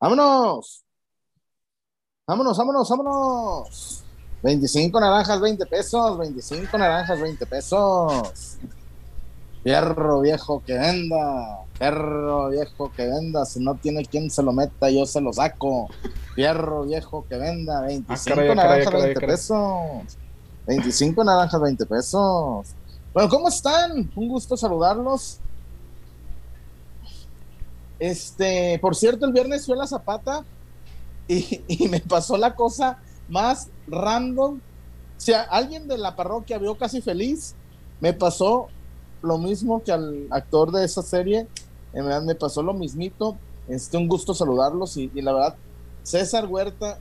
Vámonos. Vámonos, vámonos, vámonos. 25 naranjas, 20 pesos. 25 naranjas, 20 pesos. Fierro viejo que venda. Fierro viejo que venda. Si no tiene quien se lo meta, yo se lo saco. Fierro viejo que venda. 25 Ah, naranjas, 20 pesos. 25 naranjas, 20 pesos. Bueno, ¿cómo están? Un gusto saludarlos. Este, por cierto, el viernes fue la Zapata y, me pasó la cosa más random. Sea, alguien de la parroquia vio casi feliz. Me pasó lo mismo que al actor de esa serie. En verdad, me pasó lo mismito. Este, un gusto saludarlos y, y la verdad, César Huerta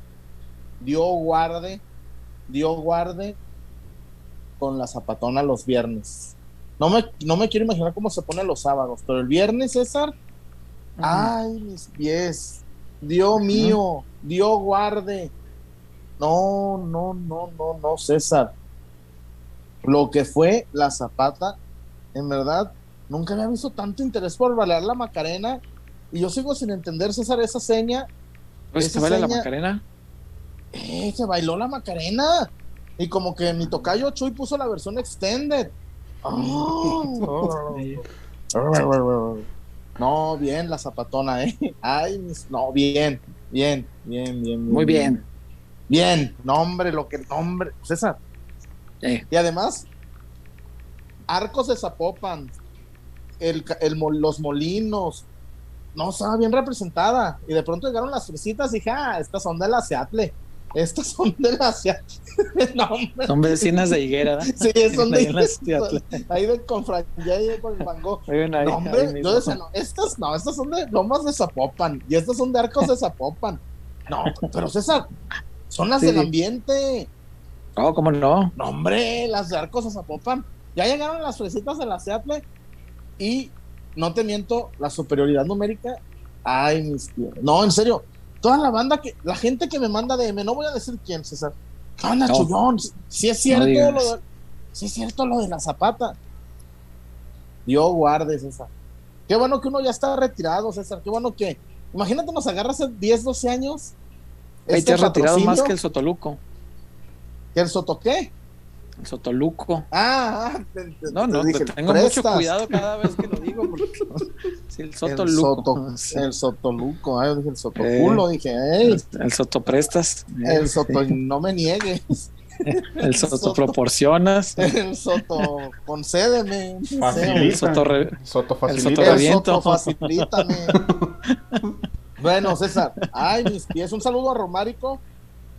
dio guarde, dio guarde con la zapatona los viernes. No me, no me quiero imaginar cómo se pone los sábados, pero el viernes, César, ay, mis pies, Dios mío, Dios guarde. No, no, no, no, no, César. Lo que fue la zapata, en verdad, nunca había visto tanto interés por bailar la Macarena. Y yo sigo sin entender, César, esa seña. Esa se baila la Macarena. Eh, se bailó la Macarena. Y como que mi tocayo Chuy puso la versión extended. Oh. No, bien la zapatona, eh. Ay, mis- no, bien, bien, bien, bien. Muy bien. Bien, nombre, lo que nombre, César. Eh, Y además, Arcos de Zapopan, el, el los molinos, no, estaba bien representada. Y de pronto llegaron las fresitas y dije, ah, estas son de la Seattle. Estas son de la Seattle. no, son vecinas de Higuera. ¿verdad? Sí, son de Seattle. ahí de Confran, ya ahí con el mango. No, hombre, yo decía, no, estas no, estas son de lomas de Zapopan y estas son de arcos de Zapopan. No, pero César, son las Sí, del ambiente. Oh, ¿cómo no? No, hombre, las de arcos de Zapopan. Ya llegaron las fresitas de la Seattle y no te miento, la superioridad numérica. Ay, mis tíos. No, en serio, toda la banda que, la gente que me manda DM, no voy a decir quién, César. ¿Qué onda, No. Si es cierto digas. lo de, sí es cierto lo de la zapata. Dios guarde, César. Qué bueno que uno ya está retirado, César. Qué bueno que. Imagínate, nos agarra hace 10, 12 años. Ahí este te has retirado más que el Sotoluco. que el Sotoqué. El Sotoluco. Ah, ah, te- te- No, te no, dije, tengo mucho cuidado cada vez que lo digo. Porque... Sí, el El, Sotoluco. soto, Sí. el Sotoluco, ah, yo dije el Sotoculo, dije, "Ey, El, el Sotoprestas. el Soto, no me niegues, El Sotoproporcionas. el Soto, concédeme, Facilita. El Soto El facilita. Soto el. Soto facilítame. bueno, César, ay, mis pies, un saludo a Romárico,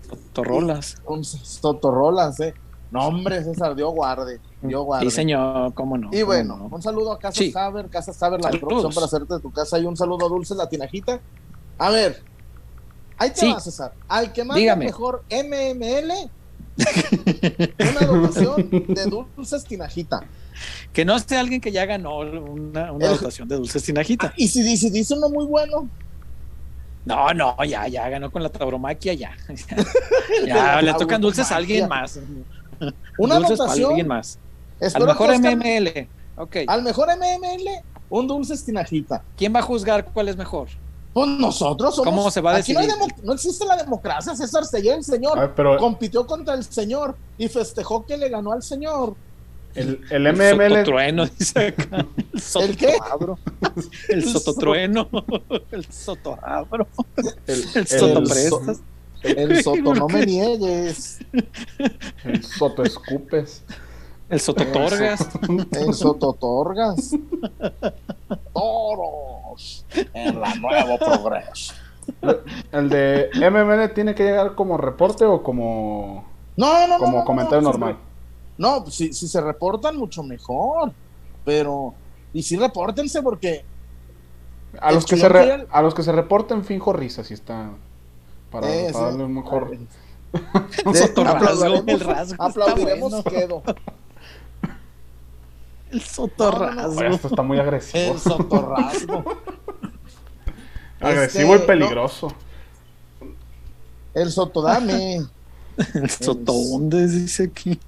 Sotorrolas. Sotorrolas, eh. No, hombre, César, Dios guarde, Dios guarde. Sí, señor, cómo no. Y bueno, no. un saludo a Casas Sí. Haber, Casas Haber, la producción para hacerte de tu casa y un saludo a Dulces La Tinajita. A ver, ahí te Sí. va, César. Al que Dígame. mejor MML, una dotación de Dulces Tinajita. Que no esté alguien que ya ganó una, una El- dotación de dulces tinajita. Y si, dice- dice uno muy bueno, No, no, ya, ya ganó con la tauromaquia, ya. Ya, le tocan dulces a alguien más. Una dulces alguien más. Al mejor Oscar- MML. Ok. Al mejor MML, un Dulces Tinajita. ¿Quién va a juzgar cuál es mejor? Pues nosotros somos. ¿Cómo se va a aquí no, decidir? demo- no existe la democracia, César. Se el señor. Pero compitió contra el señor y festejó que le ganó al señor. el, el El MML. sototrueno, dice acá. El, ¿El qué? El sototrueno. El sotoabro. El, El sotoprestas. El Soto, no me niegues. el Soto Escupes. El sototorgas. El Sototorgas. Toros en la nuevo progreso. El de MML tiene que llegar como reporte o como, No, no, no. como no, comentario no, normal. No, pues, si, si se reportan, mucho mejor. Pero, y sí, repórtense porque A los, que se re- a los que se reporten finjo risa si está para, Eh, para sí. darle un mejor De- sotorrasgo. aplaudiremos- El rasgo. aplaudiremos bueno. quedo. El No, sotorrasgo. Oye, esto está muy agresivo El Sotorrasgo. agresivo este, y peligroso El Sotodame. El sotoundes, dice aquí.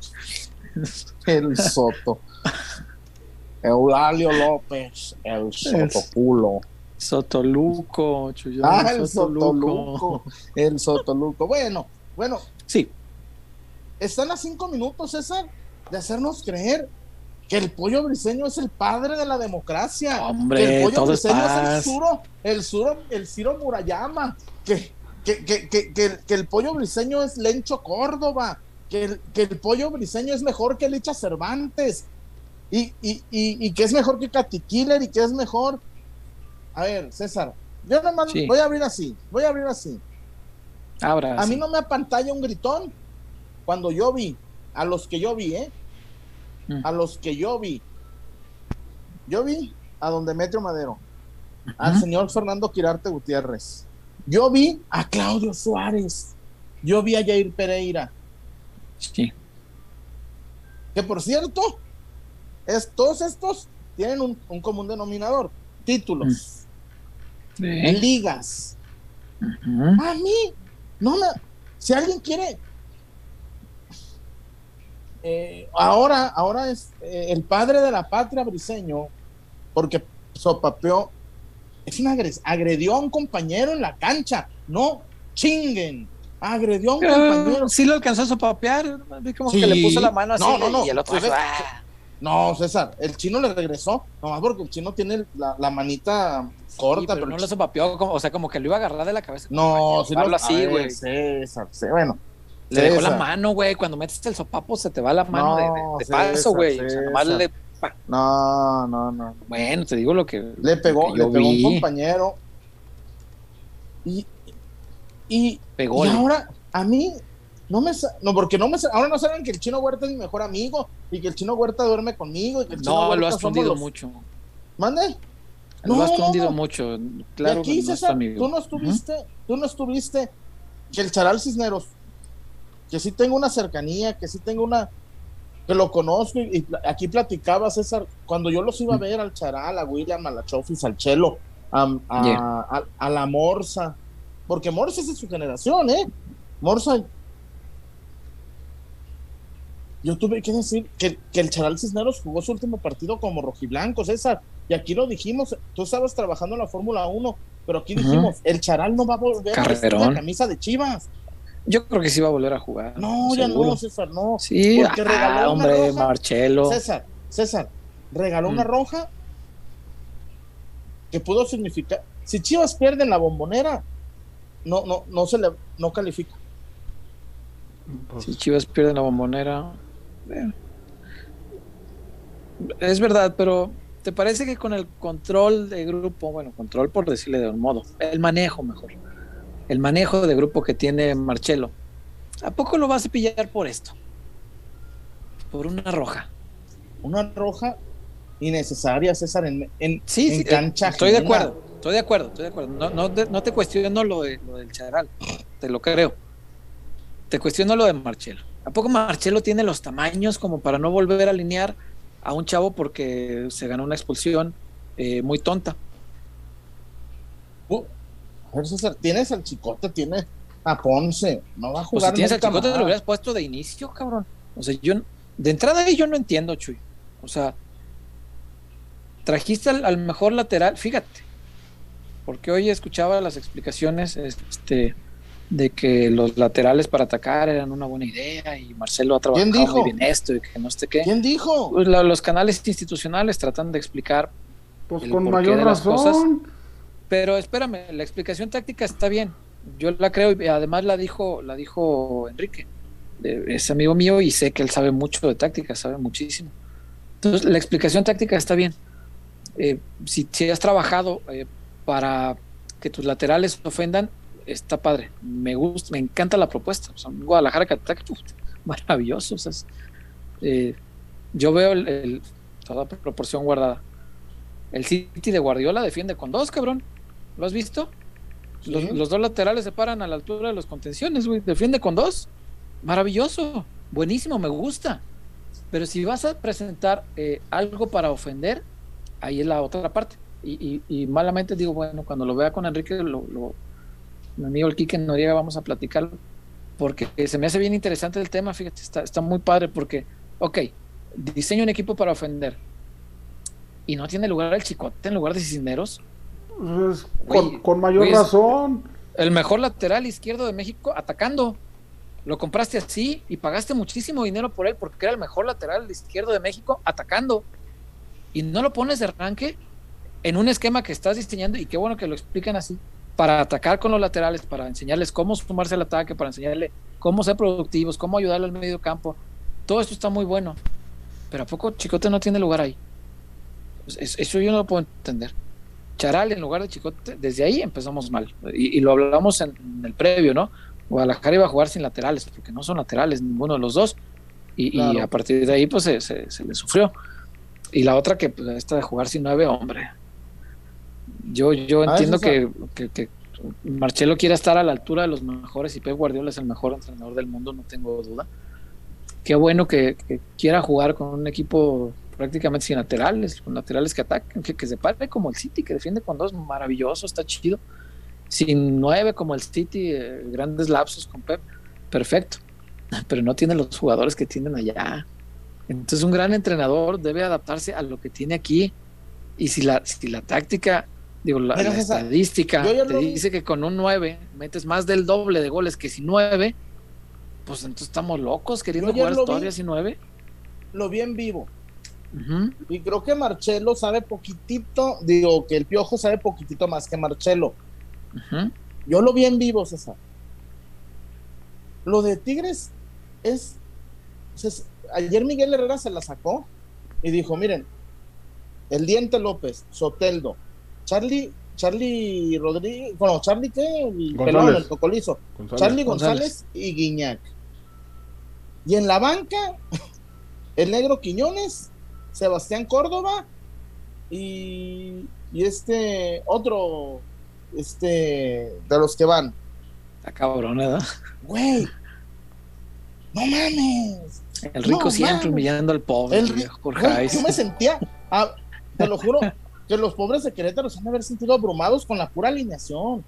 El Soto. Eulalio López, el Sotoculo. Sotoluco, Chuyón, Ah, el Sotoluco. El Sotoluco. Bueno, bueno, Sí, están a cinco minutos, César, de hacernos creer que el pollo briseño es el padre de la democracia. Hombre, que el pollo todo briseño es, el suro, el suro, el Ciro Murayama, que, que, que, que, que, que el pollo briseño es Lencho Córdoba, que el, que el pollo briseño es mejor que Licha Cervantes, y, y, y, y que es mejor que Katy Killer, y que es mejor. A ver, César, yo nada más Sí. voy a abrir así, voy a abrir así. ahora. A sí. mí no me apantalla un gritón cuando yo vi, a los que yo vi, ¿eh? Mm. A los que yo vi. Yo vi a don Demetrio Madero, al señor Fernando Quirarte Gutiérrez. Yo vi a Claudio Suárez. Yo vi a Jair Pereira. Sí. Que por cierto, es, todos estos tienen un, un común denominador: títulos, Sí. ligas. A mí, no me. Si alguien quiere. eh, ahora, ahora es eh, el padre de la patria briseño, porque sopapeó. Es una agres- agredió a un compañero en la cancha. No chinguen. Agredió a un compañero. Pero sí lo alcanzó a sopapear. Como Sí. que le puso la mano así No, no, no. y el otro hizo, "Ah". No, César, el chino le regresó, nomás porque el chino tiene la, la manita corta, Sí, pero pero no lo sopapeó, o sea, como que lo iba a agarrar de la cabeza. No, sí Hablo lo- así, güey. César, sí, bueno. Le dejó la mano, güey. Cuando metes el sopapo se te va la mano de- de, No, de César, paso, güey. O sea, nomás le. No, no, no. Bueno, te digo lo que. Le pegó, que le pegó vi. un compañero. Y, y, Pegó. y ahora, a mí, no me no, porque no me ahora no saben que el chino Huerta es mi mejor amigo y que el chino Huerta duerme conmigo y que el chino No, Huerta lo has somos tundido los- mucho. ¿Mande? lo No, has no, tundido no. mucho. Claro aquí, que no César, amigo. tú no estuviste, tú no estuviste que el Charal Cisneros, que sí tengo una cercanía, que sí tengo una, que lo conozco y, y aquí platicaba César, cuando yo los iba a Mm. ver al Charal, a William, a la Chofis, al Chelo, a, a, Yeah. a- a la Morsa, porque Morsa es de su generación, ¿eh? Morsa. Yo tuve que decir que, que el Charal Cisneros jugó su último partido como rojiblanco, César. Y aquí lo dijimos, tú estabas trabajando en la Fórmula 1, pero aquí dijimos, el Charal no va a volver a vestir la Carrerón. camisa de Chivas. Yo creo que sí va a volver a jugar. No, ya no, César, no. Sí, porque regaló ah, una hombre, roja. Marcelo. César, César, regaló Mm. una roja que pudo significar, si Chivas pierde en la bombonera, no, no, no se le, no califica. Si Chivas pierde la bombonera. Eh. Es verdad, pero ¿te parece que con el control de grupo, bueno, control por decirle de un modo, el manejo mejor, el manejo de grupo que tiene Marcelo, ¿a poco lo vas a pillar por esto? Por una roja. Una roja innecesaria, César, en, en, Sí, en sí, cancha. estoy de acuerdo, estoy de acuerdo, estoy de acuerdo. No, no, te- no te cuestiono lo, de, lo del Charal, te lo creo. Te cuestiono lo de Marcelo. ¿A poco Marcelo tiene los tamaños como para no volver a alinear a un chavo porque se ganó una expulsión eh, muy tonta? Uh, a ver, César, tienes al chicote, tienes a Ponce, no va a Pues jugar si tienes al chicote más. lo hubieras puesto de inicio, cabrón. O sea, yo de entrada ahí yo no entiendo, Chuy. O sea, trajiste al, al mejor lateral, fíjate, porque hoy escuchaba las explicaciones este, de que los laterales para atacar eran una buena idea y Marcelo ha trabajado ¿Quién dijo? muy bien esto y que no sé qué. ¿Quién dijo? Pues la- los canales institucionales tratan de explicar, pues el con mayor de las razón. pero espérame, la explicación táctica está bien. Yo la creo y además la dijo, la dijo Enrique. Es amigo mío y sé que él sabe mucho de táctica, sabe muchísimo. Entonces, la explicación táctica está bien. Eh, si, si has trabajado eh, para que tus laterales ofendan, está padre. Me gusta, me encanta la propuesta. O sea, Guadalajara que ataque, maravilloso. o sea, es- eh, yo veo el, el- toda proporción guardada. El City de Guardiola defiende con dos, cabrón. ¿Lo has visto? Los, dos laterales se paran a la altura de los contenciones, güey. Defiende con dos. Maravilloso. Buenísimo, me gusta. Pero si vas a presentar eh, algo para ofender, ahí es la otra parte. Y, y- y malamente digo, bueno, cuando lo vea con Enrique, lo, lo- mi amigo el Quique Noriega, vamos a platicarlo. Porque se me hace bien interesante el tema, fíjate, está, está muy padre porque, ok, diseño un equipo para ofender y no tiene lugar el chicote en lugar de Cisneros, Pues, con, con, mayor razón. El mejor lateral izquierdo de México atacando. Lo compraste así y pagaste muchísimo dinero por él porque era el mejor lateral izquierdo de México atacando. Y no lo pones de arranque en un esquema que estás diseñando y qué bueno que lo expliquen así para atacar con los laterales, para enseñarles cómo sumarse al ataque, para enseñarle cómo ser productivos, cómo ayudarle al medio campo. Todo esto está muy bueno. Pero ¿a poco Chicote no tiene lugar ahí? Pues eso yo no lo puedo entender. Charal en lugar de Chicote, desde ahí empezamos mal. Y, lo hablamos en, el previo, ¿no? Guadalajara iba a jugar sin laterales, porque no son laterales ninguno de los dos. Y, a partir de ahí, pues se, se, le sufrió. Y la otra que pues, esta de jugar sin nueve, hombre. Yo, yo ah, entiendo que, que, Marcelo quiera estar a la altura de los mejores y Pep Guardiola es el mejor entrenador del mundo, no tengo duda. Qué bueno que, quiera jugar con un equipo prácticamente sin laterales, con laterales que atacan, que, se pare como el City, que defiende con dos, maravilloso, está chido. Sin nueve como el City, eh, grandes lapsos con Pep, perfecto. Pero no tiene los jugadores que tienen allá. Entonces un gran entrenador debe adaptarse a lo que tiene aquí. Y si la, si la táctica Digo, la, estadística te dice que con un 9 metes más del doble de goles que si 9, pues entonces estamos locos queriendo jugar todavía sin 9. Lo vi en vivo. Y creo que Marcelo sabe poquitito, digo que el Piojo sabe poquitito más que Marcelo. Yo lo vi en vivo, César. Lo de Tigres es, ayer Miguel Herrera se la sacó y dijo, miren, el Diente López, Soteldo, Charlie, Charlie Rodríguez, bueno, Charlie qué, el pelón, el cocolizo, Charlie González, y Guiñac. Y en la banca, el negro Quiñones, Sebastián Córdoba y, y este otro, este, de los que van. Está cabrón, ¿verdad? Güey, no mames. El rico siempre humillando al pobre. El rico, yo me sentía, ah, te lo juro, que los pobres de Querétaro se han de haber sentido abrumados con la pura alineación.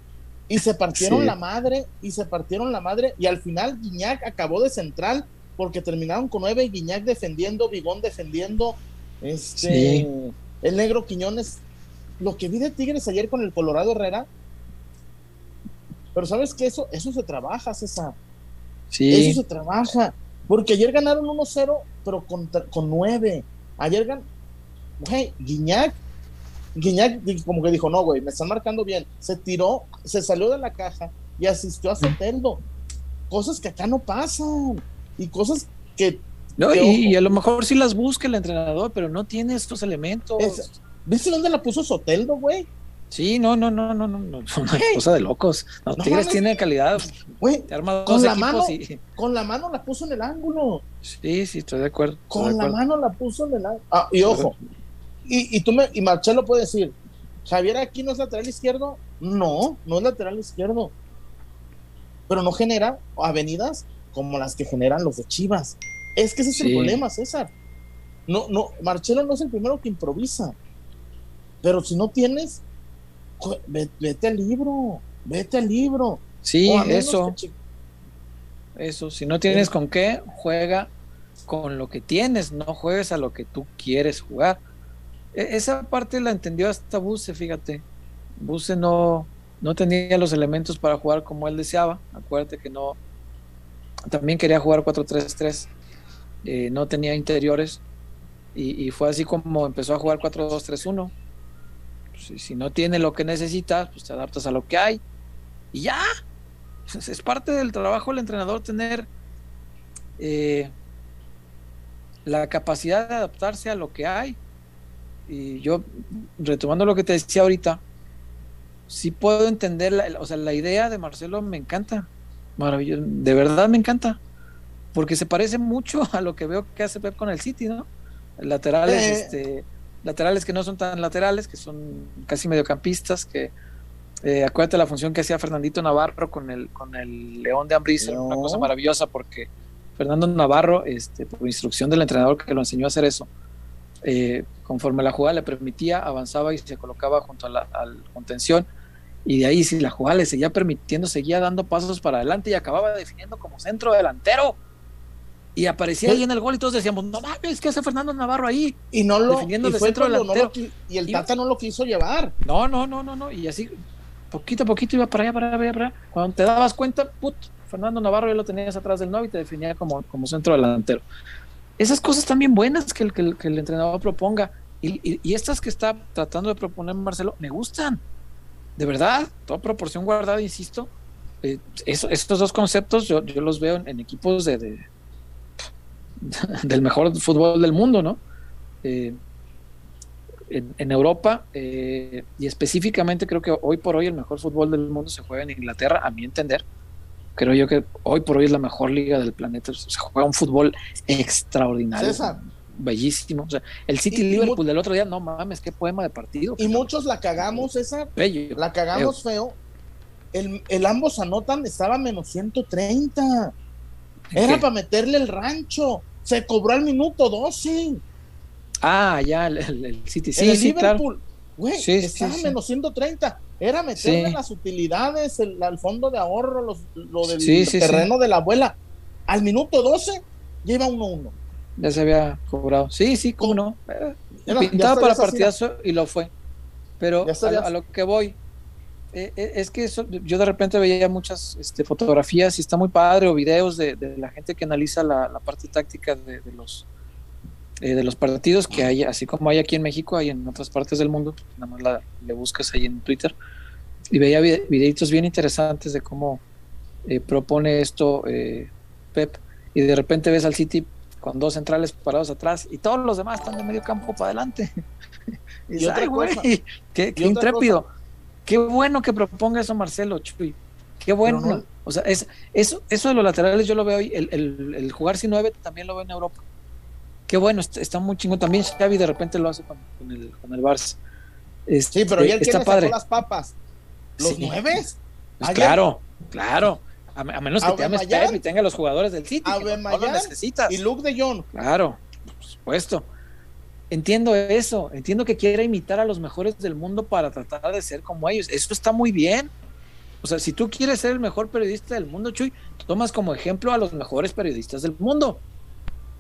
Y se partieron la madre, y se partieron la madre, y al final Guiñac acabó de central porque terminaron con nueve, y Guiñac defendiendo, Bigón defendiendo, este, el negro Quiñones. Lo que vi de Tigres ayer con el Colorado Herrera, pero sabes que eso, eso se trabaja, César. Sí. Eso se trabaja. Porque ayer ganaron 1-0, pero con, con 9. Ayer gan... Guiñac Guiñac como que dijo, no, güey, me están marcando bien. Se tiró, se salió de la caja y asistió a Soteldo. Cosas que acá no pasan. Y cosas que... No, y, a lo mejor sí las busca el entrenador, pero no tiene estos elementos. ¿Viste dónde la puso Soteldo, güey? Sí, no, no, no, no, no, no, una cosa de locos. Los Tigres tiene calidad. Güey, con la mano, con la mano la puso en el ángulo. Sí, sí, estoy de acuerdo. Con la mano la puso en el ángulo. Ah, y ojo, y, tú me, y Marcelo puede decir, Javier aquí no es lateral izquierdo. No, no es lateral izquierdo. Pero no genera avenidas como las que generan los de Chivas. Es que ese es el problema, César. No, no, Marcelo no es el primero que improvisa. Pero si no tienes, vete al libro, vete al libro. Sí, eso. Eso, si no tienes con qué, juega con lo que tienes, no juegues a lo que tú quieres jugar. E, esa parte la entendió hasta Buse, fíjate. Buse no, no tenía los elementos para jugar como él deseaba. Acuérdate que no. También quería jugar 4-3-3. Eh, no tenía interiores. Y, fue así como empezó a jugar 4-2-3-1. Si, si, no tiene lo que necesitas, pues te adaptas a lo que hay. Y ya. Es, parte del trabajo del entrenador tener eh, la capacidad de adaptarse a lo que hay y yo, retomando lo que te decía ahorita, sí puedo entender, la, o sea, la idea de Marcelo me encanta, maravilloso, de verdad me encanta, porque se parece mucho a lo que veo que hace Pep con el City, ¿no? Laterales, eh. este, laterales que no son tan laterales, que son casi mediocampistas, que eh, acuérdate la función que hacía Fernandito Navarro con el, con el León de Ambrisa, una cosa maravillosa, porque Fernando Navarro, este, por instrucción del entrenador que lo enseñó a hacer eso, eh, conforme la jugada le permitía, avanzaba y se colocaba junto a la contención. Y de ahí, si la jugada le seguía permitiendo, seguía dando pasos para adelante y acababa definiendo como centro delantero. y aparecía ahí en el gol y todos decíamos, no mames, ¿qué hace Fernando Navarro ahí? Y no lo Defendiendo y de centro no delantero. lo y el Tata no lo quiso llevar. No, no, no, no, no. Y así, poquito a poquito iba para allá, para allá, para allá. para allá. Cuando te dabas cuenta, put, Fernando Navarro ya lo tenías atrás del 9 y te definía como, como centro delantero. Esas cosas también buenas que el, que el, entrenador proponga. Y, estas que está tratando de proponer Marcelo, me gustan. De verdad, toda proporción guardada, insisto. Eh, eso- estos dos conceptos yo, yo los veo en, equipos de, de- del mejor fútbol del mundo, ¿no? Eh, en, en Europa eh, y específicamente creo que hoy por hoy el mejor fútbol del mundo se juega en Inglaterra, a mi entender. Creo yo que hoy por hoy es la mejor liga del planeta. Se juega un fútbol extraordinario, César. bellísimo. O sea, el City Y- Liverpool del otro día, no mames, qué poema de partido. Y muchos la cagamos esa, Bello. la cagamos feo. El, el ambos anotan, estaba menos 130. Era ¿Qué? para meterle el rancho. Se cobró al minuto 12. Ah, ya, el, el- el City. Sí, el sí. Liverpool. Güey, Sí, sí, estaba sí. menos 130. Era meterle Sí. las utilidades, el, al fondo de ahorro, los- lo del Sí, sí, terreno de la abuela. Al minuto 12 lleva 1-1. Ya se había cobrado. Sí, sí, cómo no. Era- Pintaba para así, partidazo y lo fue. Pero a, a lo que voy, eh, eh, es que eso- yo de repente veía muchas este, fotografías y está muy padre o videos de, de la gente que analiza la, la parte táctica de, de los eh, de los partidos que hay, así como hay aquí en México, hay en otras partes del mundo, nada más la, le buscas ahí en Twitter y veía vide- videitos bien interesantes de cómo eh, propone esto eh, Pep y de repente ves al City con dos centrales parados atrás y todos los demás están de medio campo para adelante. y dices, otra "Ay, güey, cosa, qué, y intrépido. Qué bueno que proponga eso Marcelo, Chuy. Qué bueno. No- O sea, es, eso, eso de los laterales yo lo veo hoy. El, el, el jugar sin nueve también lo veo en Europa. Qué bueno, está, está muy chingón. También Xavi de repente lo hace con, con el, con el Barça. Este, Sí, pero ¿y él quién está le padre. las papas? ¿Los Sí. nueves? Pues Ayer- claro, claro. A, a menos que te ames. Pep y tenga los jugadores del City. que no- no, lo necesitas. Y Luke de Jong. Claro, por supuesto. Entiendo eso, entiendo que quiera imitar a los mejores del mundo para tratar de ser como ellos. Eso está muy bien. O sea, si tú quieres ser el mejor periodista del mundo, Chuy, tomas como ejemplo a los mejores periodistas del mundo.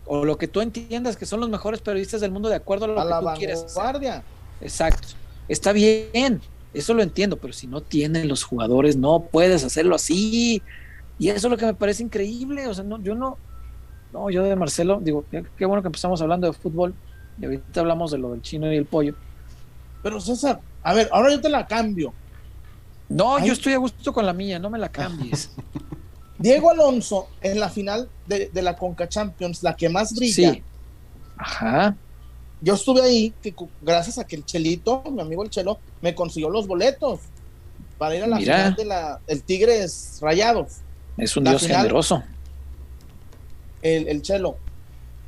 O lo que tú entiendas que son los mejores periodistas del mundo de acuerdo a lo A la que tú quieres hacer. vanguardia. Exacto. Está bien, eso lo entiendo, pero si no tienen los jugadores, no puedes hacerlo así. Y eso es lo que me parece increíble. O sea, no, yo no, no, yo de Marcelo, digo, qué, qué bueno que empezamos hablando de fútbol y ahorita hablamos de lo del chino y el pollo. Pero César, a ver, ahora yo te la cambio. No, Ay. yo estoy a gusto con la mía, no me la cambies. Diego Alonso en la final de, de la Conca Champions, la que más brilla. sí. Ajá. Yo estuve ahí que gracias a que el Chelito, mi amigo el Chelo, me consiguió los boletos para ir a la Mira. final de la el Tigres Rayados, Es un La dios final- generoso. el, el Chelo.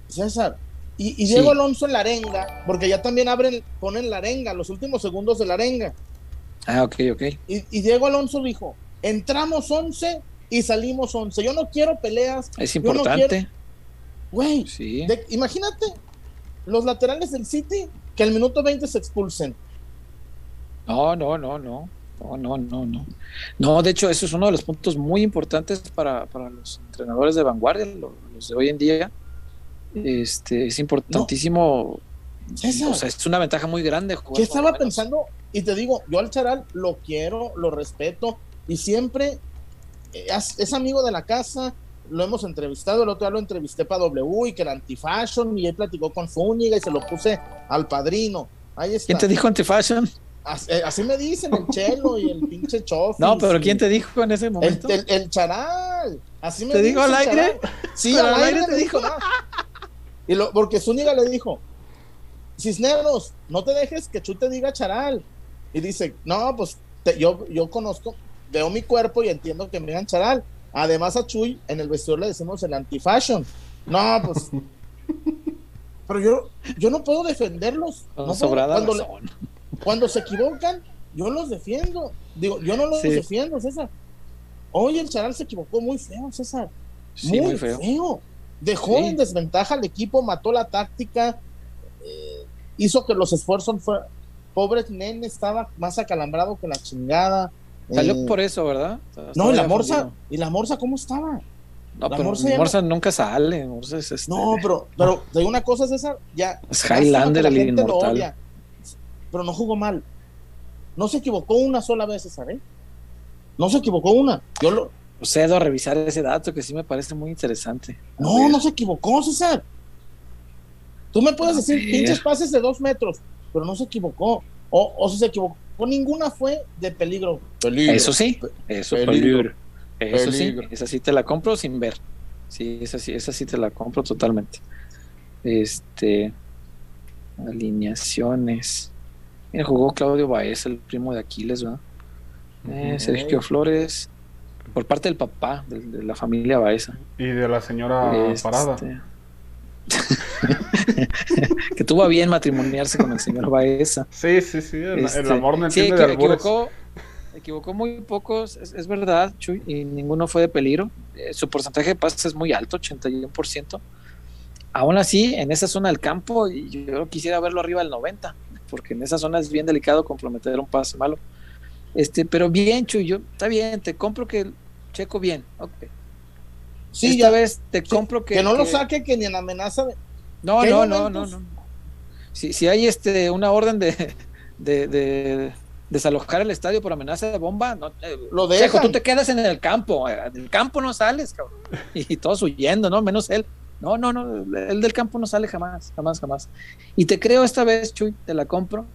César. Y, y Sí. Diego Alonso en la arenga, porque ya también abren, ponen la arenga, los últimos segundos de la arenga. Ah, ok, ok. Y, y Diego Alonso dijo, entramos 11 y salimos 11. Yo no quiero peleas. Es importante. Güey, Sí. imagínate los laterales del City que al minuto 20 se expulsen. No, no, no, no. No, no, no, no. No, de hecho, eso es uno de los puntos muy importantes para, para los entrenadores de vanguardia, lo- los de hoy en día. Este, es importantísimo. O sea, es una ventaja muy grande. jugar ¿qué estaba pensando? Y te digo, yo al Charal lo quiero, lo respeto y siempre es, amigo de la casa. Lo hemos entrevistado, el otro día lo entrevisté para W y que era antifashion y él platicó con Zúñiga y se lo puse al padrino. Ahí está. ¿Quién te dijo antifashion? Así, eh, así me dicen el Chelo y el pinche Chofis. No, pero ¿quién te dijo en ese momento? el, el charal. Así me ¿Te dice al aire? Sí, ¿Pero al al aire aire te te dijo. ¿no? Y lo, porque Zúñiga le dijo, Cisneros, no te dejes que Chu te diga charal. Y dice, no, pues te- yo, yo conozco, veo mi cuerpo y entiendo que me digan charal. Además a Chuy en el vestidor le decimos el antifashion. No, pues... Pero yo, yo no puedo defenderlos. No puedo- cuando, le- razón. cuando se equivocan, yo los defiendo. Digo, yo no los Sí. defiendo, César. Hoy el Charal se equivocó muy feo, César. Sí, muy feo. Dejó Sí. en desventaja al equipo, mató la táctica, eh, hizo que los esfuerzos fueran. Pobre nene estaba más acalambrado que la chingada. Salió eh, por eso, ¿verdad? no, y la morsa, fundido. y la morsa, ¿cómo estaba? No, La pero Morsa ya Morsa, nunca sale. Morsa es este- No, pero, pero digo una cosa, César, ya. Es Highlander, el inmortal. odia, pero no jugó mal. No se equivocó una sola vez, César, ¿eh? No se equivocó una. Yo lo, Procedo a revisar ese dato que sí me parece muy interesante. A No, ver. no se equivocó, César. Tú me puedes A decir ver. pinches pases de dos metros, pero no se equivocó. O, o si se equivocó, ninguna fue de peligro. Peligro. Eso sí, eso Peligro. peligro. Eso sí, esa sí te la compro sin ver. Sí, esa sí, esa sí te la compro totalmente. Este alineaciones. Mira, jugó Claudio Baez, el primo de Aquiles, ¿verdad? Eh. Sergio Flores, por parte del papá, de, de la familia Baeza. Y de la señora Este, Parada. Que tuvo a bien matrimoniarse con el señor Baeza. Sí, sí, sí. El, el Este, amor no sí, entiende de albures. equivocó, equivocó muy pocos, es, es verdad, Chuy, y ninguno fue de peligro. Eh, su porcentaje de pases es muy alto, 81%. Aún así, en esa zona del campo, y yo quisiera verlo arriba del 90, porque en esa zona es bien delicado comprometer un pase malo. Este, pero bien, Chuy, yo, está bien, te compro que checo bien. ok. Sí, Esta ya vez te compro que. que, no lo que- saque que ni en amenaza de. no, ¿Qué no, no, no, no. Si, si hay este una orden de, de, de desalojar el estadio por amenaza de bomba, no, eh, Lo Checo, dejan. tú te quedas en el campo, eh, del campo no sales, cabrón. Y todos huyendo, ¿no? Menos él. No, no, no, el del campo no sale jamás, jamás, jamás. Y te creo esta vez, Chuy, te la compro,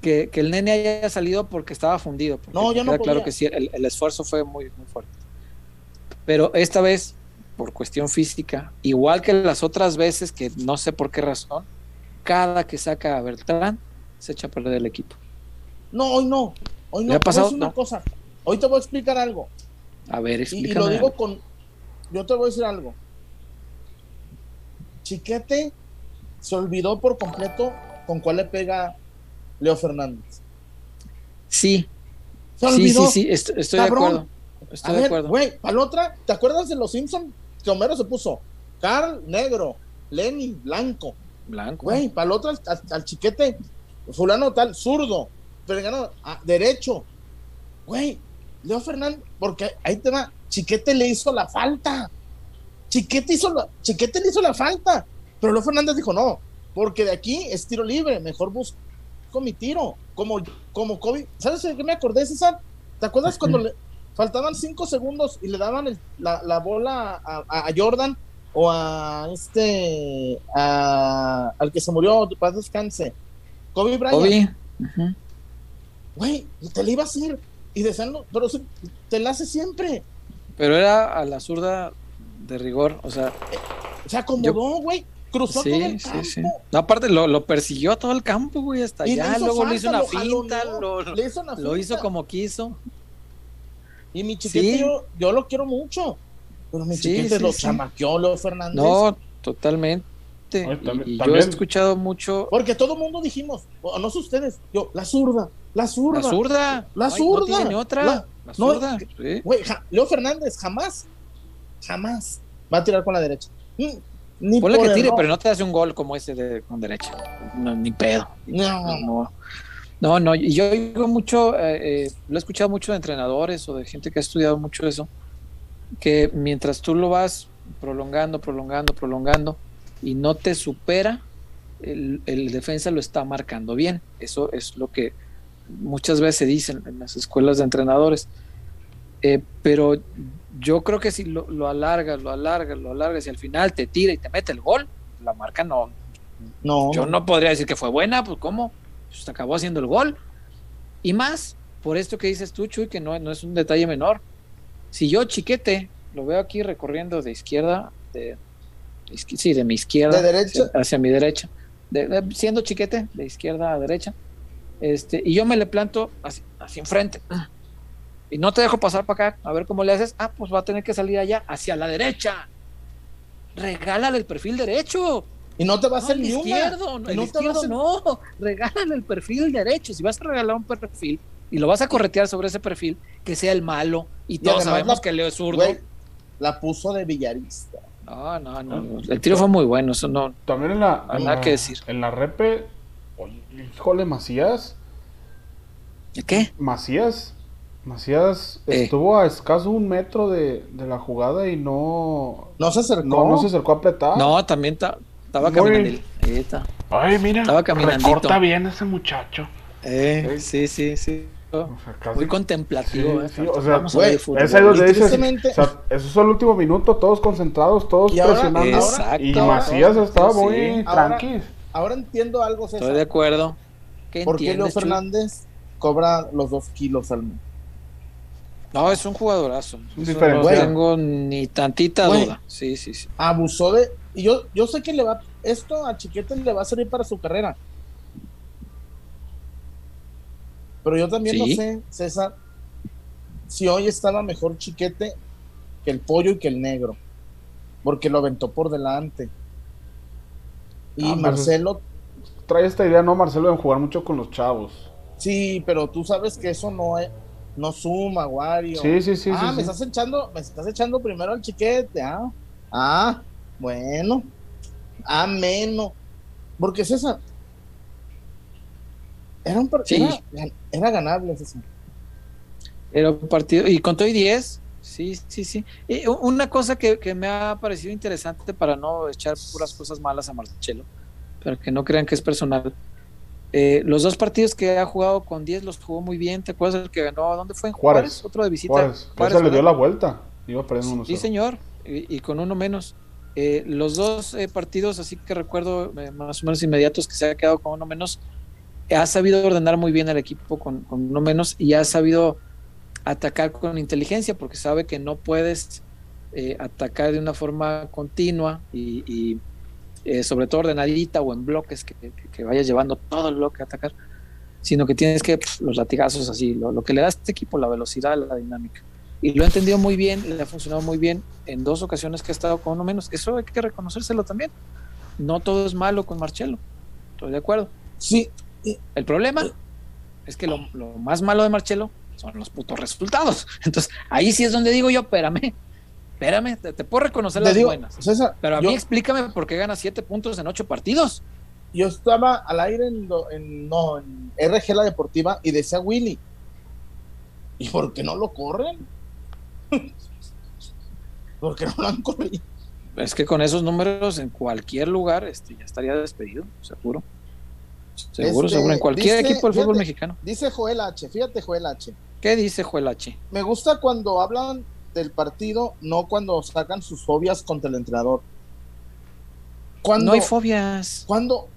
que, que el nene haya salido porque estaba fundido. porque No, yo no queda claro podía. que sí, el, el esfuerzo fue muy, muy fuerte. Pero esta vez, por cuestión física, igual que las otras veces, que no sé por qué razón, cada que saca a Bertrán, se echa a perder el equipo. No, hoy no. Hoy no. ¿Le ha pasado? una No. cosa. Hoy te voy a explicar algo. A ver, Y, y explícame. lo digo con. Yo te voy a decir algo. Chiquete se olvidó por completo con cuál le pega Leo Fernández. Sí, Se sí, olvidó. sí, sí, est- estoy de acuerdo. Estoy A de ver, acuerdo. güey, para la otra, ¿te acuerdas de los Simpsons? Que Homero se puso Carl negro, Lenny blanco. Blanco. Güey, para la otra, al, al chiquete, fulano tal, zurdo, pero derecho. Güey, Leo Fernández, porque ahí te va, Chiquete le hizo la falta. Chiquete hizo la, Chiquete le hizo la falta. Pero Leo Fernández dijo, no, porque de aquí es tiro libre, mejor busco mi tiro. Como, como Kobe. ¿Sabes de qué me acordé, César? ¿Te acuerdas cuando le faltaban cinco segundos y le daban el- la, la bola a, Jordan o a este a- al que se murió, paz descanse? Kobe Bryant. Kobe. Te le iba a hacer. Y decían, no, pero se- te la hace siempre. Pero era a la zurda de rigor, o sea, Se acomodó, güey. Cruzó todo sí, el sí, campo. sí. No, aparte lo, lo persiguió a todo el campo, güey, hasta Y allá, luego le hizo una lo finta, lo, hizo una lo hizo finta. como quiso. Y mi chiquete, Sí. yo, yo lo quiero mucho. Pero mi Sí, chiquete sí, lo sí. chamaqueó Leo Fernández. No, totalmente. Ay, Y- también- y, yo también- he escuchado mucho Porque todo el mundo dijimos, o no sé ustedes, yo, la zurda, la zurda. la zurda. La Ay, zurda. No tiene otra. La- La, no, zurda. ja- Leo Fernández jamás, jamás va a tirar con la derecha. Ni, ni Ponle por que tire, error. pero no te hace un gol como ese de con derecha. No, ni pedo. No. No, no, no, y yo digo mucho, eh, eh, lo he escuchado mucho de entrenadores o de gente que ha estudiado mucho eso, que mientras tú lo vas prolongando, prolongando, prolongando y no te supera, el, el defensa lo está marcando bien. Eso es lo que muchas veces se dicen en las escuelas de entrenadores. Eh, pero yo creo que si lo, lo alargas, lo alargas, lo alargas y al final te tira y te mete el gol, la marca no, No. yo no podría decir que fue buena, pues ¿cómo? Pues acabó haciendo el gol. Y más, por esto que dices tú, Chuy, que no, no es un detalle menor. Si yo, chiquete, lo veo aquí recorriendo de izquierda, de, sí, de mi izquierda ¿De derecha? Hacia, hacia mi derecha, de- de- siendo chiquete, de izquierda a derecha, este, y yo me le planto así, así enfrente. Y no te dejo pasar para acá, a ver cómo le haces. Ah, pues va a tener que salir allá, hacia la derecha. Regálale el perfil derecho. Y no te va a No, hacer ni una. izquierdo, no a izquierdo hacer- no, regálale el perfil derecho. Si vas a regalar un perfil y lo vas a corretear sobre ese perfil, que sea el malo. Y, todos sabemos la- que Leo es zurdo. Güey, la puso de villarista. No, no, no, no. El tiro fue muy bueno, eso no. También en la, en Nada la- que decir. En la repe, híjole, Macías. ¿Qué? Macías Macías Eh. estuvo a escaso un metro de, de la jugada y no, No se acercó. no, no se acercó a apretar. No, también ta- estaba Muy- caminando. Ahí está. Ay, mira, Estaba caminandito. recorta bien ese muchacho. Eh, sí, sí, sí. O sea, casi- Muy contemplativo. Sí, eh. sí, o sea, Vamos a ver güey, fútbol. Es ahí donde Y dices, tristemente- o sea, eso es el último minuto, todos concentrados, todos Y ahora- presionando. Exacto. y Macías estaba sí. muy Ahora- tranqui. Ahora entiendo algo, César. Estoy de acuerdo. ¿Qué ¿Por qué Leo? Fernández cobra los dos kilos al mes? No, es un jugadorazo. Un Eso diferencial. no tengo ni tantita duda. Sí, sí, sí. Abusó de. Y yo, yo sé que le va. Esto a Chiquete le va a servir para su carrera. Pero yo también Sí. no sé, César, si hoy estaba mejor Chiquete que el pollo y que el negro. Porque lo aventó por delante. Y Ah, pues, Marcelo, Trae esta idea, ¿no, Marcelo, de jugar mucho con los chavos. sí, pero tú sabes que eso no es, no suma, Wario. Sí, sí, sí. ah, sí, me sí. estás echando, me estás echando primero al chiquete, ah. Ah, bueno. Menos. Porque César. Era un par- Sí. era, era ganable, César. Era un partido. Y con todo y 10. Sí, sí, sí. Y una cosa que, que me ha parecido interesante para no echar puras cosas malas a Marcelo, pero que no crean que es personal. Eh, los dos partidos que ha jugado con 10 los jugó muy bien. ¿Te acuerdas el que ganó? ¿Dónde fue? ¿En Juárez? Juárez. Otro de visita. Juárez, Juárez, le dio ¿verdad? la vuelta. Iba perdiendo uno Sí, señor, y, y con uno menos. Eh, los dos eh, partidos, así que recuerdo eh, más o menos inmediatos que se ha quedado con uno menos, ha sabido ordenar muy bien al equipo con, con uno menos y ha sabido atacar con inteligencia porque sabe que no puedes eh, atacar de una forma continua y, sobre todo ordenadita o en bloques que, que, vayas llevando todo el bloque a atacar, sino que tienes que pf, los latigazos así, lo, lo que le da a este equipo, la velocidad, la dinámica y lo ha entendido muy bien, le ha funcionado muy bien en dos ocasiones que ha estado con uno menos. Eso hay que reconocérselo también. No todo es malo con Marcelo. Estoy de acuerdo. Sí, El problema es que lo, lo más malo de Marcelo son los putos resultados. Entonces, ahí sí es donde digo yo, espérame, espérame, te, te puedo reconocer las digo, buenas. César, Pero a yo, mí explícame por qué gana siete puntos en ocho partidos. yo estaba al aire en, lo- en- no, en RG La Deportiva y decía Willy. ¿Y por qué no lo corren? ¿Por qué no lo han corrido? Es que con esos números en cualquier lugar este, ya estaría despedido, seguro. Seguro, Este, seguro. En cualquier dice- equipo del fútbol fíjate. mexicano. Diche Joel H, fíjate Joel H. ¿Qué dice Joel H? Me gusta cuando hablan del partido, no cuando sacan sus fobias contra el entrenador. Cuando, No hay fobias. cuando,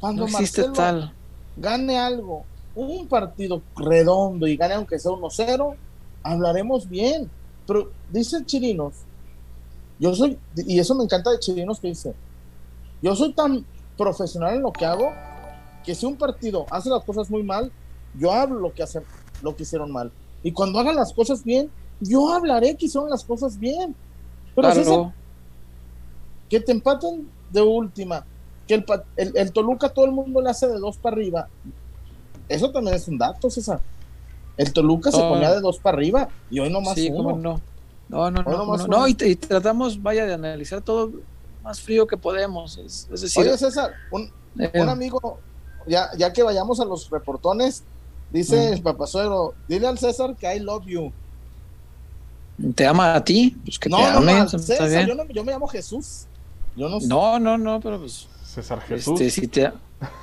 cuando No existe Marcelo tal. gane algo, un partido redondo y gane aunque sea 1-0, hablaremos bien. Pero dice Chirinos, yo soy, y eso me encanta de Chirinos que dice, yo soy tan profesional en lo que hago que si un partido hace las cosas muy mal, yo hablo lo que hacen, lo que hicieron mal. Y cuando hagan las cosas bien, yo hablaré que hicieron las cosas bien. Pero Claro. César, que te empaten de última, que el, el, el Toluca todo el mundo le hace de dos para arriba. Eso también es un dato, César. El Toluca se ponía de dos para arriba y hoy nomás Sí, uno. no. No, no, Hoy no. nomás no, no, y, y tratamos, vaya, de analizar todo más frío que podemos. Es, es decir, Oye, César, un, eh, un amigo, ya, ya que vayamos a los reportones, dice Mm. el papasuegro, dile al César que I love you. te ama a ti, pues que no, te no, ame. no, está César, yo, no- yo me llamo Jesús. Yo no sé. No, no, no, pero pues. César Jesús. Este, si te,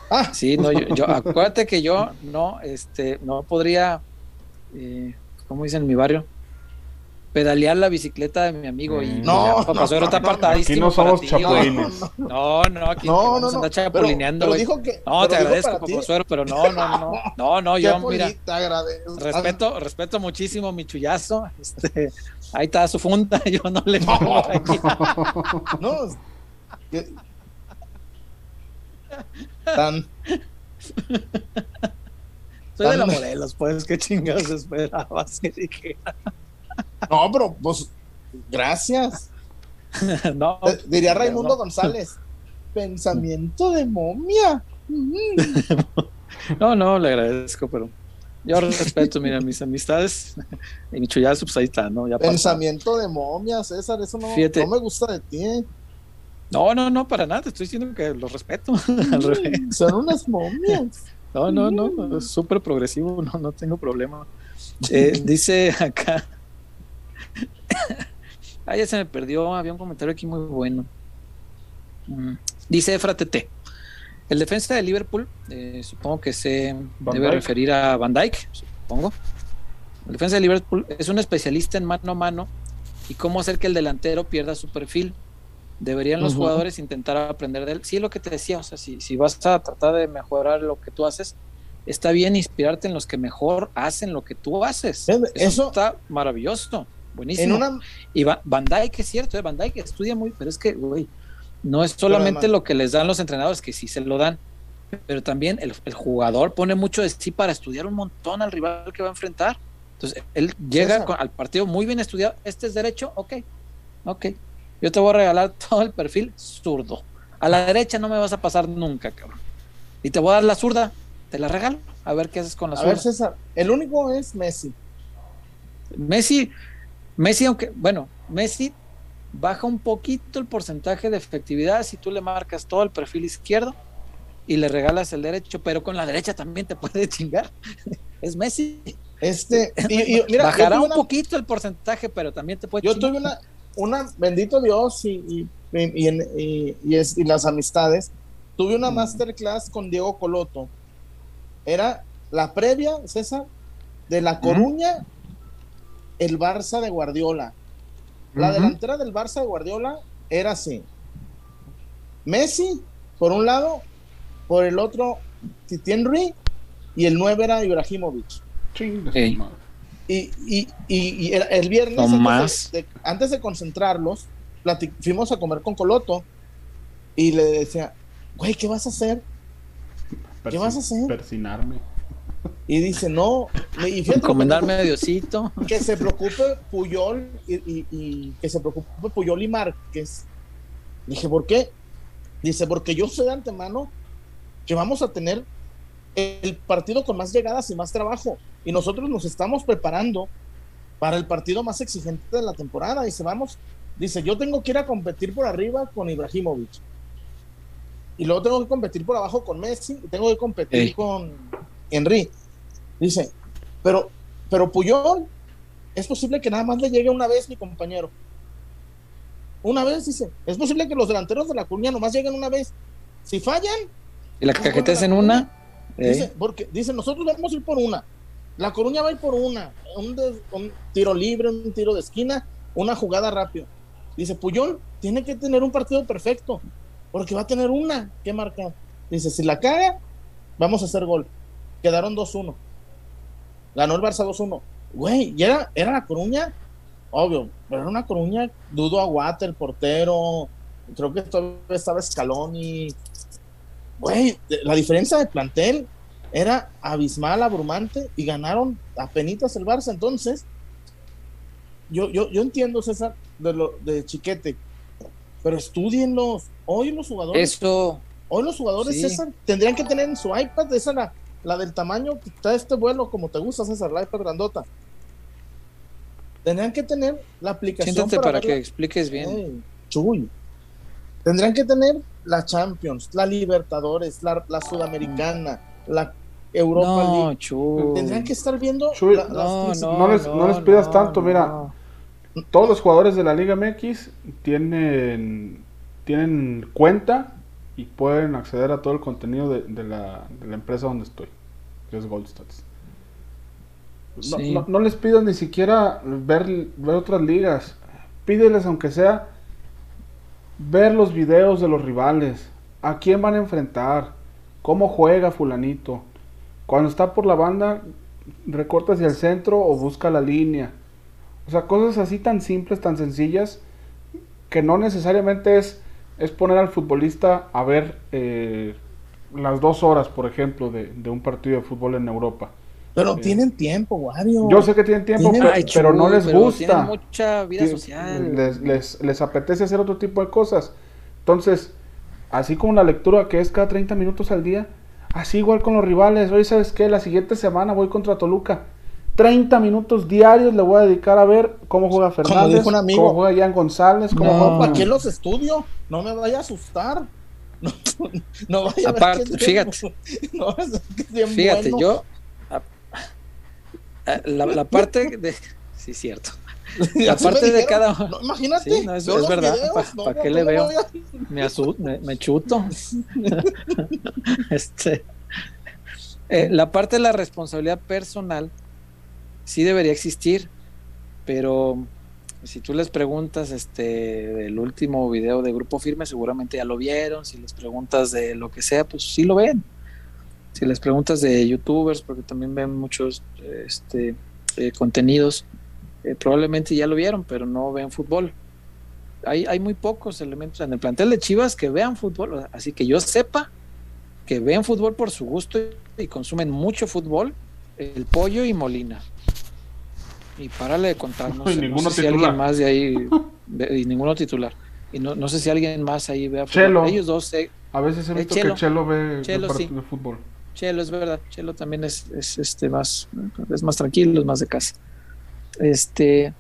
Ah, sí, no, yo, yo- acuérdate que yo no, este, no podría, eh, ¿cómo dicen en mi barrio? Pedalear la bicicleta de mi amigo y No, ya, papá no, está no, no, apartadísimo. Aquí no para somos ti, güey. chapulines. No, no, aquí no, no, a no. andar Pero, chapulineando, pero güey. dijo que. No, te agradezco, para papá pero no, no, no, no, no, yo, mira, te agradezco. respeto, respeto muchísimo mi chullazo, este, ahí está su funda, yo no le pongo aquí. No, tan Soy de la Morelos, pues, qué chingados esperabas que no, pero pues gracias. No, Eh, Diría Raimundo no. González. Pensamiento de momia. No, no, le agradezco, pero yo respeto, mira, mis amistades y mi chullazo, pues ahí está, ¿no? Ya. Pensamiento de momia, César, eso no, Fíjate. no me gusta de ti. No, no, no, para nada, te estoy diciendo que lo respeto. Al revés. Son unas momias. No, no, no, es súper progresivo, no, no tengo problema. Eh, dice acá. ah, ya se me perdió. Había un comentario aquí muy bueno. Mm, Dice Efra TT. El defensa de Liverpool, eh, supongo que se Van debe Dijk. referir a Van Dyke, supongo. El defensa de Liverpool es un especialista en mano a mano y cómo hacer que el delantero pierda su perfil. Deberían los jugadores intentar aprender de él. Sí, lo que te decía, o sea, si, si vas a tratar de mejorar lo que tú haces, está bien inspirarte en los que mejor hacen lo que tú haces. Eso, eso- está maravilloso, buenísimo. En una, Y Va- Van Dyke es cierto, ¿eh? Van Dyke estudia muy, pero es que, güey, no es solamente lo que les dan los entrenadores, que sí se lo dan, pero también el, el jugador pone mucho de sí para estudiar un montón al rival que va a enfrentar. Entonces, él llega con- al partido muy bien estudiado. Este es derecho, ok, ok. Yo te voy a regalar todo el perfil zurdo. A la derecha no me vas a pasar nunca, cabrón. Y te voy a dar la zurda, te la regalo. A ver qué haces con la a zurda. ver, César, el único es Messi. Messi, Messi, aunque, bueno, Messi baja un poquito el porcentaje de efectividad si tú le marcas todo el perfil izquierdo y le regalas el derecho, pero con la derecha también te puede chingar. es Messi. Este, y, y mira, Bajará un poquito el porcentaje, pero también te puede Yo chingar. tuve una, una, bendito Dios y, y, y, en- y- y es- y las amistades, tuve una Mm. masterclass con Diego Coloto. Era la previa, César, de La Coruña, el Barça de Guardiola. La delantera del Barça de Guardiola era así. Messi, por un lado, por el otro, Titi Henry, y el 9 era Ibrahimovic. Chingue su Ey. madre. Y, y, y, y el, el viernes, antes, más. De, de- antes de concentrarlos, fuimos a comer con Coloto y le decía, güey, ¿qué vas a hacer? ¿Qué vas a hacer? Persinarme. Y dice, no, y fíjate, Encomendarme a Diosito. que se preocupe Puyol y, y- y que se preocupe Puyol y Márquez. Dije, ¿por qué? Dice, porque yo sé de antemano que vamos a tener el partido con más llegadas y más trabajo. Y nosotros nos estamos preparando para el partido más exigente de la temporada. Dice, vamos, dice, yo tengo que ir a competir por arriba con Ibrahimovic. Y luego tengo que competir por abajo con Messi y tengo que competir Ey. con Henry. Dice, pero, pero Puyol, es posible que nada más le llegue una vez mi compañero. Una vez, dice, es posible que los delanteros de la Coruña nomás lleguen una vez. Si fallan, Y la cajetes en una. Eh, Dice, porque dice, nosotros vamos a ir por una. La Coruña va a ir por una. Un, de- un tiro libre, un tiro de esquina, una jugada rápida. Dice, Puyol tiene que tener un partido perfecto, porque va a tener una que marcar. Dice, si la caga, vamos a hacer gol. Quedaron 2-1. Ganó el Barça 2-1. Güey, y era, era la Coruña, obvio, pero era una Coruña, dudo Aguata, el portero, creo que todavía estaba Scaloni. Güey, la diferencia de plantel era abismal, abrumante, y ganaron a penitas el Barça. Entonces, yo, yo, yo entiendo, César, de, lo, de Chiquete, pero estudienlos. Hoy los jugadores, Eso, hoy los jugadores, Sí. César, tendrían que tener en su iPad, esa la, la del tamaño que está este vuelo, como te gusta, César, la iPad grandota. Tendrían que tener la aplicación siéntate para que expliques bien. Ey, chuy. Tendrían que tener la Champions, la Libertadores, la, la Sudamericana, la Europa No, League. chu. Tendrían que estar viendo Chuy, la- las No, no les- no les pidas tanto, mira. Todos los jugadores de la Liga MX tienen, tienen cuenta y pueden acceder a todo el contenido de, de la, de la empresa donde estoy, que es Goldstats. No, Sí. no- no les pidas ni siquiera ver, ver otras ligas. Pídeles, aunque sea, ver los videos de los rivales. ¿A quién van a enfrentar? ¿Cómo juega fulanito? Cuando está por la banda, recorta hacia el centro o busca la línea. O sea, cosas así tan simples, tan sencillas, que no necesariamente es, es poner al futbolista a ver eh, las dos horas, por ejemplo, de, de un partido de fútbol en Europa. Pero Sí. tienen tiempo, Wario. Yo sé que tienen tiempo, Tienen- pero no les pero gusta. tienen mucha vida social. Les, les, les apetece hacer otro tipo de cosas. Entonces, así como la lectura que es cada 30 minutos al día, así igual con los rivales. Hoy, ¿sabes qué? La siguiente semana voy contra Toluca. 30 minutos diarios le voy a dedicar a ver cómo juega Fernández, un amigo. cómo juega Jan González, cómo No. juega... ¿Para qué los estudio? No me vaya a asustar. No, no vaya a ver Aparte, que fíjate. no, que Fíjate, bueno. yo. A- eh, la, parte de. Sí, cierto. La parte de cada. imagínate. es, verdad. ¿Para qué le veo? Me, me, chuto. este. Eh, la parte de la responsabilidad personal sí debería existir, pero si tú les preguntas este el último video de Grupo Firme, seguramente ya lo vieron. Si les preguntas de lo que sea, pues sí lo ven. Si les preguntas de youtubers, porque también ven muchos este, eh, contenidos, eh, probablemente ya lo vieron, pero no ven fútbol. Hay, hay muy pocos elementos en el plantel de Chivas que vean fútbol, así que yo sepa que ven fútbol por su gusto y consumen mucho fútbol, el pollo y Molina. Y párale de contar, no, sé, si alguien más de ahí, y ninguno titular. Y no, no sé si alguien más ahí vea Chelo. Ellos dos. a veces he visto que Chelo ve Chelo, sí. de fútbol. Chelo, es verdad. Chelo también es, es, este más, es más tranquilo, es más de casa. Este,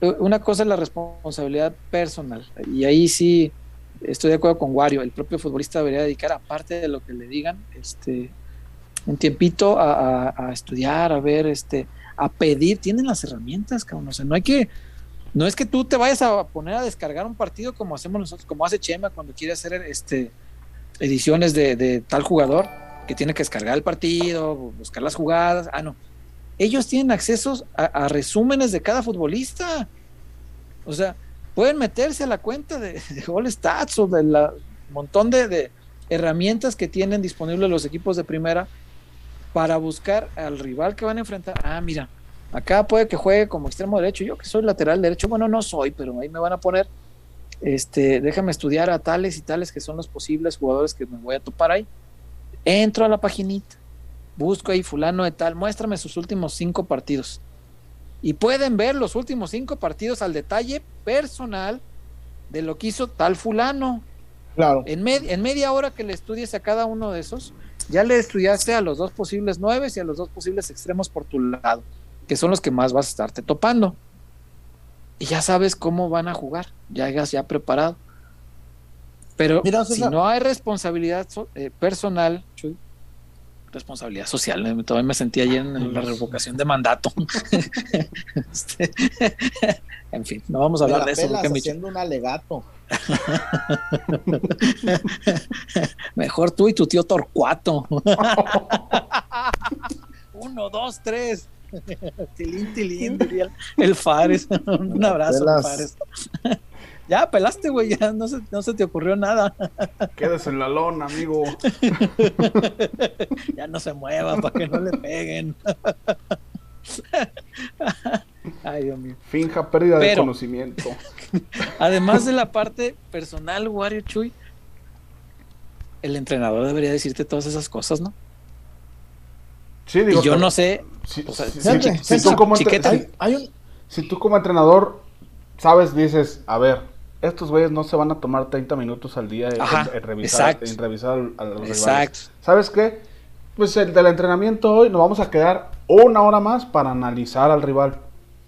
una cosa es la responsabilidad personal. Y ahí sí estoy de acuerdo con Wario. El propio futbolista debería dedicar, aparte de lo que le digan, este, un tiempito a, estudiar, a ver, este, a pedir, tienen las herramientas, cabrón. O no hay que, no es que tú te vayas a poner a descargar un partido como hacemos nosotros, como hace Chema cuando quiere hacer este ediciones de, tal jugador que tiene que descargar el partido, buscar las jugadas. Ah, no. Ellos tienen acceso a, resúmenes de cada futbolista. O sea, pueden meterse a la cuenta de, de All Stats o del montón de, de herramientas que tienen disponibles los equipos de primera para buscar al rival que van a enfrentar. Ah, mira, acá puede que juegue como extremo derecho. Yo que soy lateral derecho, bueno, no soy, pero ahí me van a poner. Este, déjame estudiar a tales y tales que son los posibles jugadores que me voy a topar ahí. Entro a la paginita, busco ahí fulano de tal, muéstrame sus últimos cinco partidos. Y pueden ver los últimos cinco partidos al detalle personal de lo que hizo tal fulano. Claro. En, en media hora que le estudies a cada uno de esos, ya le estudiaste a los dos posibles nueve y a los dos posibles extremos por tu lado, que son los que más vas a estarte topando. Y ya sabes cómo van a jugar, ya hayas ya preparado. Pero si no hay responsabilidad eh, personal, responsabilidad social, eh, todavía me sentí ayer en la revocación de mandato. Este, en fin, no vamos a hablar de eso. Porque haciendo un alegato. Mejor tú y tu tío Torcuato. Uno, dos, tres. tilín, tilín, diría el Fares. Un abrazo, Fares. Ya, pelaste, güey, ya no se, no se te ocurrió nada. Quédese en la lona, amigo. ya no se mueva para que no le peguen. Ay, Dios mío. Finja pérdida de conocimiento. Además de la parte personal, Wario Chuy, el entrenador debería decirte todas esas cosas, ¿no? Sí, digo. Y yo no sé. Si, tú como si tú como entrenador sabes, dices, a ver, estos güeyes no se van a tomar 30 minutos al día en, revisar, en revisar a los rivales. ¿Sabes qué? Pues el del entrenamiento hoy nos vamos a quedar una hora más para analizar al rival.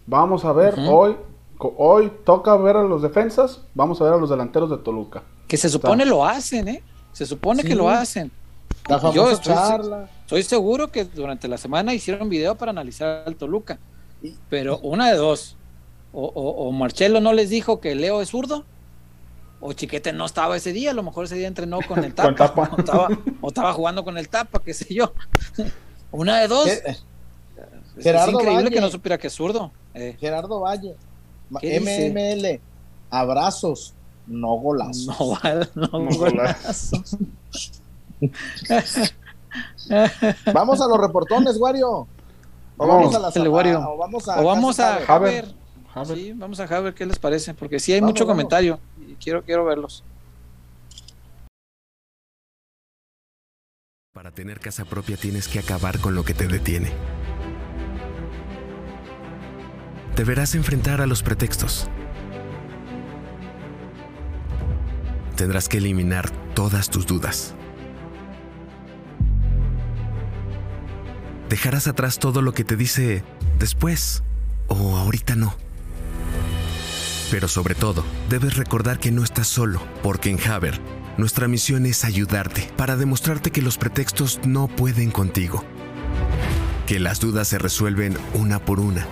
Vamos a ver hoy, hoy toca ver a los defensas, vamos a ver a los delanteros de Toluca. Que se supone lo hacen, ¿eh? Se supone que lo hacen. Yo estoy, seguro que durante la semana hicieron video para analizar al Toluca. Pero una de dos. O, o, Marcelo no les dijo que Leo es zurdo, o Chiquete no estaba ese día, a lo mejor ese día entrenó con el tapa, O, estaba, jugando con el tapa, qué sé yo. Una de dos. Es, increíble que no supiera que es zurdo. Eh. Gerardo Valle, MML, abrazos, no golazos. No, no, golazos. vamos a los reportones, Wario. O vamos, a la o vamos a, o vamos a Sí, vamos a ver qué les parece, porque sí hay mucho comentario y quiero, quiero verlos. Para tener casa propia tienes que acabar con lo que te detiene. Deberás enfrentar a los pretextos. Tendrás que eliminar todas tus dudas. Dejarás atrás todo lo que te dice después o ahorita no. Pero sobre todo, debes recordar que no estás solo, porque en Haber, nuestra misión es ayudarte para demostrarte que los pretextos no pueden contigo. que las dudas se resuelven una por una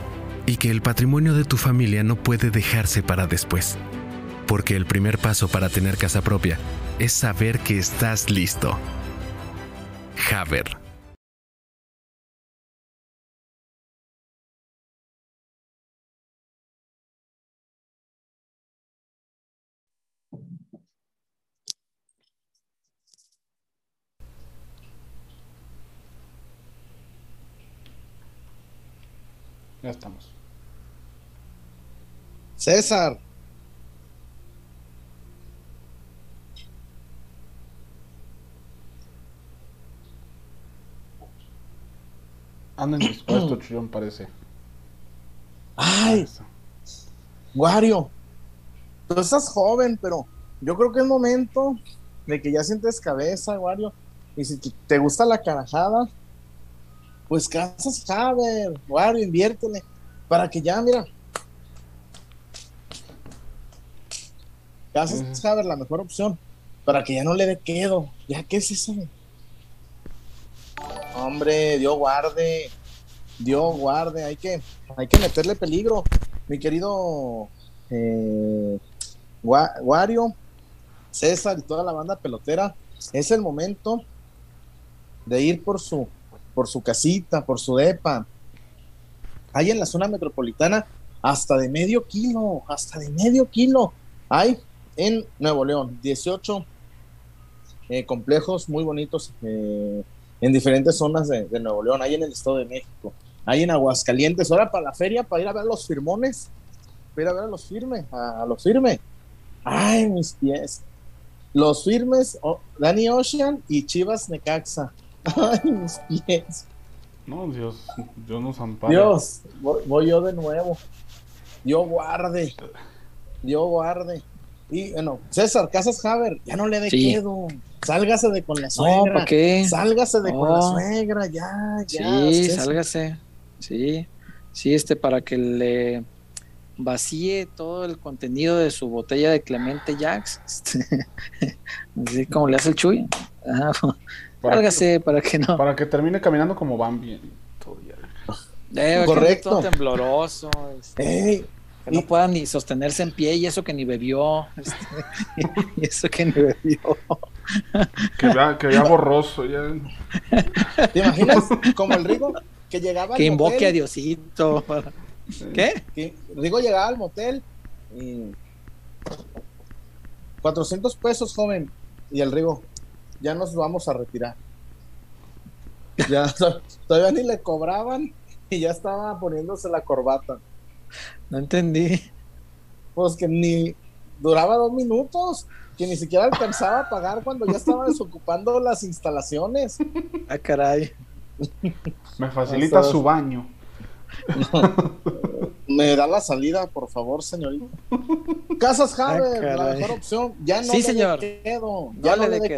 y que el patrimonio de tu familia no puede dejarse para después. Porque el primer paso para tener casa propia es saber que estás listo. Haber. Ya estamos. César. Anden dispuesto, Chuyón, parece. Ay. Wario. Tú estás joven, pero yo creo que es momento de que ya sientes cabeza, Wario. Y si te gusta la carajada, pues casas Haber, Wario, inviértele. Para que ya, mira. Casas Ujú. Haber, la mejor opción. Para que ya no le dé quedo. ¿Ya qué es eso? Hombre, Dios guarde. Dios guarde. Hay que, hay que meterle peligro. Mi querido eh, Wa- Wario, César y toda la banda pelotera. Es el momento de ir por su, por su casita, por su depa. Hay en la zona metropolitana hasta de medio kilo, hasta de medio kilo. Hay en Nuevo León 18 eh, complejos muy bonitos eh, en diferentes zonas de, Nuevo León. Hay en el Estado de México, hay en Aguascalientes. Ahora para la feria, para ir a ver los firmones, para ir a ver a los firmes, a los firmes. Ay, mis pies. Los firmes, oh, Danny Ocean y Chivas Necaxa. Ay, mis pies. No, Dios, Dios nos ampara. Dios, voy, voy yo de nuevo. Dios guarde. Dios guarde. Y bueno, César Casas Haber, ya no le dé Sí. quedo. Sálgase de con la No, suegra. ¿para qué? Sálgase de con la No. suegra, ya, ya. Sí, César. sálgase. Sí, sí, este, para que le vacíe todo el contenido de su botella de Clemente Jacks. Así como le hace el Chuy. Ajá, para, sálgase para que no. para que termine caminando como Bambi. en todo ya. Eh, Correcto. todo tembloroso. este, Ey, que no y- pueda ni sostenerse en pie y eso que ni bebió. este, y eso que ni bebió. Que vea, que vea borroso. Ya. ¿Te imaginas como el Rigo que llegaba Que al invoque motel, a Diosito. ¿Qué? que Rigo llegaba al motel y 400 pesos, joven. Y el Rigo, ya nos vamos a retirar. Ya todavía ni le cobraban y ya estaba poniéndose la corbata. No entendí. Pues que ni duraba dos minutos, que ni siquiera alcanzaba a pagar cuando ya estaba desocupando las instalaciones. Ah, caray. Me facilita su baño. Me da la salida, por favor, señorita. Casas Haber, Ah, la mejor opción. Ya no Sí, le señor. quedo. No Ya no, le le dé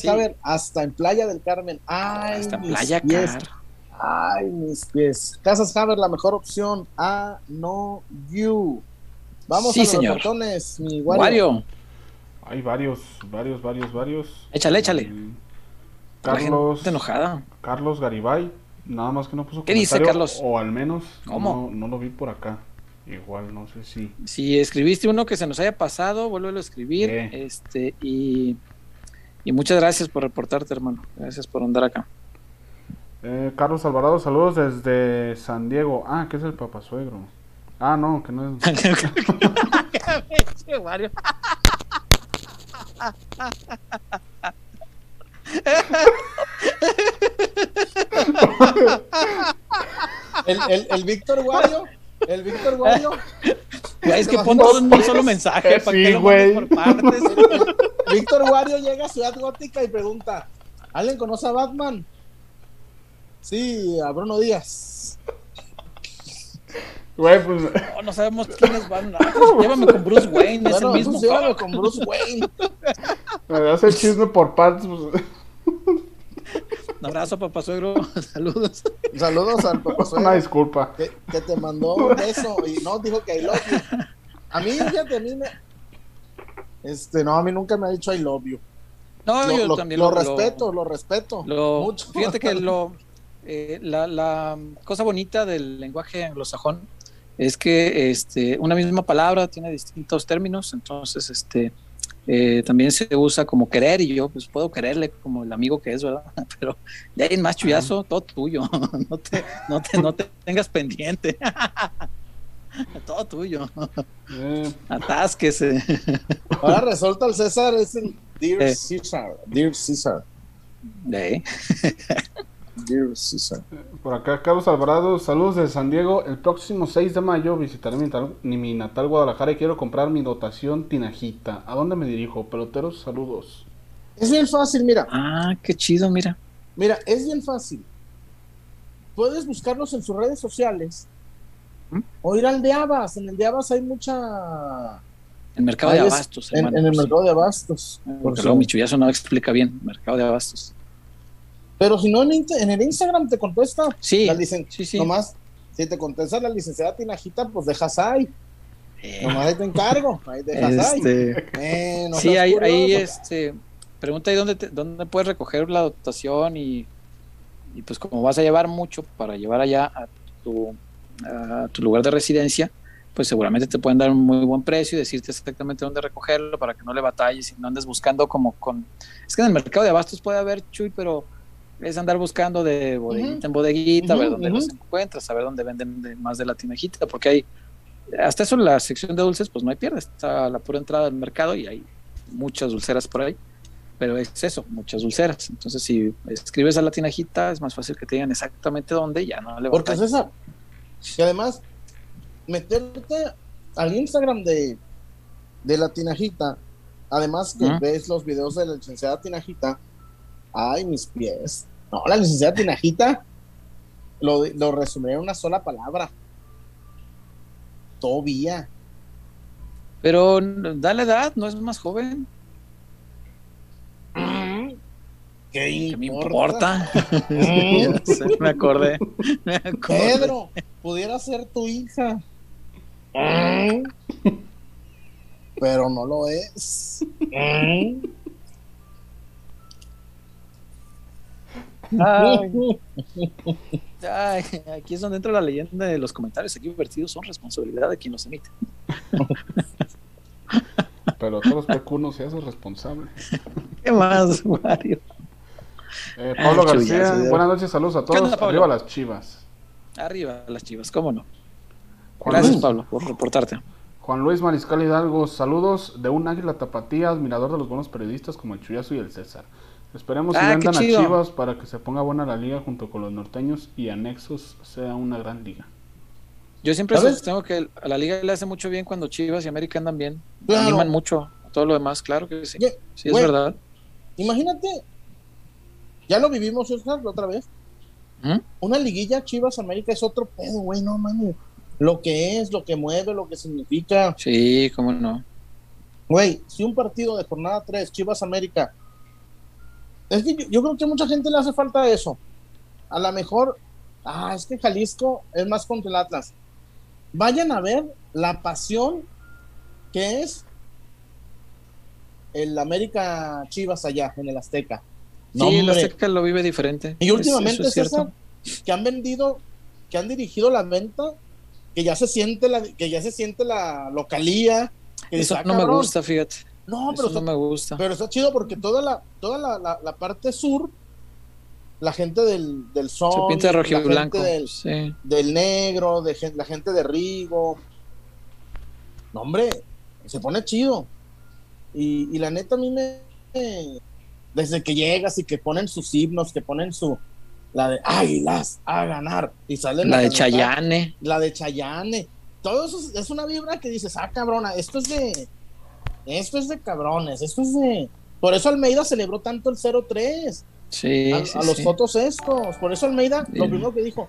Sí. Haber, hasta en Playa del Carmen. Ay, Hasta mis Playa pies. Car. Ay, mis pies. Casas Haber, la mejor opción. A no you. Vamos Sí, a los señor. reportones, mi Wario. Wario, Hay varios, varios, varios, varios. échale, échale. Mm, Carlos, gente enojada. Carlos Garibay, nada más que no puso ¿Qué dice, Carlos? O al menos ¿Cómo? No, no lo vi por acá. Igual, no sé si. Si escribiste uno que se nos haya pasado, vuélvelo a escribir. Sí. Este, y, y muchas gracias por reportarte, hermano. Gracias por andar acá. Eh, Carlos Alvarado, saludos desde San Diego. Ah, que es el papasuegro. Ah, no, que no es. Wario. El, el, el Víctor Wario. El Víctor Wario. Güey, es que pon todo en un solo mensaje. ¿Para Sí, que lo güey. por partes? Víctor Wario llega a Ciudad Gótica y pregunta: ¿Alguien conoce a Batman? Sí, a Bruno Díaz. Güey, pues. No, no sabemos quién es Batman. Ah, pues llévame con Bruce Wayne, es Bueno, el mismo. pues llévame con Bruce Wayne. Me hace el chisme por partes. Pues, Un abrazo, papá suegro. Saludos. Saludos al papá una suegro disculpa. que, que te mandó un beso y no dijo que I love you. A mí, fíjate, a mí me. Este, no, a mí nunca me ha dicho I love you. No, Lo, yo lo- también lo respeto, lo respeto. lo- mucho. Fíjate que lo, eh, la, la cosa bonita del lenguaje anglosajón es que este, una misma palabra tiene distintos términos, entonces este, eh, también se usa como querer y yo pues puedo quererle como el amigo que es, ¿verdad? Pero de ahí en más chullazo, todo tuyo, no te, no te, no te tengas pendiente. todo tuyo. Eh, Atásquese. Ahora resulta el César es el Dear Eh. César. Dear César. Eh, Dear por acá, Carlos Alvarado, saludos de San Diego. El próximo 6 de mayo visitaré mi natal, ni mi natal Guadalajara y quiero comprar mi dotación Tinajita. ¿A dónde me dirijo? Peloteros, saludos. Es bien fácil, mira. Ah, qué chido, mira. Mira, es bien fácil. Puedes buscarlos en sus redes sociales ¿Mm? o ir al de Abas. En el de Abas hay mucha. El mercado Ahí de abastos, en, hermano. en el Sí. mercado de Abastos. Porque Por luego su- mi chullazo no explica bien. Mercado de abastos. Pero si no, en, en el Instagram te contesta. Sí, La licen- sí, sí. Nomás, si te contesta la licenciada Tinajita, pues dejas ahí. Eh, Nomás ahí te encargo. Ahí dejas ahí. este, Eh, no sí, ahí, ahí este, pregunta ahí dónde, te- dónde puedes recoger la dotación y, y pues como vas a llevar mucho para llevar allá a tu, a tu lugar de residencia, pues seguramente te pueden dar un muy buen precio y decirte exactamente dónde recogerlo para que no le batalles y no andes buscando como con... Es que en el mercado de abastos puede haber, Chuy, pero es andar buscando de bodeguita en bodeguita, a ver dónde ujú. los encuentras, saber dónde venden de- más de la tinajita, porque hay hasta eso en la sección de dulces, pues no hay pierde, está a la pura entrada del mercado y hay muchas dulceras por ahí, pero es eso, muchas dulceras. Entonces, si escribes a la tinajita, es más fácil que te digan exactamente dónde y ya no le Porque batalles. César, y además, meterte al Instagram de, de la Tinajita, además que ves los videos de la licenciada Tinajita, ay, mis pies. No, la licenciada Tinajita lo, lo resumiría en una sola palabra. Todavía. Pero da la edad, no es más joven. ¿Qué ¿Qué me importa? Mm. Me acordé. Me acordé. Pedro, pudiera ser tu hija. Mm. Pero no lo es. Ay. Ay, aquí es donde entra la leyenda de los comentarios aquí vertidos son responsabilidad de quien los emite. Peloteros PQ no se hace responsable. ¿Qué más, Mario? Eh, Pablo Ah, García, chullazo, buenas noches, saludos a ¿Qué todos. onda? Arriba las chivas. Arriba las chivas, cómo no. Juan Gracias, Luis, Pablo, por reportarte. Juan Luis Mariscal Hidalgo, saludos de un águila tapatía, admirador de los buenos periodistas como el Chuyazo y el César. Esperemos Ah, que vendan a. Chivas para que se ponga buena la liga junto con los norteños y anexos sea una gran liga. Yo siempre sostengo que a la liga le hace mucho bien cuando Chivas y América andan bien. Claro. Animan mucho a todo lo demás, claro que sí. Sí, es verdad. Imagínate, ya lo vivimos Oscar, la otra vez. ¿Mm? Una liguilla Chivas América es otro pedo, güey, no mames. Lo que es, lo que mueve, lo que significa. Sí, cómo no. Güey, si un partido de jornada 3, Chivas América. Es que yo, yo creo que a mucha gente le hace falta eso. A lo mejor, ah, es que Jalisco es más contra el Atlas. Vayan a ver la pasión que es el América Chivas allá en el Azteca. No, sí, el. Azteca lo vive diferente. Y Es- últimamente, es cierto. César, que han vendido, que han dirigido la venta, que ya se siente la, que ya se siente la localía. Que Eso ah, no me gusta, fíjate. No, Eso pero, no está, me gusta. pero está chido porque toda la, toda la, la- la parte sur, la gente del, del Se sol, pinta la rojo y gente blanco. del, Sí. del negro, de la gente de Rigo. No, hombre, se pone chido. Y, y la neta a mí me... Desde que llegas y que ponen sus himnos, que ponen su... La de Águilas a ganar. Y salen La de Chayane. La de Chayane. Todo eso es, es una vibra que dices, ah, cabrona, esto es de... Esto es de cabrones, esto es de... Por eso Almeida celebró tanto el 0-3 Sí, a, sí, a los sí. fotos estos. Por eso Almeida, lo primero que dijo,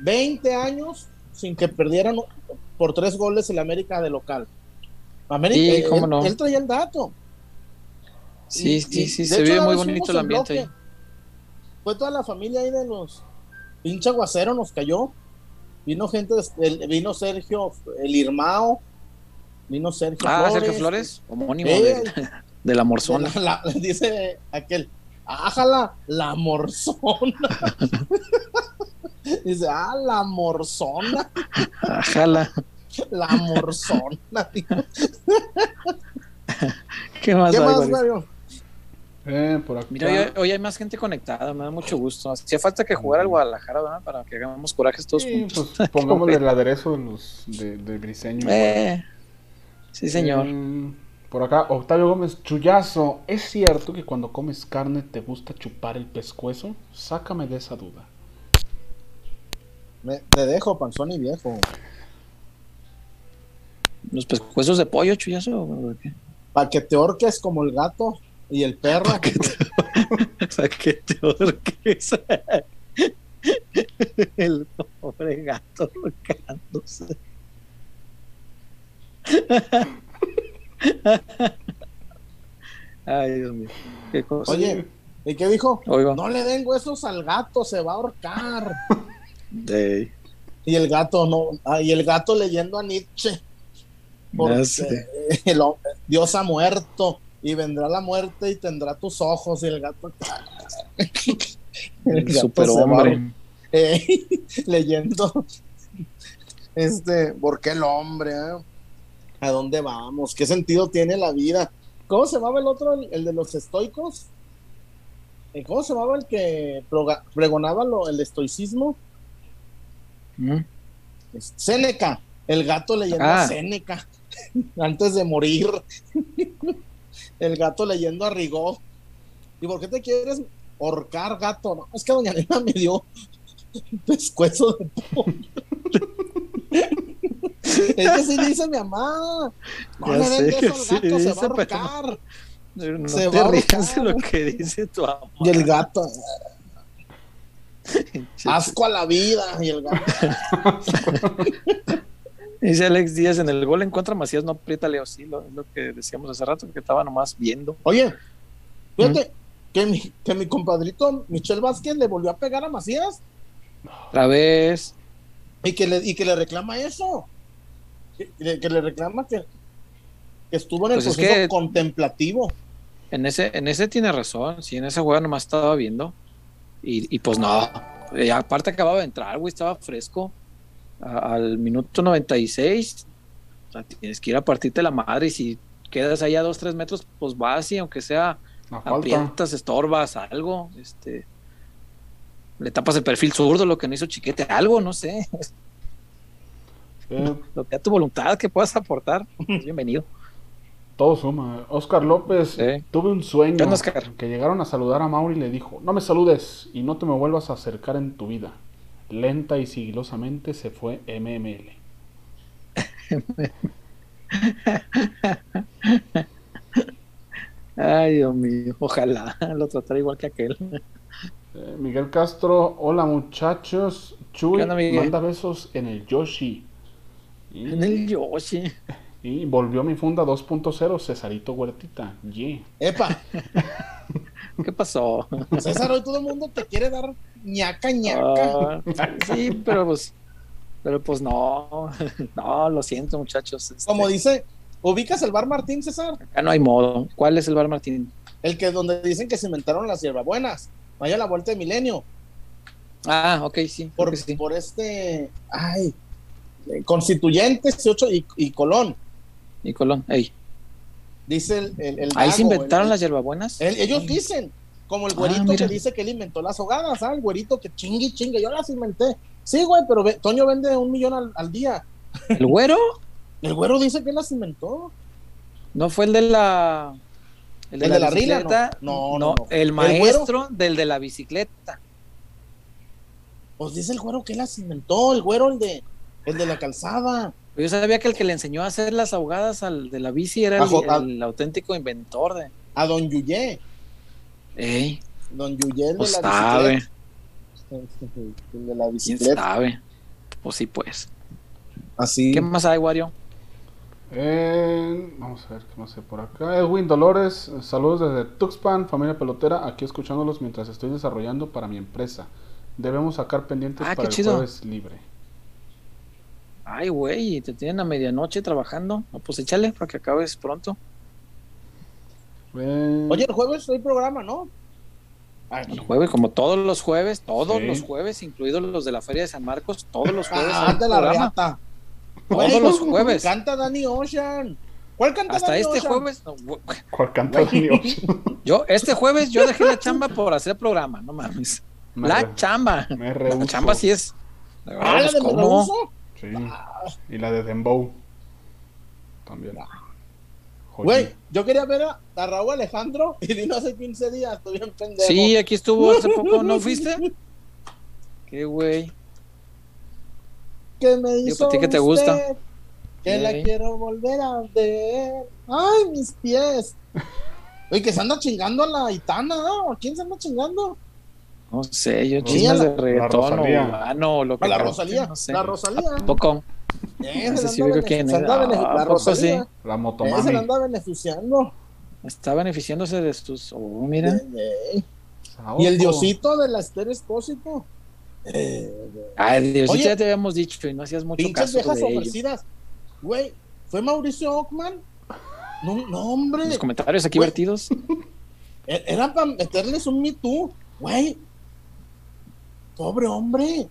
20 años sin que perdieran por tres goles el América de local. América, Sí, él- cómo él, no. él traía el dato. Sí, Y- sí, sí, se vive muy bonito el en ambiente ahí. Fue toda la familia ahí de los pinche aguacero, nos cayó. Vino gente, el- vino Sergio, el Irmao, vino Sergio Ah, Flores. Sergio Flores, homónimo Eh, de, de la de Morzona. la- la- dice aquel, ájala, la morzona. Dice, ah, la morzona. Ájala. La morzona. ¿Qué más ¿Qué hay, más? Mario? Eh, por acá. Mira, hoy, hoy hay más gente conectada, me da mucho gusto. Hacía falta que jugara el Guadalajara, ¿verdad? Para que hagamos corajes todos Sí, juntos. pues pongámosle el aderezo de los de, de briseño. Eh, sí, señor. Eh, por acá, Octavio Gómez, chullazo. ¿Es cierto que cuando comes carne te gusta chupar el pescuezo? Sácame de esa duda. Me- te dejo, panzón y viejo. Los pescuezos de pollo, chuyazo. ¿o qué? Para que te orques como el gato y el perro. Pa' que te- Para que te ahorques. El pobre gato ahorcándose. Ay, Dios mío. Qué cosa. Oye, ¿y qué dijo? Oiga. No le den huesos al gato, se va a ahorcar. Y el gato no, ah, y el gato leyendo a Nietzsche. Porque Ya sé. el Dios ha muerto y vendrá la muerte y tendrá tus ojos y el gato. El gato superhombre. va, eh, leyendo. Este, ¿por qué el hombre? eh? ¿A dónde vamos? ¿Qué sentido tiene la vida? ¿Cómo se llamaba el otro, el, el de los estoicos? Eh, ¿Cómo se llamaba el que pregonaba lo- el estoicismo? ¿Mm? Es Séneca, el gato leyendo Ah. a Séneca antes de morir. el gato leyendo a Rigaud. ¿Y por qué te quieres horcar, gato? No, es que doña Nena me dio pescuezo de pollo. es que sí dice mi mamá. No Ya le den sé eso al sí gato, se va a ahorcar. No Se te rías de lo que dice tu amor. Y el gato, asco a la vida. Y el gato, Dice Alex Díaz, en el gol en contra Macías no aprieta Leo, sí, lo, es lo que decíamos hace rato, que estaba nomás viendo. Oye, fíjate que, mi, que mi compadrito Michel Vázquez le volvió a pegar a Macías. Otra vez, Y que le, y que le reclama eso. Que, le reclama que, que estuvo en el Pues es proceso que- contemplativo. en ese, en ese tiene razón, sí, en esa jugada nomás estaba viendo. Y, y pues no, aparte acababa de entrar, güey, estaba fresco. A- al minuto 96, o sea, tienes que ir a partirte la madre y si quedas allá a dos, tres metros, pues vas y aunque sea aprietas, estorbas, algo, este, le tapas el perfil zurdo, lo que no hizo Chiquete, algo, no sé, Eh, lo que a tu voluntad que puedas aportar, pues, bienvenido. todo suma. Oscar López, tuve un sueño que llegaron a saludar a Mauri y le dijo, no me saludes y no te me vuelvas a acercar en tu vida. Lenta y sigilosamente se fue MML. Ay, Dios mío, ojalá lo tratara igual que aquel. Eh, Miguel Castro, hola muchachos. Chuy manda besos en el Yoshi. Y, En el Yoshi. y volvió mi funda 2.0, Cesarito Huertita. Yeah. Epa, ¿Qué pasó? César, hoy todo el mundo te quiere dar ñaca, ñaca. Ah, sí, pero pues, pero pues no, no, lo siento muchachos. este, Como dice, ubicas el bar Martín, César, acá no hay modo. ¿Cuál es el bar Martín? el que donde dicen que se inventaron las hierbabuenas. Vaya la vuelta de milenio. Ah, ok, sí, Por, sí. por este, ay, constituyentes 18 y, y Colón. Y Colón, ey. Dice el, el, el Ahí se inventaron el- las hierbabuenas. el- ellos dicen, como el Ah, güerito que dice que él inventó las hogadas, ¿ah? El güerito que chingue, chingue, yo las inventé. Sí, güey, pero ve- Toño vende un millón al, al día. ¿El güero? El güero dice que él las inventó. ¿No fue el de la. ¿El de la rila? bicicleta? No. No, no, no. el ¿El maestro del de la bicicleta. Pues dice el güero que él las inventó, el güero, el de, el de la calzada. Yo sabía que el que le enseñó a hacer las ahogadas al de la bici era el, auténtico inventor de. A don Yuyé. Ey, Don Yuyé, el de pues la sabe, bicicleta. El de la quién bicicleta. sabe. Pues sí, pues. Así. ¿Qué más hay, Wario? Eh, vamos a ver qué más hay por acá. Edwin Dolores, saludos desde Tuxpan, familia pelotera, aquí escuchándolos mientras estoy desarrollando para mi empresa. Debemos sacar pendientes Ah, para el chido. jueves libre. Ay, güey, te tienen a medianoche trabajando. No, pues échale para que acabes pronto. Eh, Oye, el jueves hay programa, ¿no? El jueves, como todos los jueves, todos Sí. los jueves, incluidos los de la Feria de San Marcos, todos los jueves. Ah, de la programa. reata. Todos los jueves. Canta Danny Ocean. ¿Cuál canta Hasta Danny este Ocean? jueves, no, ¿Cuál canta. Danny Ocean? yo, este jueves yo dejé la chamba por hacer programa, no mames. Me La re- chamba. me La chamba sí es. Ah, la Pues, de Me ¿cómo? Rehuso. Sí. Y la de Dembow. También. Joder. Güey, yo quería ver a, a Raúl Alejandro y vino hace 15 días, estoy bien pendejo. Sí, aquí estuvo hace poco, ¿no fuiste? Qué güey. que me hizo ¿a ti qué te gusta? Que la quiero volver a ver. Ay, mis pies. Oye, que se anda chingando a la Itana, ¿no? ¿A quién se anda chingando? No sé, yo Sí, chismes la- de reggaetón o o lo que A la Rosalía. no sé. La Rosalía. ¿A poco? Eh, No sé si ubico quién bene- Ah, La ¿a poco Rosalía. sí? La Eh, motomami. se la anda beneficiando. Está beneficiándose de sus. Oh, mira. Eh. Y el diosito de la Esther Espósito. Eh, Ay, Dios, Oye, ya te habíamos dicho y no hacías mucho caso viejas de ofrecidas. Güey, ¿fue Mauricio Ockman? No, no, hombre. Los comentarios aquí Güey. vertidos. E- Era para meterles un Me Too. Güey. Pobre hombre.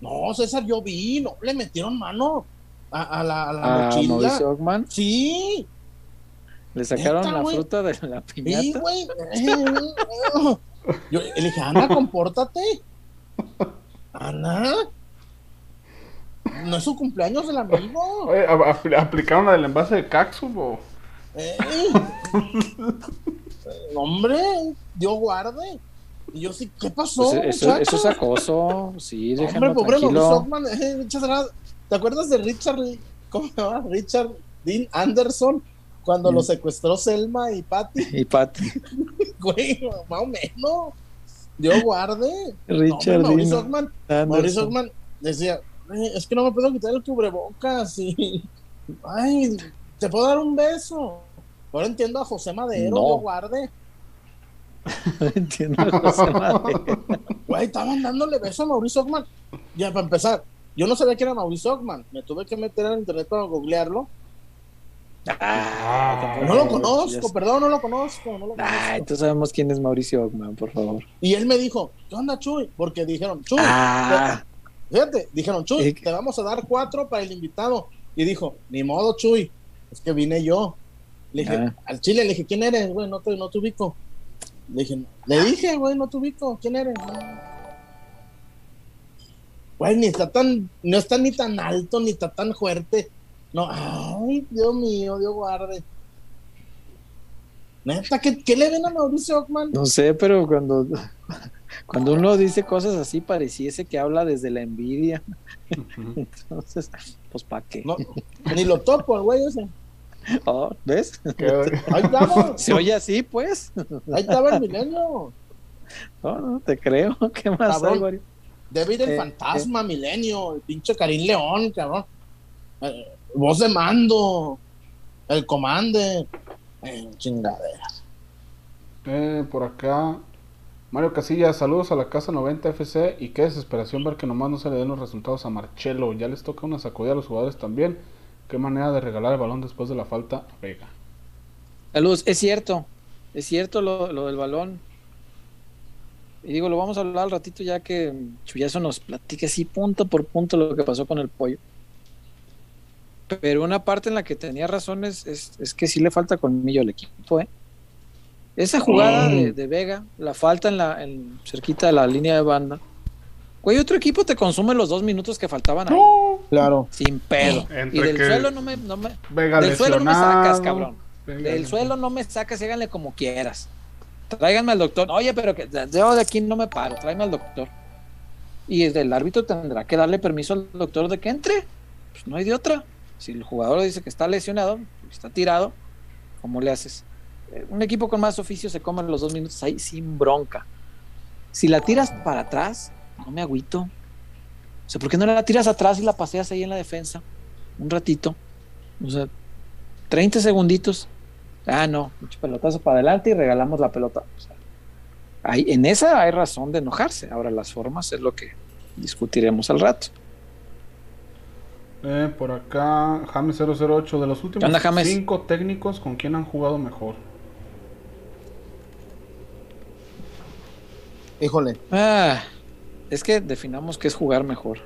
No, César, yo vi, no, le metieron mano a, a la, a la A mochila. Mauricio Ockman Sí, le sacaron la fruta de la sí, piñata. güey. Yo le dije, Ana, compórtate. Ana. No es su cumpleaños del amigo. Oye, ¿a- apl- ¿aplicaron la del envase de Caxu o...? Ey. Hombre, Dios guarde. Y yo sí, ¿qué pasó? Pues eso, eso es acoso. Sí, Hombre, déjame pobre Mauricio tranquilo. Ockman, eh. ¿Te acuerdas de Richard, cómo se llama? Richard Dean Anderson cuando Mm. lo secuestró Selma y Patty, Y Pat, güey, más o menos. Dios guarde. No, Richard Mauricio Dean Ockman, Anderson. Mauricio Ockman decía, "Eh, es que no me puedo quitar el cubrebocas y ay, te puedo dar un beso. Ahora entiendo a José Madero, No. Dios guarde. Entiendo, José. Güey, estaban dándole beso a Mauricio Ockman. Ya, para empezar, yo no sabía que era Mauricio Ockman. Me tuve que meter en internet para googlearlo. Ah, No lo conozco, perdón, no lo conozco. No lo conozco. Ay, tú sabemos quién es Mauricio Ockman, por favor. Y él me dijo, ¿qué onda, Chuy? Porque dijeron, Chuy, Ah, fíjate, dijeron, Chuy, te vamos a dar cuatro para el invitado. Y dijo, ni modo, Chuy, es que vine yo. Le dije, Ah. al chile, le dije, ¿quién eres, güey? No te, no te ubico. Le dije, le dije, güey, no te ubico, ¿quién eres? No. Güey, ni está tan, no está ni tan alto, ni está tan fuerte. No, ay, Dios mío, Dios guarde. Neta, ¿qué, qué le ven a Mauricio Ockman? no sé, pero cuando, cuando uno dice cosas así, pareciese que habla desde la envidia. Entonces, pues, ¿para qué? No, ni lo topo, el güey ese. Oh, ¿Ves? ¿Qué? Ahí estaba, Se oye así, pues. ahí estaba el milenio. No, no te creo. ¿Qué más Cabrón. hay, Wario? David el Eh, fantasma, milenio, el pinche Karim León, cabrón. Eh, voz de mando, el comande. Eh, chingadera. Eh, por acá, Mario Casillas, saludos a la Casa 90 FC y qué desesperación ver que nomás no se le den los resultados a Marcelo. Ya les toca una sacudida a los jugadores también. Qué manera de regalar el balón después de la falta a Vega. Saludos, es cierto, es cierto lo, lo del balón. Y digo, lo vamos a hablar al ratito ya que Chuyazo nos platique así punto por punto lo que pasó con el pollo. Pero una parte en la que tenía razón es, es, es que sí le falta colmillo al equipo, ¿eh? Esa jugada de, de Vega, la falta en la en, cerquita de la línea de banda. Güey, otro equipo te consume los dos minutos que faltaban ahí, Claro. sin pedo. Entre Y del suelo no me, no me, Vega del suelo no me sacas, cabrón. Vega Del suelo no me sacas, háganle como quieras. Tráiganme al doctor. Oye, pero que yo de aquí no me paro, tráeme al doctor. Y el árbitro tendrá que darle permiso al doctor de que entre. Pues no hay de otra. Si el jugador dice que está lesionado, está tirado, ¿cómo le haces? Eh, Un equipo con más oficio se come los dos minutos ahí sin bronca. Si la tiras para atrás, no me agüito. O sea, ¿por qué no la tiras atrás y la paseas ahí en la defensa? Un ratito. O sea, 30 segunditos. Ah, no, mucho pelotazo para adelante y regalamos la pelota. O sea, hay, en esa hay razón de enojarse. Ahora las formas es lo que discutiremos al rato. Eh, por acá, James 008, de los últimos onda, James? cinco técnicos, ¿con quién han jugado mejor? Híjole. Ah, es que definamos qué es jugar mejor.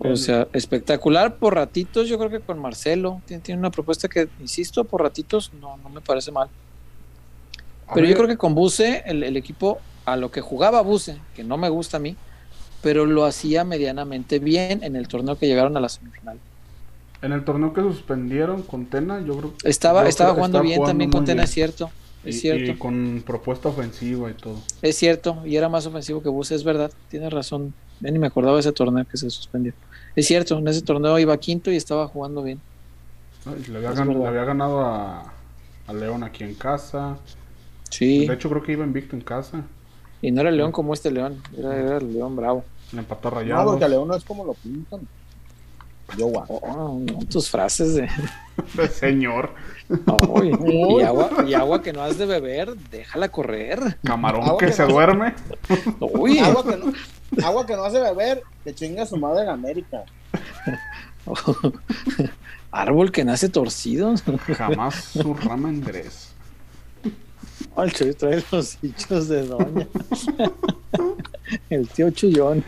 O sea, espectacular por ratitos, yo creo que con Marcelo. Tiene, tiene una propuesta que, insisto, por ratitos no, no me parece mal. Pero yo creo que con Buse, el, el equipo, a lo que jugaba Buse, que no me gusta a mí, pero lo hacía medianamente bien en el torneo que llegaron a la semifinal. En el torneo que suspendieron con Tena, yo creo Estaba, yo estaba que jugando bien también con Tena, es cierto. Es Y- cierto. Y con propuesta ofensiva y todo. Es cierto, y era más ofensivo que Buse, es verdad. Tienes razón. Ya ni me acordaba de ese torneo que se suspendió. Es cierto, en ese torneo iba quinto y estaba jugando bien. Y le, había Es gan- verdad. le había ganado a, a León aquí en casa. Sí, De hecho, creo que iba invicto en casa. y no era el León como este León, era, era el León bravo. Le empató a No, porque a León no es como lo pintan. Yo guau. Oh, no, tus frases de. Señor. Y, agua, y agua que no has de beber, déjala correr. Camarón Agua que, que se no- duerme. Uy, Agua que, no, agua que no hace beber, que chinga su madre en América. árbol que nace torcido. Jamás su rama enderez. Ay, el Chuy trae los hichos de doña. El tío Chullón.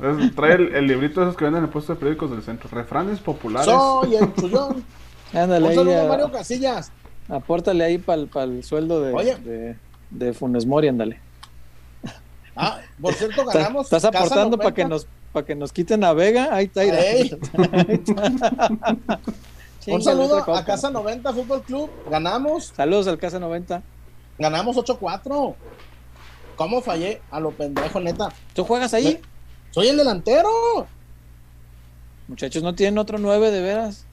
Entonces, trae el, el librito de esos que venden en el puesto de periódicos del centro. Refranes populares. Soy el chullón. Ándale Un ahí, saludo a Mario Casillas. apórtale ahí para el sueldo de, Oye. de, de Funes Mori, ándale. Ah, por cierto, ¿Estás, ganamos. estás aportando para 90. que nos para que nos quiten a Vega? Ahí está. Chíngale Un saludo copa. a Casa 90 Fútbol Club. Ganamos, Saludos al Casa 90. ganamos 8-4. ¿Cómo fallé? A lo pendejo, neta. ¿Tú juegas ahí? Soy el delantero. Muchachos, ¿no tienen otro 9 de veras?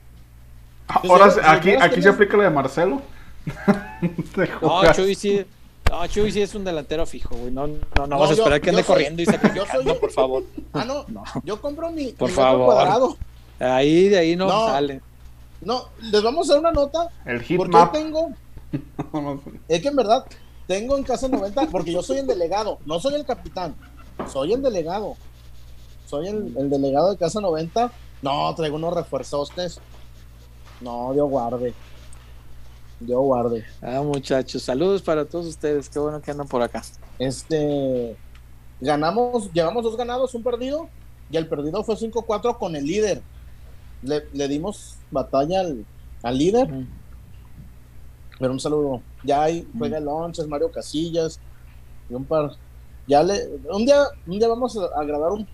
Ahora Si- si aquí, aquí se aplica la de Marcelo. De No. Chuy sí. No, Chuy sí es un delantero fijo, güey. No, no, no, No, vas a yo- esperar que ande yo soy- corriendo y yo soy- sacrificando, por favor. Ah, no. No. Yo compro mi, Por mi favor. cuadrado. Ahí de ahí no, No. sale. No, les vamos a hacer una nota. El hit Porque map. tengo, No, no, es que en verdad, tengo en casa 90, porque yo soy el delegado, no soy el capitán, soy el delegado. Soy el, el delegado de casa 90. No, traigo unos refuerzostes. No, Dios guarde. Dios guarde. Ah, muchachos, saludos para todos ustedes. Qué bueno que andan por acá. Este, ganamos, llevamos dos ganados, un perdido, y el perdido fue 5-4 con el líder. Le, le dimos batalla al, al líder, pero un saludo. Ya hay, juega el Lonches, Mario Casillas, y un par. Ya le, un día, un día vamos a, a grabar un-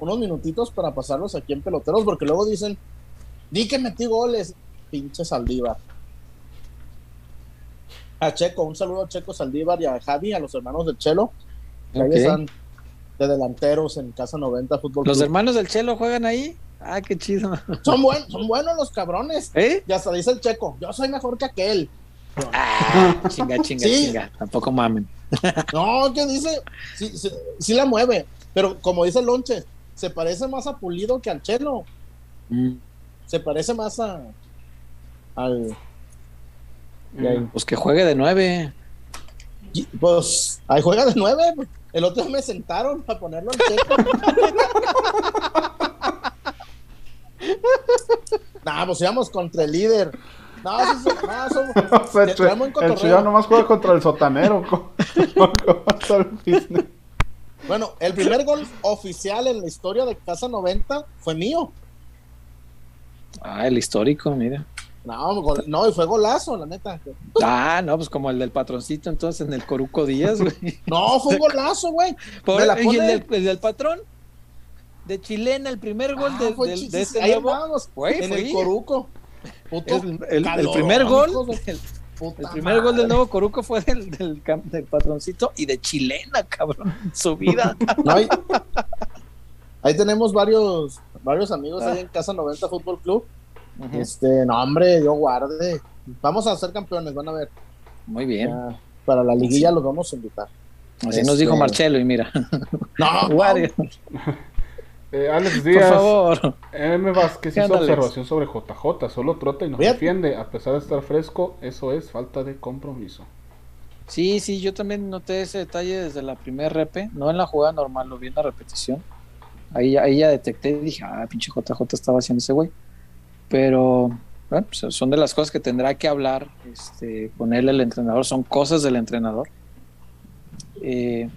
unos minutitos para pasarlos aquí en peloteros, porque luego dicen, di que metí goles, pinche Saldívar. A Checo, un saludo a Checo Saldívar y a Javi, a los hermanos del Chelo. que ahí están de delanteros en Casa 90 Fútbol ¿Los Club. hermanos del Chelo juegan ahí? Ah, qué chido. Son, buen, son buenos los cabrones. ¿Eh? Y hasta dice el Checo, yo soy mejor que aquel. Ah, chinga, chinga, Sí. chinga. Tampoco mamen. No, que dice, sí, sí, sí la mueve, pero como dice el Lonche, se parece más a Pulido que al Chelo. Mm, Se parece más a al ahí, Pues que juegue de nueve. y- pues ahí juega de nueve. pues. El otro día me sentaron para ponerlo al Checo. nah, pues íbamos contra el líder. No, sí, sí, no, somos- O sea, el, el nomás juega contra el sotanero. co- contra el business. Bueno, el primer gol oficial en la historia de Casa 90 fue mío. Ah, el histórico, mira. No, gol- no, y fue golazo, la neta. Ah, no, pues como el del patroncito entonces en el Coruco Díaz, güey. No, fue un golazo, güey. Por- ¿Y el del, el del patrón? De chilena, el primer gol Ah, de, fue del- chis- de este ahí nuevo. Güey, en fue el ahí. Coruco. Puto El, el- el calorón, primer gol, de puta el primer gol del nuevo Coruco fue del, del, del patroncito y de chilena, cabrón, su vida. No, ahí, ahí tenemos varios varios amigos ahí en Casa 90 Fútbol Club. Este, no, hombre, yo guarde. Vamos a ser campeones, van a ver. Muy bien. Ya, para la liguilla los vamos a invitar. Así nos Este- dijo Marcelo y mira, No, Guardia, Eh, Alex por Díaz. favor. M. Vázquez ¿Qué hizo Alex? observación sobre JJ. Solo trota y nos Fíjate. defiende. A pesar de estar fresco, eso es falta de compromiso. Sí, sí, yo también noté ese detalle desde la primera repe, no en la jugada normal, lo vi en la repetición. Ahí, ahí ya detecté y dije, ah, pinche JJ estaba haciendo ese güey. Pero, bueno, pues son de las cosas que tendrá que hablar este, con él el entrenador, son cosas del entrenador. Eh,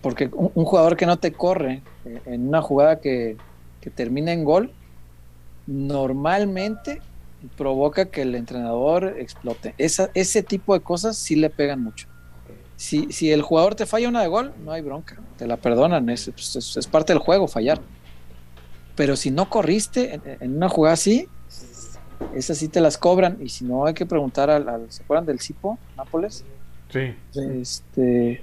porque un, jugador que no te corre eh, en una jugada que, que termina en gol, normalmente provoca que el entrenador explote. Esa, ese tipo de cosas sí le pegan mucho. Si, si, el jugador te falla una de gol, no hay bronca, te la perdonan, es, es, es parte del juego fallar. Pero si no corriste en, en, una jugada así, esas sí te las cobran. Y si no, hay que preguntar al, al ¿se acuerdan del Cipo, Nápoles? Sí. Este,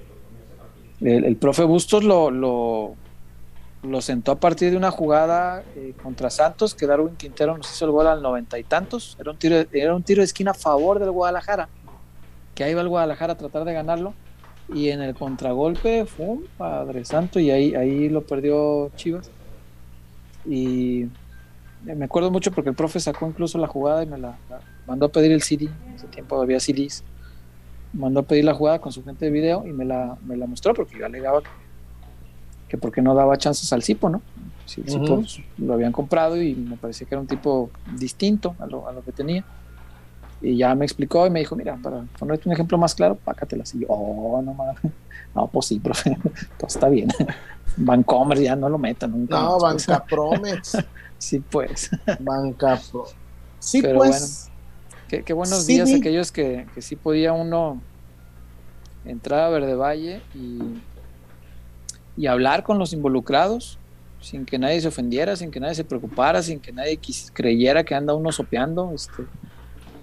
el, profe Bustos lo, lo, sentó a partir de una jugada eh, contra Santos, que Darwin Quintero nos hizo el gol al noventa y tantos. Era un, tiro, era un tiro de esquina a favor del Guadalajara, que ahí va el Guadalajara a tratar de ganarlo. Y en el contragolpe fue un Padre Santo y ahí, ahí lo perdió Chivas. Y me acuerdo mucho porque el profe sacó incluso la jugada y me la, la mandó a pedir el CD. En ese tiempo había CDs. Mandó a pedir la jugada con su gente de video y me la, me la mostró porque yo alegaba que, que porque no daba chances al Cipo, ¿no? Si el Cipo uh -huh. lo habían comprado y me parecía que era un tipo distinto a lo, a lo, que tenía. Y ya me explicó y me dijo, mira, para ponerte un ejemplo más claro, pácatelas. Y yo, oh, no mames. No, pues sí, profe, todo está bien. Vancomer ya no lo metan nunca. No, Banca Promex. sí, pues. Banca Pro. Sí, Pero pues. Bueno, qué, qué buenos sí, días aquellos que, que sí podía uno entrar a Verde Valle y, y hablar con los involucrados sin que nadie se ofendiera, sin que nadie se preocupara, sin que nadie creyera que anda uno sopeando. Este,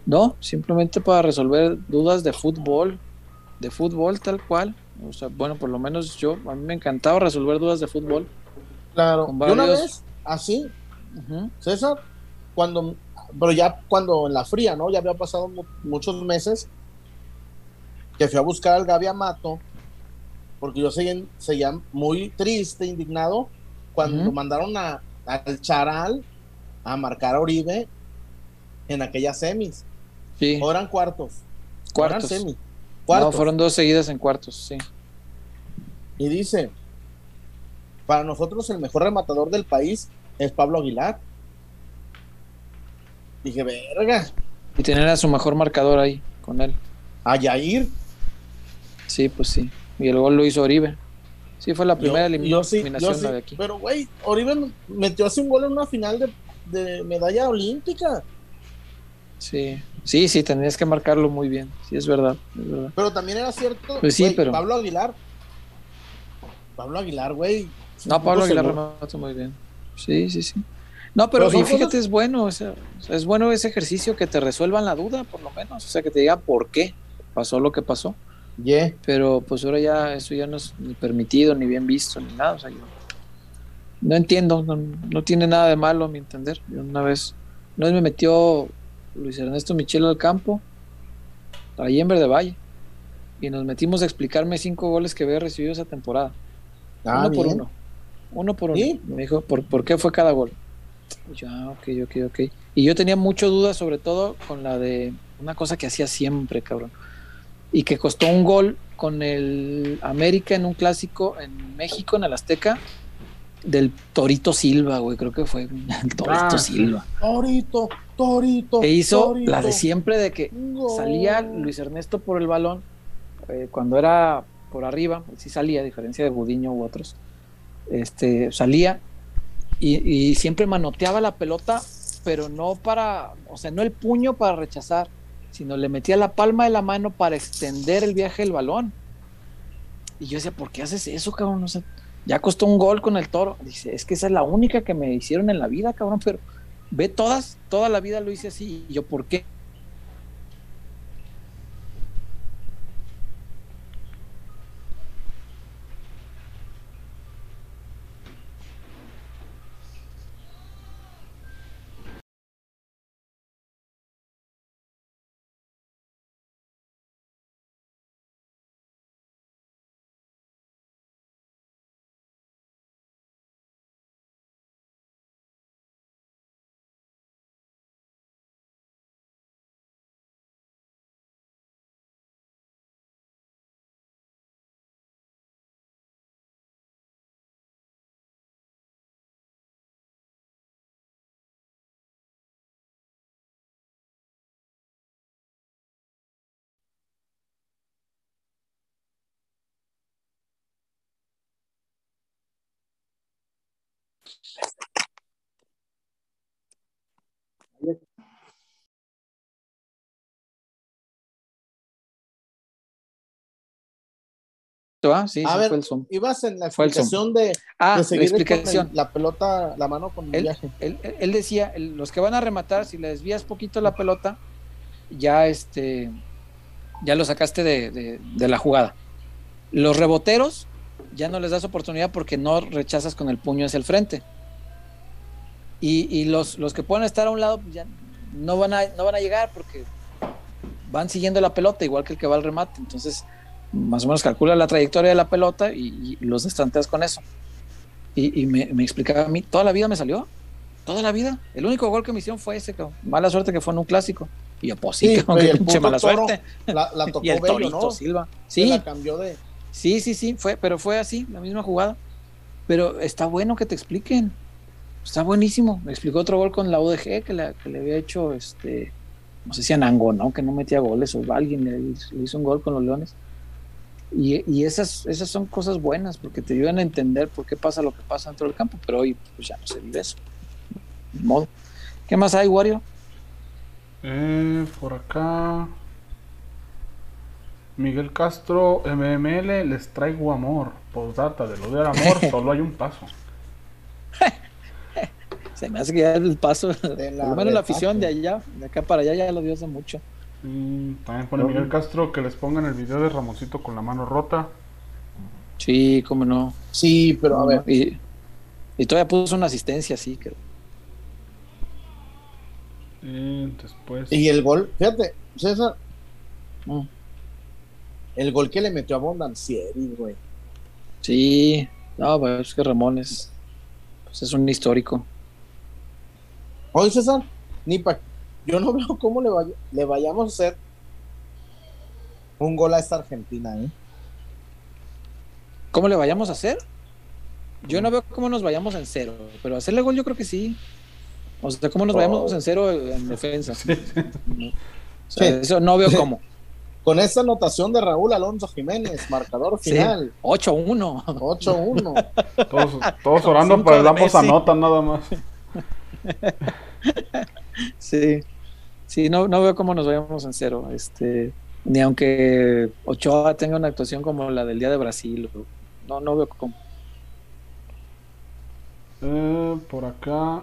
no, simplemente para resolver dudas de fútbol, de fútbol tal cual. O sea, bueno, por lo menos yo, a mí me encantaba resolver dudas de fútbol. Claro, varios... una vez, así, uh -huh. César, cuando, pero ya cuando en la fría, ¿no? Ya había pasado muchos meses que fui a buscar al Gaby Amato, porque yo seguía, seguía muy triste, indignado, cuando uh -huh. mandaron a, al Charal a marcar a Oribe en aquellas semis. Sí. O eran cuartos. Cuartos. Eran semis. Cuartos. No, fueron dos seguidas en cuartos, sí. Y dice, para nosotros el mejor rematador del país es Pablo Aguilar. Dije, verga. Y tener a su mejor marcador ahí, con él. A Yair. Sí, pues sí. Y el gol lo hizo Oribe. Sí, fue la primera yo, eliminación yo sí, yo sí. de aquí. Pero, güey, Oribe metió así un gol en una final de, de medalla olímpica. Sí, sí, sí, tenías que marcarlo muy bien, sí, es verdad, es verdad. Pero también era cierto, pues sí, wey, pero... Pablo Aguilar, Pablo Aguilar, güey. No, Pablo Aguilar remata muy bien, sí, sí, sí. No, pero, pero fíjate, cosas... es bueno, es, es bueno ese ejercicio que te resuelvan la duda, por lo menos, o sea, que te diga por qué pasó lo que pasó. Yeah. Pero pues ahora ya eso ya no es ni permitido, ni bien visto, ni nada, o sea, yo no entiendo, no, no tiene nada de malo a mi entender. Yo una vez, una vez me metió Luis Ernesto Michelo al campo, ahí en Verde Valle, y nos metimos a explicarme cinco goles que había recibido esa temporada. Ah, uno bien. por uno. Uno por uno. ¿Sí? Me dijo, ¿por, ¿por, qué fue cada gol? Y yo, ah, ok, ok, ok. Y yo tenía mucho duda, sobre todo con la de una cosa que hacía siempre, cabrón. Y que costó un gol con el América en un clásico en México, en el Azteca, del Torito Silva, güey, creo que fue el Torito ah, Silva. Torito, Torito. Que hizo torito. la de siempre de que no. salía Luis Ernesto por el balón, eh, cuando era por arriba, sí salía, a diferencia de Budiño u otros, este, salía y, y, siempre manoteaba la pelota, pero no para, o sea, no el puño para rechazar, sino le metía la palma de la mano para extender el viaje del balón. Y yo decía, ¿por qué haces eso, cabrón? O sea, ya costó un gol con el toro. Dice, es que esa es la única que me hicieron en la vida, cabrón, pero ve todas, toda la vida lo hice así. Y yo, ¿por qué? Ah, sí, A sí, ver, fue el Zoom. ibas en la explicación de, Ah, de la el- explicación. la pelota, la mano con el Él, viaje. él- él decía, el- los que van a rematar, si le desvías poquito la pelota, ya este, ya lo sacaste de, de- de la jugada. Los reboteros ya no les das oportunidad porque no rechazas con el puño hacia el frente. Y, y los, los que puedan estar a un lado pues ya no van, a, no van a llegar porque van siguiendo la pelota, igual que el que va al remate. Entonces, más o menos calcula la trayectoria de la pelota y, y los destanteas con eso. Y, y me, me explicaba a mí, toda la vida me salió, toda la vida. El único gol que me hicieron fue ese, cabrón. mala suerte que fue en un clásico. Y yo, pues sí, Sí, cabrón, y el puto mala toro, suerte. La, la tocó Y el Bello, Torito ¿no? Silva. Se Sí, La cambió de. Sí, sí, sí, fue, pero fue así, la misma jugada. Pero está bueno que te expliquen. Está buenísimo. Me explicó otro gol con la UDG que, que le había hecho, este, no sé si Anango, ¿no? Que no metía goles o alguien le, hizo- un gol con los Leones. Y, y esas, esas son cosas buenas porque te ayudan a entender por qué pasa lo que pasa dentro del campo. Pero hoy pues ya no se vive eso. Ni modo. ¿Qué más hay, Wario? Eh, por acá. Miguel Castro, MML, les traigo amor. Postdata, de lo de amor solo hay un paso. Se me hace que ya el paso, la por lo menos la afición de allá, de acá para allá, ya lo dio hace mucho. Y también pone Miguel Castro que les pongan el video de Ramoncito con la mano rota. Sí, cómo no. Sí, pero a ver. Y, y todavía puso una asistencia, sí. Que, Y después. Y el gol, fíjate, César, Mm. El gol que le metió a Bondancieri, güey. sí, no, pues es que Ramón es, pues es un histórico. Oye, César, ni pa... yo no veo cómo le, vaya- le vayamos a hacer un gol a esta Argentina, ¿eh? ¿Cómo le vayamos a hacer? Yo no veo cómo nos vayamos en cero, pero hacerle gol yo creo que sí. O sea, cómo nos vayamos Oh. en cero en defensa. Sí. No. O sea, Sí. Eso no veo cómo. Con esta anotación de Raúl Alonso Jiménez, marcador Sí. final, 8-1. 8-1. Todos, todos orando para el ambos anotan nada más. Sí, sí, no, no veo cómo nos vayamos en cero. Este, ni aunque Ochoa tenga una actuación como la del día de Brasil. No, no veo cómo. Eh, por acá,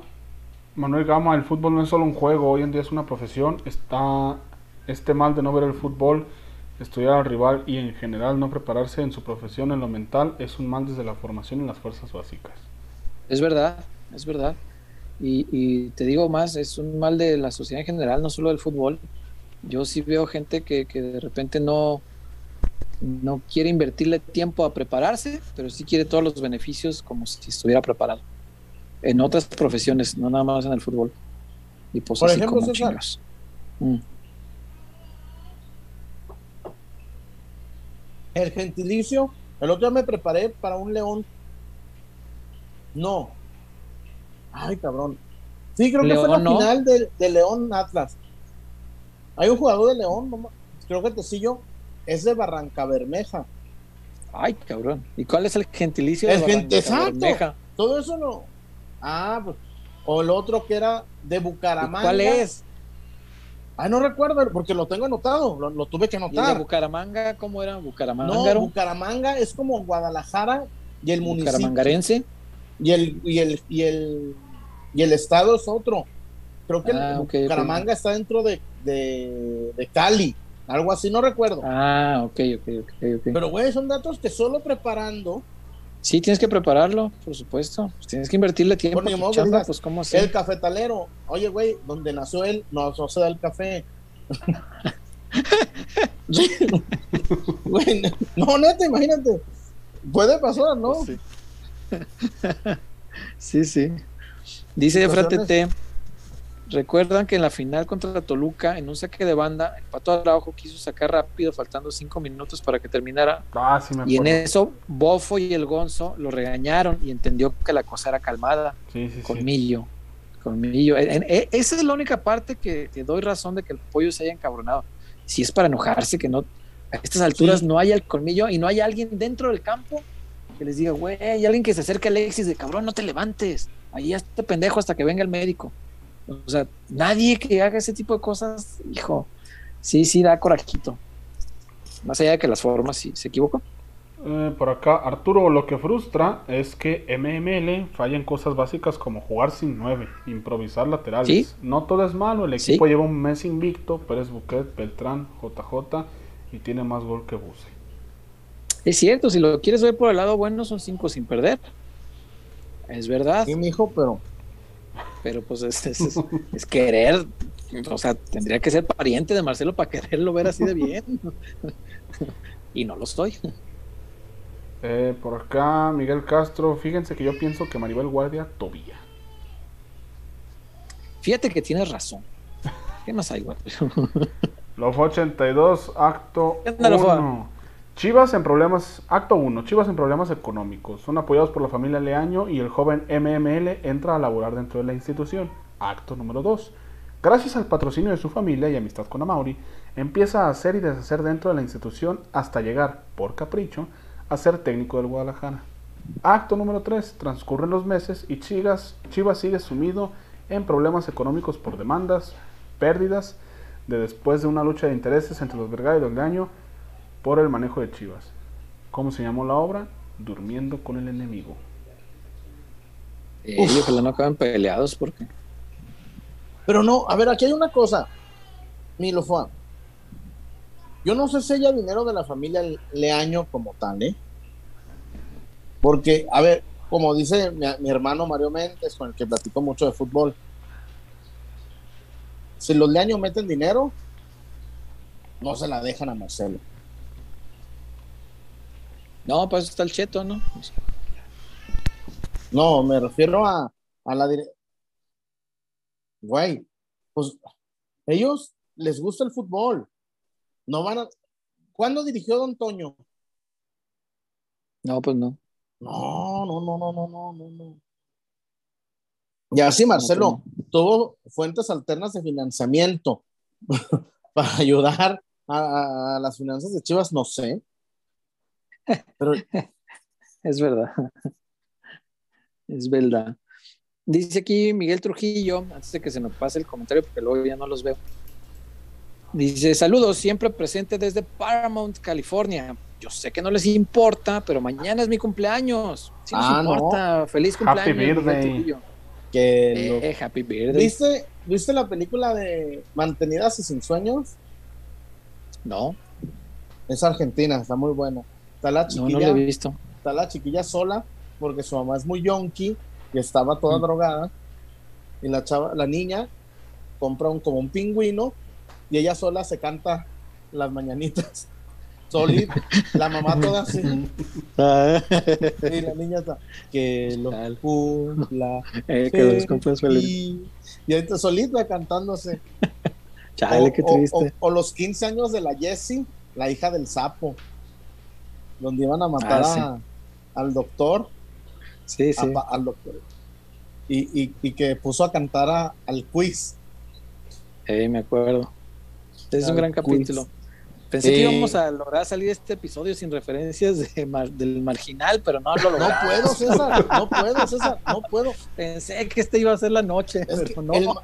Manuel Gama, el fútbol no es solo un juego, hoy en día es una profesión. Está este mal de no ver el fútbol, estudiar al rival y en general no prepararse en su profesión en lo mental es un mal desde la formación en las fuerzas básicas. Es verdad, es verdad. Y, y te digo más, es un mal de la sociedad en general, no solo del fútbol. Yo sí veo gente que, que de repente no, no quiere invertirle tiempo a prepararse, pero sí quiere todos los beneficios como si estuviera preparado. En otras profesiones, no nada más en el fútbol. Y pues Por así ejemplo, como César. chingas. Mm. El gentilicio, el otro día me preparé para un león. No. Ay, cabrón. Sí, creo que fue la final del de León Atlas. Hay un jugador de León, no creo que Tecillo, es de Barranca Bermeja. Ay, cabrón. ¿Y cuál es el gentilicio El de exacto. Bermeja? Todo eso no. Ah, pues. O el otro que era de ¿Y Bucaramanga. ¿Cuál es? Ah, no recuerdo, porque lo tengo anotado, lo, lo tuve que ¿Y de anotar. Bucaramanga cómo era? ¿Bucaramanga? No, Bucaramanga es como Guadalajara y el municipio. ¿Bucaramangarense? Y el, y el, y el, y el estado es otro. Creo que Ah. Bucaramanga está dentro de, de, de Cali, algo así, no recuerdo. Ah, ok, ok, ok, ok. Pero, güey, son datos que solo preparando Sí, tienes que prepararlo, por supuesto. Pues tienes que invertirle tiempo. Por modo chamba, digas, pues cómo así. el cafetalero. Oye, güey, donde nació él, no, no se da el café. Güey, no, neta, imagínate. Puede pasar, ¿no? Sí. sí, sí. Dice Efra Situaciones. Recuerdan que en la final contra Toluca, en un saque de banda, el Pato Araujo quiso sacar rápido, faltando cinco minutos para que terminara. Ah, sí me Y en eso, Bofo y el Gonzo lo regañaron y entendió que la cosa era calmada. Sí, sí, sí. Colmillo. Colmillo. En- en- e- esa es la única parte que, que doy razón de que el pollo se haya encabronado. Si es para enojarse, que no. A estas alturas Sí. no haya el colmillo y no hay alguien dentro del campo que les diga, güey, hay alguien que se acerque a Alexis de cabrón, no te levantes. ahí este pendejo hasta que venga el médico. O sea, nadie que haga ese tipo de cosas, hijo, sí, sí da corajito. Más allá de que las formas sí se equivocó. Eh, por acá, Arturo, lo que frustra es que MML falla en cosas básicas como jugar sin 9, improvisar laterales. ¿Sí? No todo es malo, el equipo lleva un mes invicto, Pérez Buquet, Beltrán, JJ y tiene más gol que Buse. Es cierto, si lo quieres ver por el lado bueno, son cinco sin perder. Es verdad. Sí, mijo, pero. Pero pues es, es, querer. O sea, tendría que ser pariente de Marcelo para quererlo ver así de bien. y no lo estoy. Eh, por acá, Miguel Castro. Fíjense que yo pienso que Maribel Guardia tobía. Fíjate que tienes razón. ¿Qué más hay, güey? Los 82, acto Ándale, Foa. 1. Chivas en problemas, acto 1, Chivas en problemas económicos. Son apoyados por la familia Leaño y el joven MML entra a laborar dentro de la institución. Acto número 2. Gracias al patrocinio de su familia y amistad con Amauri, empieza a hacer y deshacer dentro de la institución hasta llegar, por capricho, a ser técnico del Guadalajara. Acto número 3. Transcurren los meses y Chivas, sigue sumido en problemas económicos por demandas, pérdidas, de después de una lucha de intereses entre los Vergara y los Leaño por el manejo de Chivas. ¿Cómo se llamó la obra? Durmiendo con el enemigo. Eh, ojalá no acaben peleados porque. Pero no, a ver, aquí hay una cosa. Milo Juan. Yo no sé si haya dinero de la familia Leaño como tal, ¿eh? Porque, a ver, como dice mi, mi hermano Mario Méndez, con el que platico mucho de fútbol, si los Leaño meten dinero, no se la dejan a Marcelo. No, pues está el cheto, ¿no? No, me refiero a, a la dire- Güey, pues ellos les gusta el fútbol. No van a. ¿Cuándo dirigió Don Toño? No, pues no. No, no, no, no, no, no, no, no. Y así Marcelo tuvo fuentes alternas de financiamiento para ayudar a, a las finanzas de Chivas, no sé. Pero Es verdad. Es verdad. Dice aquí Miguel Trujillo, antes de que se me pase el comentario, porque luego ya no los veo. Dice, saludos, siempre presente desde Paramount, California. Yo sé que no les importa, pero mañana es mi cumpleaños. Sí nos Ah, no. importa. Feliz cumpleaños. Happy birthday. Trujillo. que lo- Eh, happy birthday. ¿Viste, ¿Viste la película de Mantenidas y sin sueños? No, Es argentina, está muy buena. Está la chiquilla, no lo he visto. está la chiquilla sola porque su mamá es muy yonki y estaba toda Mm. drogada. Y la chava, la niña compra un como un pingüino y ella sola se canta las mañanitas. Solita, la mamá toda así. Y la niña está que lo cumpla. Eh, que los cumplas feliz. Y, y ahorita solita cantándose. Chale, o, qué o- triste. o- o los 15 años de la Jessie, la hija del sapo, donde iban a matar Ah, a- al doctor, sí, sí. al doctor, y, y- y que puso a cantar a- al quiz. Eh, me acuerdo. Es un gran quiz. capítulo. Pensé que íbamos a lograr salir este episodio sin referencias de mar- del marginal, pero no lo No logramos. puedo, César, no puedo, César, no puedo. Pensé que este iba a ser la noche, Es pero no. el-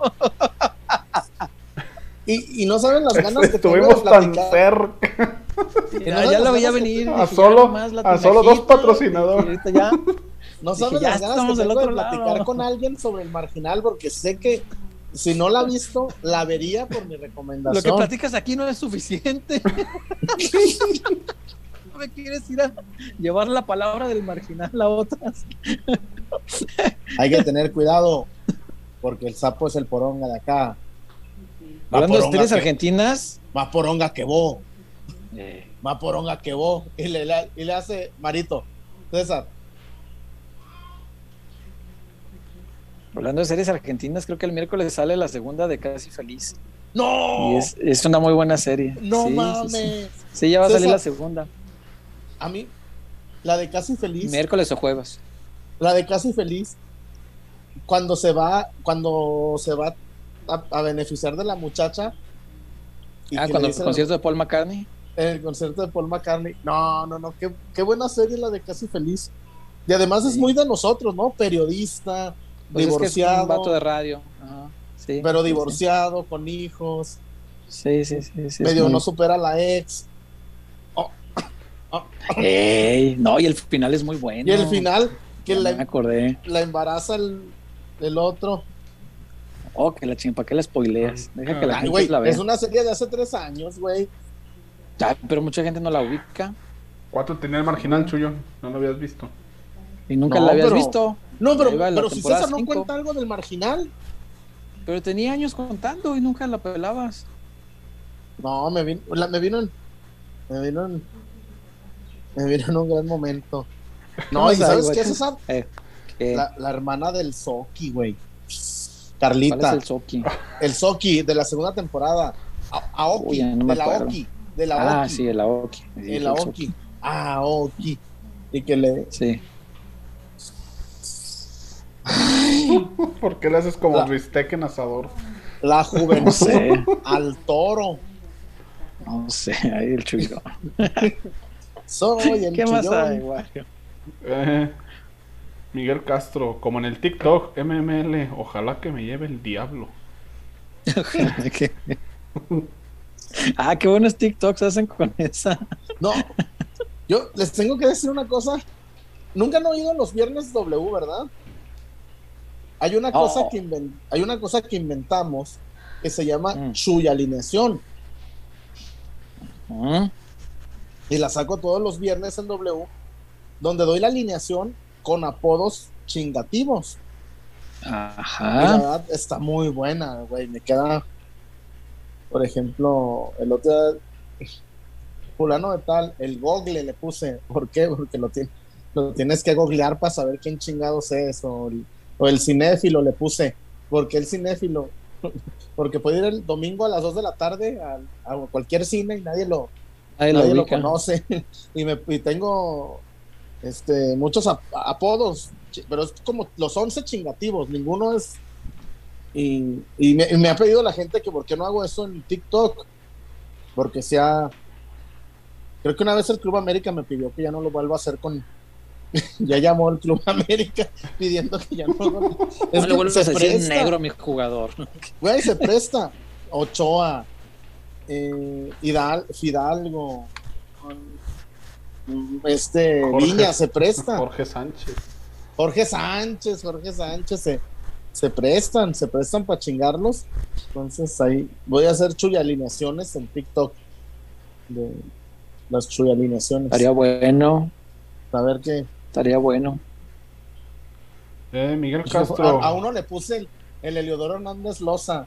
Y, y no saben las ganas que Estuvimos tan cerca. Que Ya, no ya lo veía que venir. A solo- a solo dos patrocinadores. ya. No Dije, saben ya las ganas que estamos del tengo de otro platicar con alguien sobre el marginal, porque sé que si no la ha visto, la vería por mi Lo que recomendación. platicas aquí no es suficiente. no me quieres ir a llevar la palabra del marginal a otras. Hay que tener cuidado, porque el sapo es el poronga de acá. Hablando de estrellas que- argentinas. Más poronga que vos, eh, más poronga que vos. Y le, le- y le hace Marito, César, hablando de series argentinas, creo que el miércoles sale la segunda de Casi Feliz. ¡No! Y es, es una muy buena serie. ¡No Sí, mames! Sí, Sí, ya va a salir César. la segunda. A mí, la de Casi Feliz, Miércoles o jueves. la de Casi Feliz, cuando se va, cuando se va a, a beneficiar de la muchacha. y Ah, cuando el la- concierto de Paul McCartney. El concierto de Paul McCartney. No, no, no, qué, qué buena serie la de Casi Feliz. Y además es muy de nosotros, ¿no? Periodista, Pues es que es un divorciado, vato de radio. Ajá, sí, pero sí. divorciado, con hijos, Sí, sí, sí. medio muy- no supera a la ex. Ey, no, y el final es muy bueno. Y el final, que Ya la, me acordé. la embaraza el, el otro. Oh, que la ¿para qué la spoileas? Deja que la Ay, gente güey, la vea. es una serie de hace tres años, güey. Ah, pero mucha gente no la ubica ¿Cuánto tenía el marginal, Chuyo? No lo habías visto. y nunca No, la habías pero- visto. No, pero, pero si César no cinco. cuenta algo del marginal. Pero tenía años contando y nunca la pelabas. No, me vino, la- me vino en, me vino en, me vino en un gran momento. No, y ¿sabes qué, César? Eh, ¿qué? La, la hermana del Soki, güey. ¿Cuál Carlita, es el... el Soki? Soki de la segunda temporada. A- Aoki, Uy, no de la acuerdo. Aoki, de la Ah, sí, el Aoki. Sí, el Aoki. Ah, Aoki. Y que le, Sí. ¿Por qué le haces como La- bistec en asador? la No juventud sé, al toro. no sé, ahí el chuyo. Soy el ¿Qué más chillón. hay, Wario? Eh, Miguel Castro, como en el TikTok, MML, ojalá que me lleve el diablo. ¿Qué? Ah, qué buenos TikToks hacen con esa. No, yo les tengo que decir una cosa. Nunca han oído los viernes W, ¿verdad? Hay una cosa Oh. que hay una cosa que inventamos que se llama Mm. Alineación Mm, y la saco todos los viernes en W, donde doy la alineación con apodos chingativos. Y la Ajá. verdad está muy buena, güey. Me queda, por ejemplo, el otro fulano de tal, el google le puse. ¿Por qué? Porque lo, tien- lo tienes que googlear para saber quién chingados es. O el, o el cinéfilo le puse. porque el cinéfilo? Porque puede ir el domingo a las 2 de la tarde al- a, cualquier cine y nadie lo, lo nadie lo ubica. conoce. y, me, y tengo este, muchos ap- apodos, pero es como los 11 chingativos, ninguno es... Y, y me, y me ha pedido la gente que por qué no hago eso en TikTok, porque sea... Creo que una vez el Club América me pidió que ya no lo vuelva a hacer con... ya llamó el Club América pidiendo que ya no... Es No le que vuelves se a decir presta. negro a mi jugador. Güey, se presta. Ochoa, eh, Hidal- Fidalgo, mm, este Jorge. Viña se presta. Jorge Sánchez. Jorge Sánchez, Jorge Sánchez se, se prestan, se prestan para chingarlos. Entonces ahí voy a hacer chuy alineaciones en TikTok de las chuy alineaciones. Estaría bueno, A ver qué. estaría bueno. Eh, Miguel A, Castro. a uno le puse el, el Eliodoro Hernández Loza,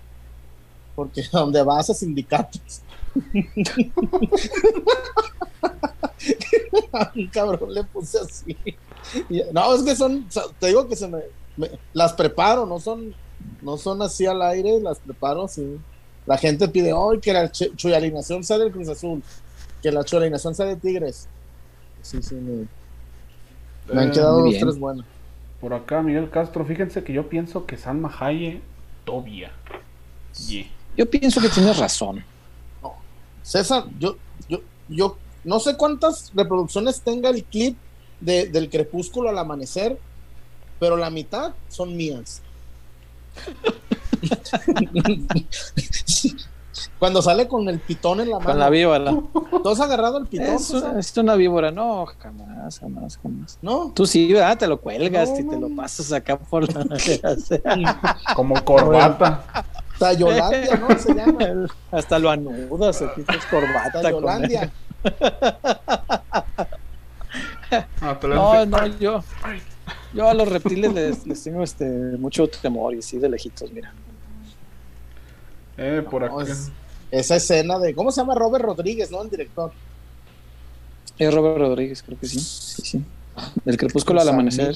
porque donde va hace sindicatos. A un cabrón le puse así. Y- no, es que son, te digo que se me, me- las preparo, no son, no son así al aire, las preparo, sí. La gente pide, hoy que la ch- chuyalineación sea del Cruz Azul, que la chuyalineación sea de Tigres. Sí, sí, me, me han Eh, quedado dos, tres buenas. Por acá, Miguel Castro. Fíjense que yo pienso que Salma Haye, Tobia. Yo pienso que tienes razón. César, yo, yo, yo no sé cuántas reproducciones tenga el clip de, del crepúsculo al amanecer, pero la mitad son mías. Cuando sale con el pitón en la mano. Con la víbora. ¿Tú has agarrado el pitón? Es, César? es una víbora, no, jamás, jamás, jamás. ¿No? Tú sí, ¿verdad? Te lo cuelgas No, y te lo pasas acá por la. Como corbata. Tayolandia, ¿no? Se llama. Hasta lo anudas, se quitas corbata. Tayolandia. Ah, No, no, yo. Yo a los reptiles les, les tengo este mucho temor y sí de lejitos, mira. Eh, por No, acá. es- esa escena de. ¿Cómo se llama Robert Rodríguez, no? El director. Es Robert Rodríguez, creo que sí. Sí, sí. Del crepúsculo al amanecer.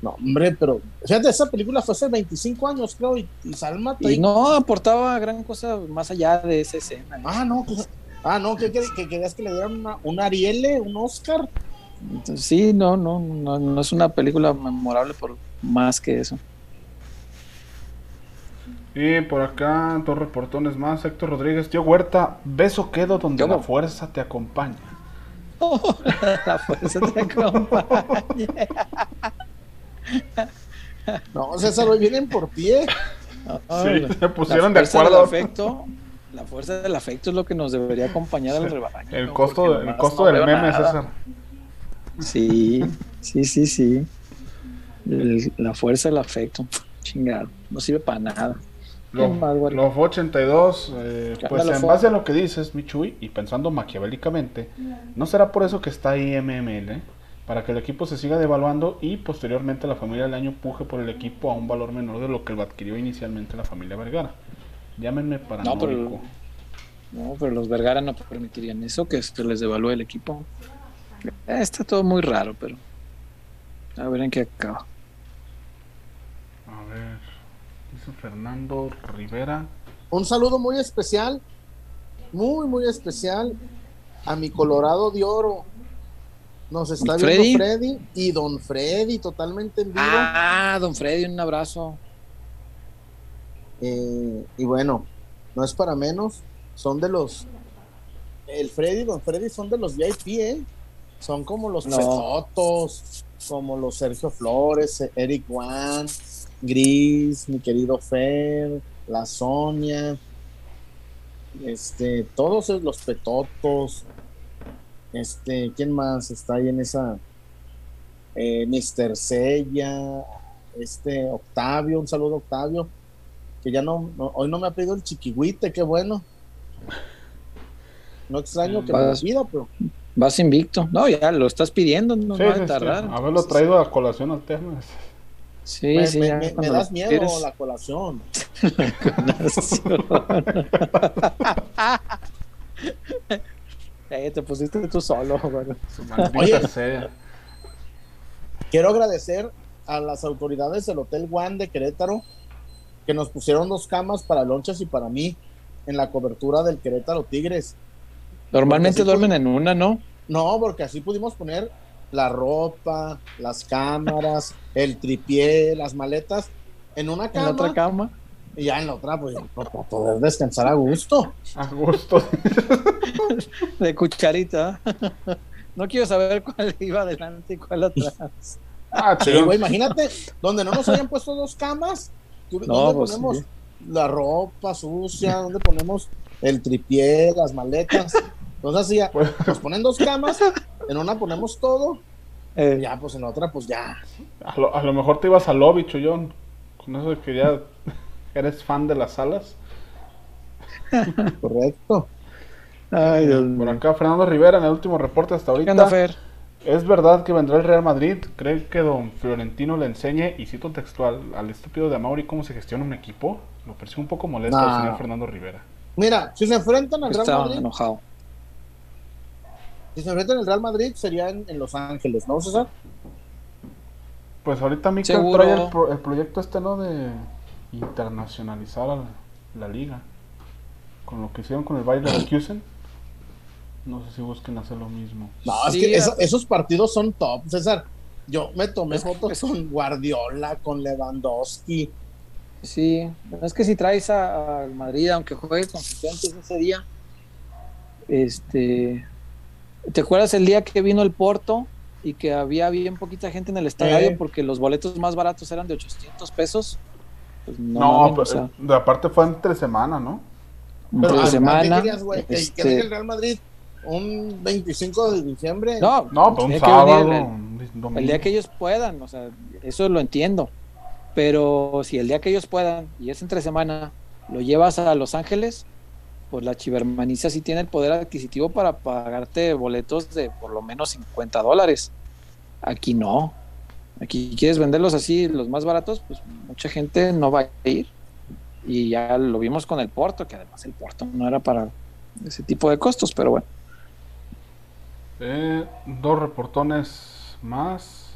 No, hombre, pero fíjate, esa película fue hace 25 años, creo, y, y Salma Y ahí. no aportaba gran cosa más allá de esa escena. ¿eh? Ah, no, que, ah, no, que, que, que querías que le dieran una, un Ariele, un Oscar. Entonces, sí, no, no, no, no es una película memorable por más que eso. Y por acá, dos reportones más. Héctor Rodríguez, tío Huerta, beso quedo donde ¿Cómo? la fuerza te acompaña. La fuerza te acompañe. No, César, hoy vienen por pie. No, Sí, la- se pusieron de acuerdo. afecto, la fuerza del afecto es lo que nos debería acompañar al rebaño. El costo, el costo no del meme, nada. César. Sí, sí, sí, sí. El- la fuerza del afecto. Chingado. No sirve para nada. Los 82, eh, pues en base a lo que dices, Michui, y pensando maquiavélicamente, ¿no será por eso que está ahí MML? eh? Para que el equipo se siga devaluando y posteriormente la familia del año puje por el equipo a un valor menor de lo que lo adquirió inicialmente la familia Vergara. Llámenme paranoico. pero- No, pero los Vergara no permitirían eso, que se les devalúe el equipo. Eh, Está todo muy raro, pero a ver en qué acaba. A ver, dice Fernando Rivera. Un saludo muy especial, muy, muy especial a mi Colorado de Oro. Nos está ¿Mi viendo Freddy? Freddy y Don Freddy totalmente en vivo. Ah, don Freddy, un abrazo. Eh, y bueno, no es para menos, son de los. El Freddy y Don Freddy son de los VIP, ¿eh? Son como los No. Petotos, como los Sergio Flores, Eric Wan, Gris, mi querido Fer, la Sonia, este, todos los Petotos, este, ¿quién más está ahí en esa? Eh, Mr. Sella, este, Octavio, un saludo a Octavio que ya no, no- hoy no me ha pedido el chiquihuite, qué bueno. No extraño que me lo pida, pero Vas invicto. No, ya lo estás pidiendo, no Sí, va sí, a sí, tardar. Haberlo traído a colación al tema. Sí, me, sí, me- ya me- me cuando das miedo quieres. la colación. Eh, te pusiste tú solo, maldita Oye. sea. Quiero agradecer a las autoridades del Hotel One de Querétaro que nos pusieron dos camas para Lonchas y para mí en la cobertura del Querétaro Tigres. Normalmente duermen en una, ¿no? No, porque así pudimos poner la ropa, las cámaras, el tripié, las maletas en una En cama la otra cama. y ya en la otra, pues para poder descansar a gusto. A gusto. De cucharita. No quiero saber cuál iba adelante y cuál atrás. Ah, Sí, güey, imagínate, donde no nos hayan puesto dos camas, tú- No, ¿dónde pues, ponemos sí. la ropa sucia? ¿Dónde ponemos el tripié, las maletas? Entonces Pues, nos ponen dos camas, en una ponemos todo, y Eh, ya, pues en la otra, pues ya. a, lo, a lo mejor te ibas al lobby, Chullón. Con eso de que ya eres fan de las salas. Correcto. Ay, Dios Por mío. acá, Fernando Rivera, en el último reporte hasta ¿Qué onda, ahorita. Fer? ¿Es verdad que vendrá el Real Madrid? ¿Cree que don Florentino le enseñe, y cito textual, al estúpido de Amauri cómo se gestiona un equipo? Lo percibe un poco molesto Nah. al señor Fernando Rivera. Mira, si se enfrentan al Real Estaba Madrid, enojado. Si se enfrentan al Real Madrid, sería en, en Los Ángeles, ¿no, César? Pues ahorita Mika Seguro. trae el, pro- el proyecto este, ¿no? De internacionalizar a la, la liga. Con lo que hicieron con el Bayer Leverkusen. No sé si busquen hacer lo mismo. No, Sí, es que esos partidos son top, César. Yo me tomé fotos con Guardiola, con Lewandowski. Sí, es que si traes a- al Madrid, aunque juegue con ese día, este, ¿te acuerdas el día que vino el Porto y que había bien poquita gente en el estadio Eh. porque los boletos más baratos eran de 800 pesos? Pues no, No, mames, pero, o sea, de aparte fue entre semana, ¿no? entre Pero, ¿a- a qué semana. querías, güey? ¿Que- este, que el Real Madrid un 25 de diciembre? no, No, pero un sábado, el- un domingo. El día que ellos puedan, o sea, eso lo entiendo. Pero si el día que ellos puedan, y es entre semana, lo llevas a Los Ángeles, pues la chivermaniza sí tiene el poder adquisitivo para pagarte boletos de por lo menos 50 dólares. Aquí no. Aquí quieres venderlos así, los más baratos, pues mucha gente no va a ir. Y ya lo vimos con el Porto, que además el Porto no era para ese tipo de costos, pero bueno. Eh, dos reportones más.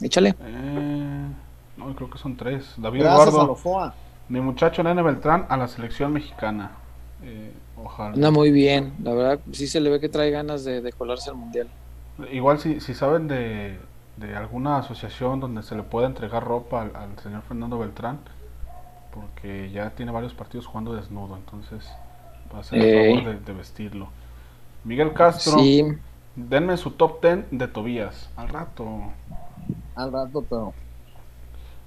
Échale. Eh, no, creo que son tres. David Gracias a Eduardo, Mi muchacho Nene Beltrán a la selección mexicana. Eh, ojalá. Anda muy bien, la verdad, sí se le ve que trae ganas de, de colarse al mundial. Igual si, si saben de, de alguna asociación donde se le pueda entregar ropa al, al señor Fernando Beltrán, porque ya tiene varios partidos jugando desnudo, entonces va a ser el favor de, de vestirlo. Miguel Castro, Sí, denme su top 10 de Tobías. Al rato. Al rato, pero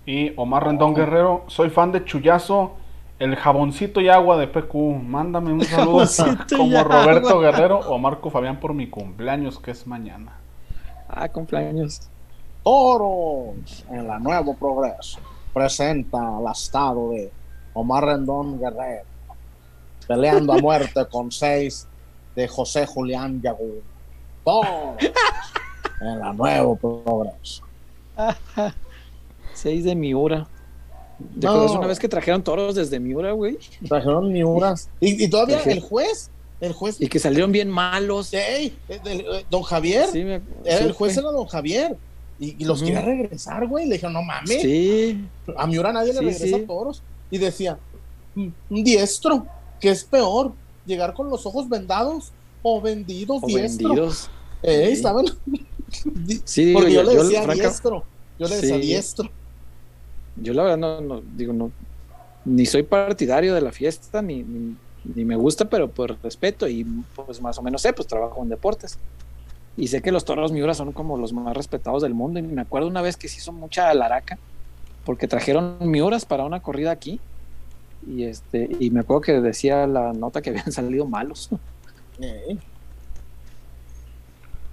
Y Omar Rendón Guerrero, soy fan de Chuyazo, el jaboncito y agua de PQ. Mándame un saludo como Roberto Guerrero o Marco Fabián por mi cumpleaños, que es mañana. Ah, cumpleaños. Toros en la Nuevo Progreso presenta al estado de Omar Rendón Guerrero, peleando a muerte con seis de José Julián Yagú. Toros en la Nuevo Progreso. Seis de Miura. ¿Te acuerdas una vez que trajeron toros desde Miura, güey? Trajeron Miuras. Y, y todavía el juez, el juez. Y que salieron bien malos. Ey, el- el- el- don Javier. Sí, me- era el juez fue. era don Javier. Y, y los Ujú. quería regresar, güey. Le dijeron, no mames. Sí, A Miura nadie le regresa toros. Y decía, "Mm, un diestro, que es peor? ¿Llegar con los ojos vendados o vendidos o diestro? vendidos. Eh, estaban. Sí, Porque yo, yo, le decía diestro. Yo le decía diestro. Yo la verdad no, no, digo, no, ni soy partidario de la fiesta, ni, ni, ni me gusta, pero pues respeto y pues más o menos sé, pues trabajo en deportes. Y sé que los toros Miura son como los más respetados del mundo. Y me acuerdo una vez que se hizo mucha laraca, porque trajeron Miuras para una corrida aquí. Y este, y me acuerdo que decía la nota que habían salido malos. Eh.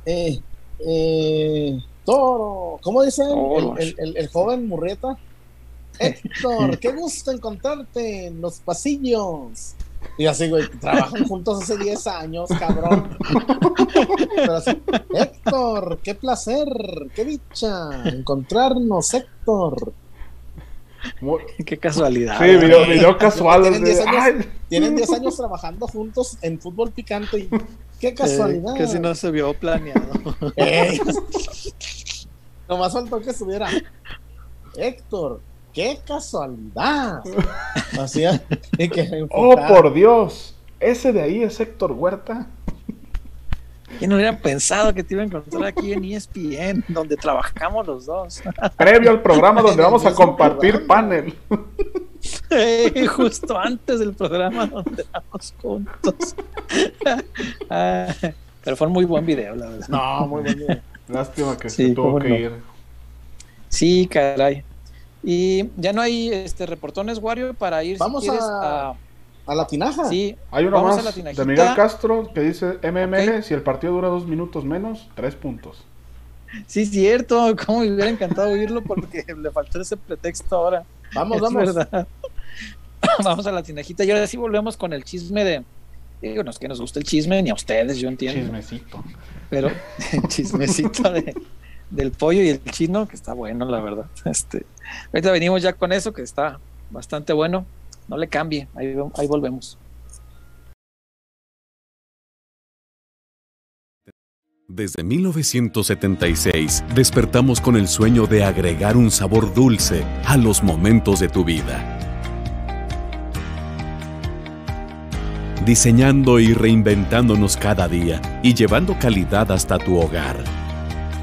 Eh, eh, toro, ¿cómo dice el, Toros. el- el- el joven Murrieta? Héctor, qué gusto encontrarte en los pasillos. Y así, güey, trabajan juntos hace 10 años, cabrón. Pero así, Héctor, qué placer, qué dicha encontrarnos, Héctor. Muy- Qué casualidad. Sí, video, video casual. Tienen así 10 de, años. Tienen 10 años trabajando juntos en fútbol picante y qué Eh, casualidad. que si no se vio planeado. Ey. Nomás faltó que estuviera Héctor, qué casualidad. Así, y que Oh, por Dios. Ese de ahí es Héctor Huerta. ¿Quién no hubiera pensado que te iba a encontrar aquí en ESPN, donde trabajamos los dos? Previo al programa donde vamos a compartir programa. panel. Eh, Justo antes del programa donde éramos juntos. Ah, pero fue un muy buen video, la verdad. No, muy bueno. Lástima que Sí, se tuvo que no. ir. Sí, caray. Y ya no hay este reportones, Wario, para ir Vamos si quieres a- a... A la tinaja. Sí, Hay uno Vamos a más de. Miguel Castro que dice MML, Ok. si el partido dura dos minutos menos, tres puntos. sí, cierto. Cómo me hubiera encantado oírlo porque le faltó ese pretexto ahora. Vamos, Es vamos. verdad. Vamos a la tinajita y ahora sí volvemos con el chisme de. Digo, no es que nos guste el chisme, ni a ustedes, yo entiendo. Chismecito. Pero chismecito de, del pollo y el chino, que está bueno, la verdad. Este, ahorita venimos ya con eso, que está bastante bueno. No le cambie, ahí, ahí volvemos. Desde 1976 despertamos con el sueño de agregar un sabor dulce a los momentos de tu vida. Diseñando y reinventándonos cada día y llevando calidad hasta tu hogar.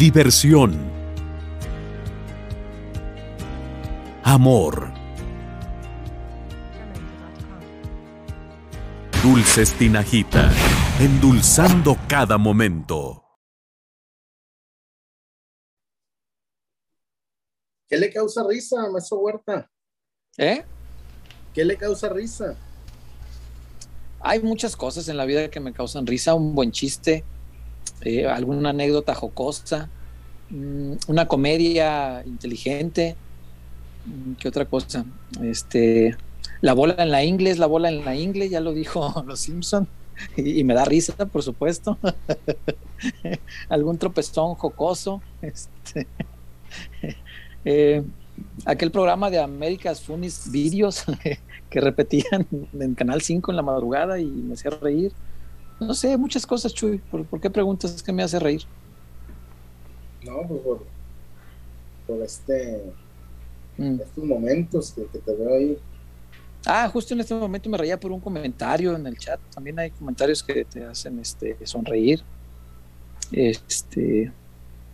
Diversión. Amor. Dulces Tinajita, endulzando cada momento. ¿Qué le causa risa, maestro Huerta? ¿Eh? ¿Qué le causa risa? Hay muchas cosas en la vida que me causan risa, un buen chiste, eh, alguna anécdota jocosa, mm, una comedia inteligente. Mm, ¿Qué otra cosa? Este, la bola en la inglés, la bola en la inglés, ya lo dijo los Simpson y, me da risa, por supuesto. Algún tropezón jocoso. Este, eh, aquel programa de Américas Funis Videos que repetían en Canal 5 en la madrugada y me hacía reír. No sé, muchas cosas, Chuy. ¿Por, qué preguntas? Que me hace reír. No, pues por, este, mm. estos momentos que, te veo ahí. Ah, justo en este momento me reía por un comentario en el chat. También hay comentarios que te hacen este sonreír. Este,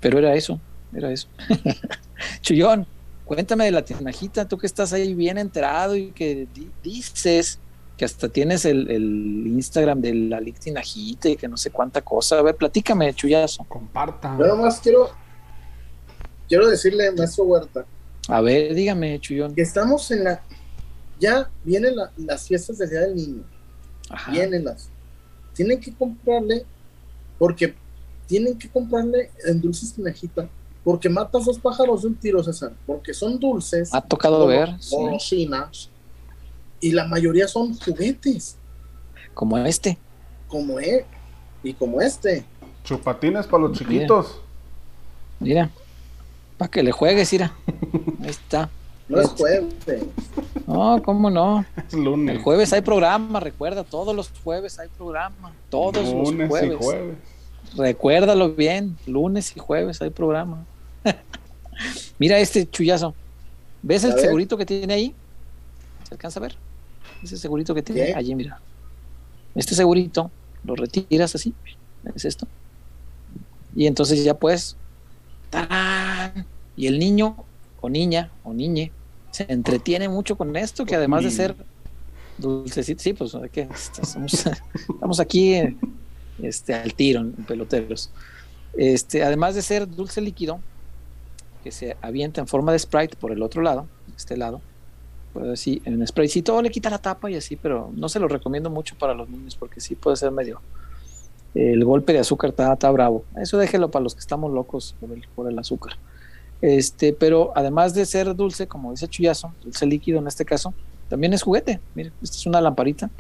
pero era eso, era eso. Chuyón, cuéntame de la tinajita, tú que estás ahí bien enterado y que dices que hasta tienes el, Instagram de la Lic Tinajita y que no sé cuánta cosa. A ver, platícame, chullazo. Comparta. Yo nomás quiero, quiero decirle, maestro Huerta. A ver, dígame, Chuyón. Que estamos en la. Ya vienen las fiestas del Día del Niño. Ajá. Vienen las. Tienen que comprarle, porque tienen que comprarle en dulces tinajita porque matas dos pájaros de un tiro, César, porque son dulces. Ha tocado ver. Golosinas, y la mayoría son juguetes. Como este. Como él. E, y como este. Chupatines para los chiquitos. Mira. Para que le juegues, mira. Ahí está. No es jueves. No, ¿cómo no? Es lunes. El jueves hay programa, recuerda, todos los jueves hay programa. Todos los jueves. Y jueves. Recuérdalo bien, lunes y jueves hay programa. Mira este chullazo. ¿Ves el segurito que tiene ahí? ¿Se alcanza a ver? Ese segurito que tiene allí, mira. Este segurito lo retiras así. Es esto. Y entonces ya pues. Y el niño o niña o niñe se entretiene mucho con esto, que además de ser dulcecito, sí, pues estamos, estamos aquí este, al tiro en peloteros. Este, además de ser dulce líquido, que se avienta en forma de sprite por el otro lado, este lado. Puede decir, en spraycito le quita la tapa y así, pero no se lo recomiendo mucho para los niños porque sí puede ser medio. El golpe de azúcar está, bravo. Eso déjelo para los que estamos locos por el, azúcar. Este, pero además de ser dulce, como dice Chuyazo, dulce líquido en este caso, también es juguete. Mire, esta es una lamparita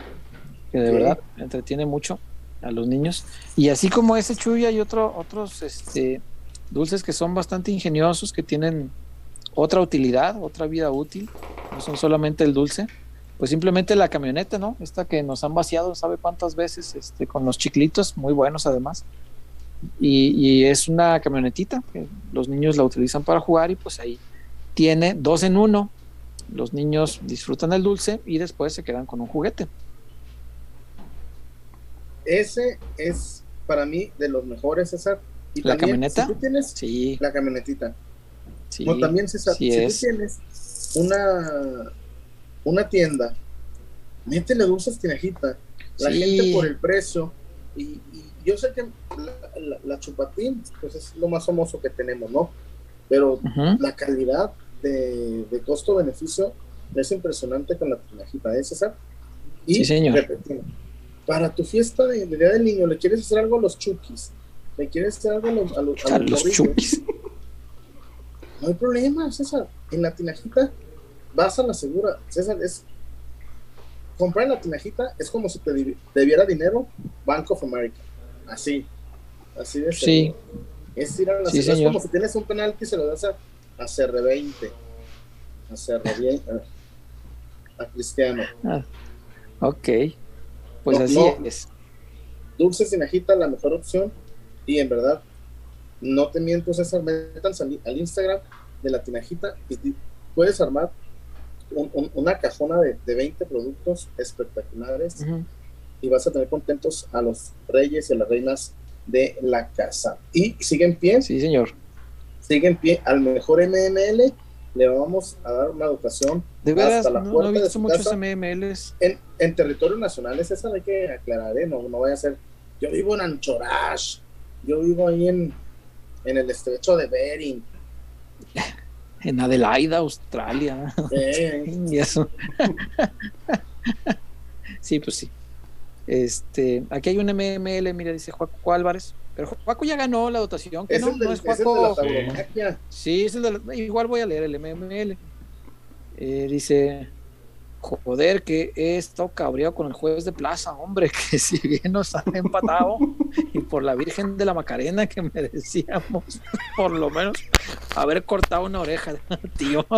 que de verdad entretiene mucho a los niños. Y así como ese Chuy hay otro, otros este, dulces que son bastante ingeniosos, que tienen otra utilidad, otra vida útil, no son solamente el dulce, pues simplemente la camioneta, ¿no? Esta que nos han vaciado, sabe cuántas veces, este, con los chiclitos, muy buenos además. Y, es una camionetita que los niños la utilizan para jugar y pues ahí tiene dos en uno. Los niños disfrutan el dulce y después se quedan con un juguete. Ese es para mí de los mejores, César, ¿La camioneta? Si tú tienes sí. la camionetita. Sí, también, César, si tú tienes una, una tienda, métele dulces tinajita. La gente por el precio. Y, yo sé que la, chupatín, pues es lo más famoso que tenemos, ¿no? Pero la calidad de, costo-beneficio es impresionante con la tinajita, ¿eh, César? Y sí, señor. para tu fiesta de, de, Día del Niño, ¿le quieres hacer algo a los chukis? ¿Le quieres hacer algo a los, a los, a los, No hay problema, César. En la tinajita vas a la segura. César, es. Comprar en la tinajita es como si te debiera dinero Bank of America. Así. Así de Sí. Es ir a la sí, Es como si tienes un penalti y se lo das a, a CR20. A CR20. A, a Cristiano. Ah, ok. Pues así es. Dulce tinajita, la mejor opción y en verdad, no te miento, César, métanse al, Instagram de la tinajita y puedes armar una cajona de, 20 productos espectaculares y vas a tener contentos a los reyes y a las reinas de la casa. Y sigue en pie. Sí, señor. Sigue en pie al mejor MML. Le vamos a dar una educación de hasta la puerta no he visto muchos MMLs. En, en territorios nacionales, esa hay que aclarar, ¿eh? no, no vaya a ser. Yo vivo en Anchorage, yo vivo ahí en, el estrecho de Bering. En Adelaida, Australia. y eso. sí, pues sí. Este, aquí hay un MML, mira, dice Juaco Álvarez. Pero Juaco ya ganó la dotación, que Es no, el, del- no es Juaco. tauromaquia. Sí, es el de la- igual voy a leer el MML. Eh, dice, joder, que he estado cabreado con el juez de plaza, hombre, que si bien nos han empatado y por la Virgen de la Macarena que merecíamos por lo menos haber cortado una oreja, tío.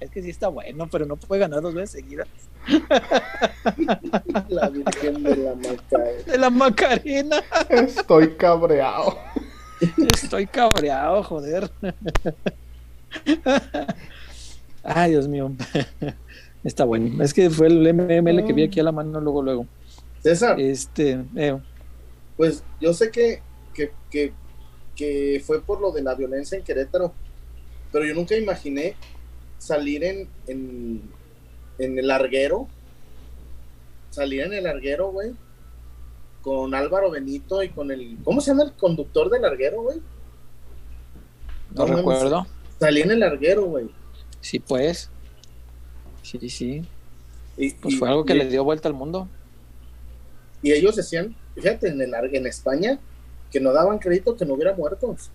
Es que sí está bueno, pero no puede ganar dos veces seguidas. La Virgen de la Macarena. De la Macarena. Estoy cabreado. Estoy cabreado, joder. Ay, Dios mío. Está bueno. Es que fue el MML que vi aquí a la mano luego, luego. César, Este, eh, pues yo sé que, que, que, que fue por lo de la violencia en Querétaro, pero yo nunca imaginé salir en, en, en el larguero, salir en el larguero, güey, con Álvaro Benito y con el, ¿cómo se llama el conductor del larguero, güey? no No recuerdo. Salí en el larguero, güey. Sí, pues. Sí, sí. Y, Pues y- fue algo que y- le dio vuelta al mundo. Y ellos decían, fíjate, en, el, en España, que no daban crédito que no hubiera muertos.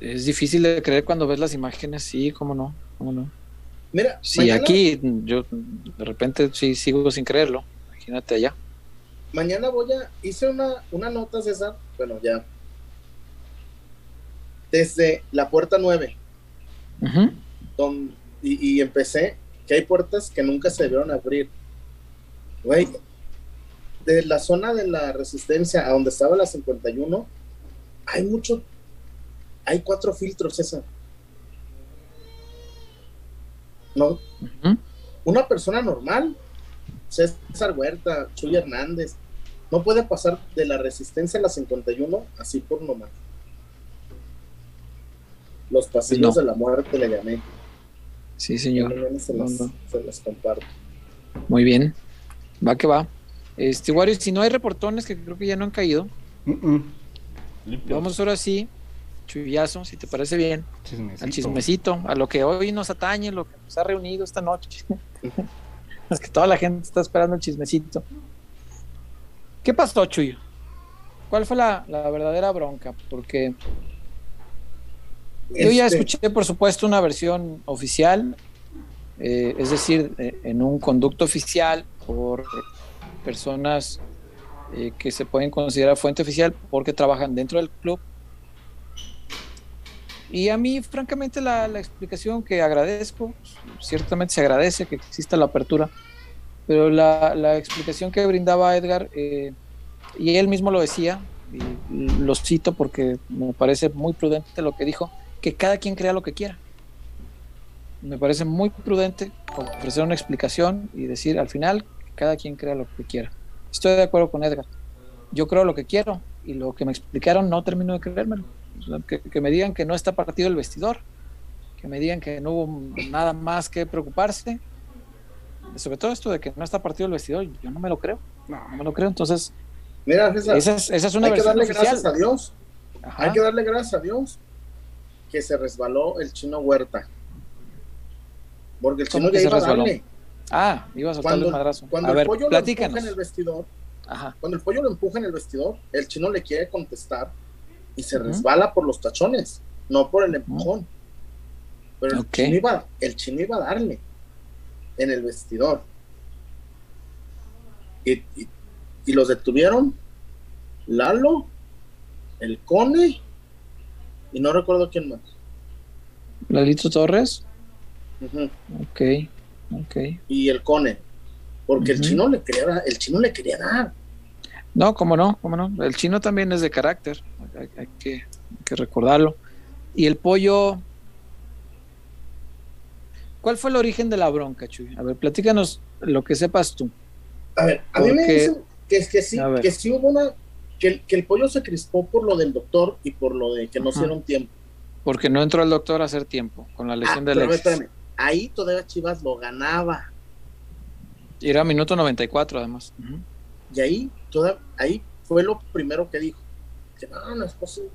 Es difícil de creer cuando ves las imágenes, sí, cómo no, cómo no. Mira, Sí, mañana- aquí yo de repente sí sigo sin creerlo. Imagínate allá. mañana voy a, hice una, una nota, César, bueno, ya, desde la puerta 9, Don- y, y empecé, que hay puertas que nunca se debieron abrir. Güey, de la zona de la resistencia a donde estaba la 51, hay mucho, hay cuatro filtros, César. No, una persona normal, César Huerta, Chuy Hernández, no puede pasar de la resistencia a la 51 así por nomás. Los pasillos No. de la muerte le llamé. Sí, señor. Se, las, No, no. se las comparto. Muy bien. Va que va. Este, Wario, si no hay reportones que creo que ya no han caído, vamos ahora sí, chullazo, si te parece bien, Chismecito. al chismecito, a lo que hoy nos atañe, lo que nos ha reunido esta noche. es que toda la gente está esperando el chismecito. ¿Qué pasó, Chuyo? ¿Cuál fue la, la verdadera bronca? Porque yo ya Este, escuché, por supuesto, una versión oficial, eh, es decir, eh, en un conducto oficial por personas eh, que se pueden considerar fuente oficial porque trabajan dentro del club. Y a mí, francamente, la, la explicación que agradezco, ciertamente se agradece que exista la apertura, pero la, la explicación que brindaba Edgar, eh, y él mismo lo decía, y lo cito porque me parece muy prudente lo que dijo, que cada quien crea lo que quiera. Me parece muy prudente ofrecer una explicación y decir al final que cada quien crea lo que quiera. Estoy de acuerdo con Edgar. Yo creo lo que quiero y lo que me explicaron no termino de creérmelo. Que, que me digan que no está partido el vestidor, que me digan que no hubo nada más que preocuparse. Sobre todo esto de que no está partido el vestidor, yo no me lo creo. No me lo creo. Entonces, Mira, César, esa es, esa es una hay que darle oficial. gracias a Dios. Ajá. Hay que darle gracias a Dios que se resbaló el chino Huerta. Porque el ¿Cómo chino ya iba a darle. Ah, iba a soltarle el madrazo. cuando a el ver, pollo lo empuja en el vestidor, Ajá. cuando el pollo lo empuja en el vestidor, el chino le quiere contestar y se resbala por los tachones, no por el empujón. Pero el, chino iba, el chino iba a darle en el vestidor. Y, y- y los detuvieron Lalo, el Cone y no recuerdo quién más. Lalito Torres. Ujú. Ok, ok. Y el Cone. Porque el chino le quería dar, el chino le quería dar. No, cómo no, cómo no. El chino también es de carácter. Hay, hay que, hay que recordarlo. Y el pollo. ¿Cuál fue el origen de la bronca, Chuy? A ver, platícanos lo que sepas tú. A ver, a mí me dicen que, sí, que sí hubo una, que el, que el pollo se crispó por lo del doctor y por lo de que no Ajá. hicieron tiempo. Porque no entró el doctor a hacer tiempo con la Ah, lesión de pero a ver, Alexis. espérame, ahí todavía Chivas lo ganaba. Y era minuto 94, además. Ujú. Y ahí, toda, ahí fue lo primero que dijo. Que no, no es posible.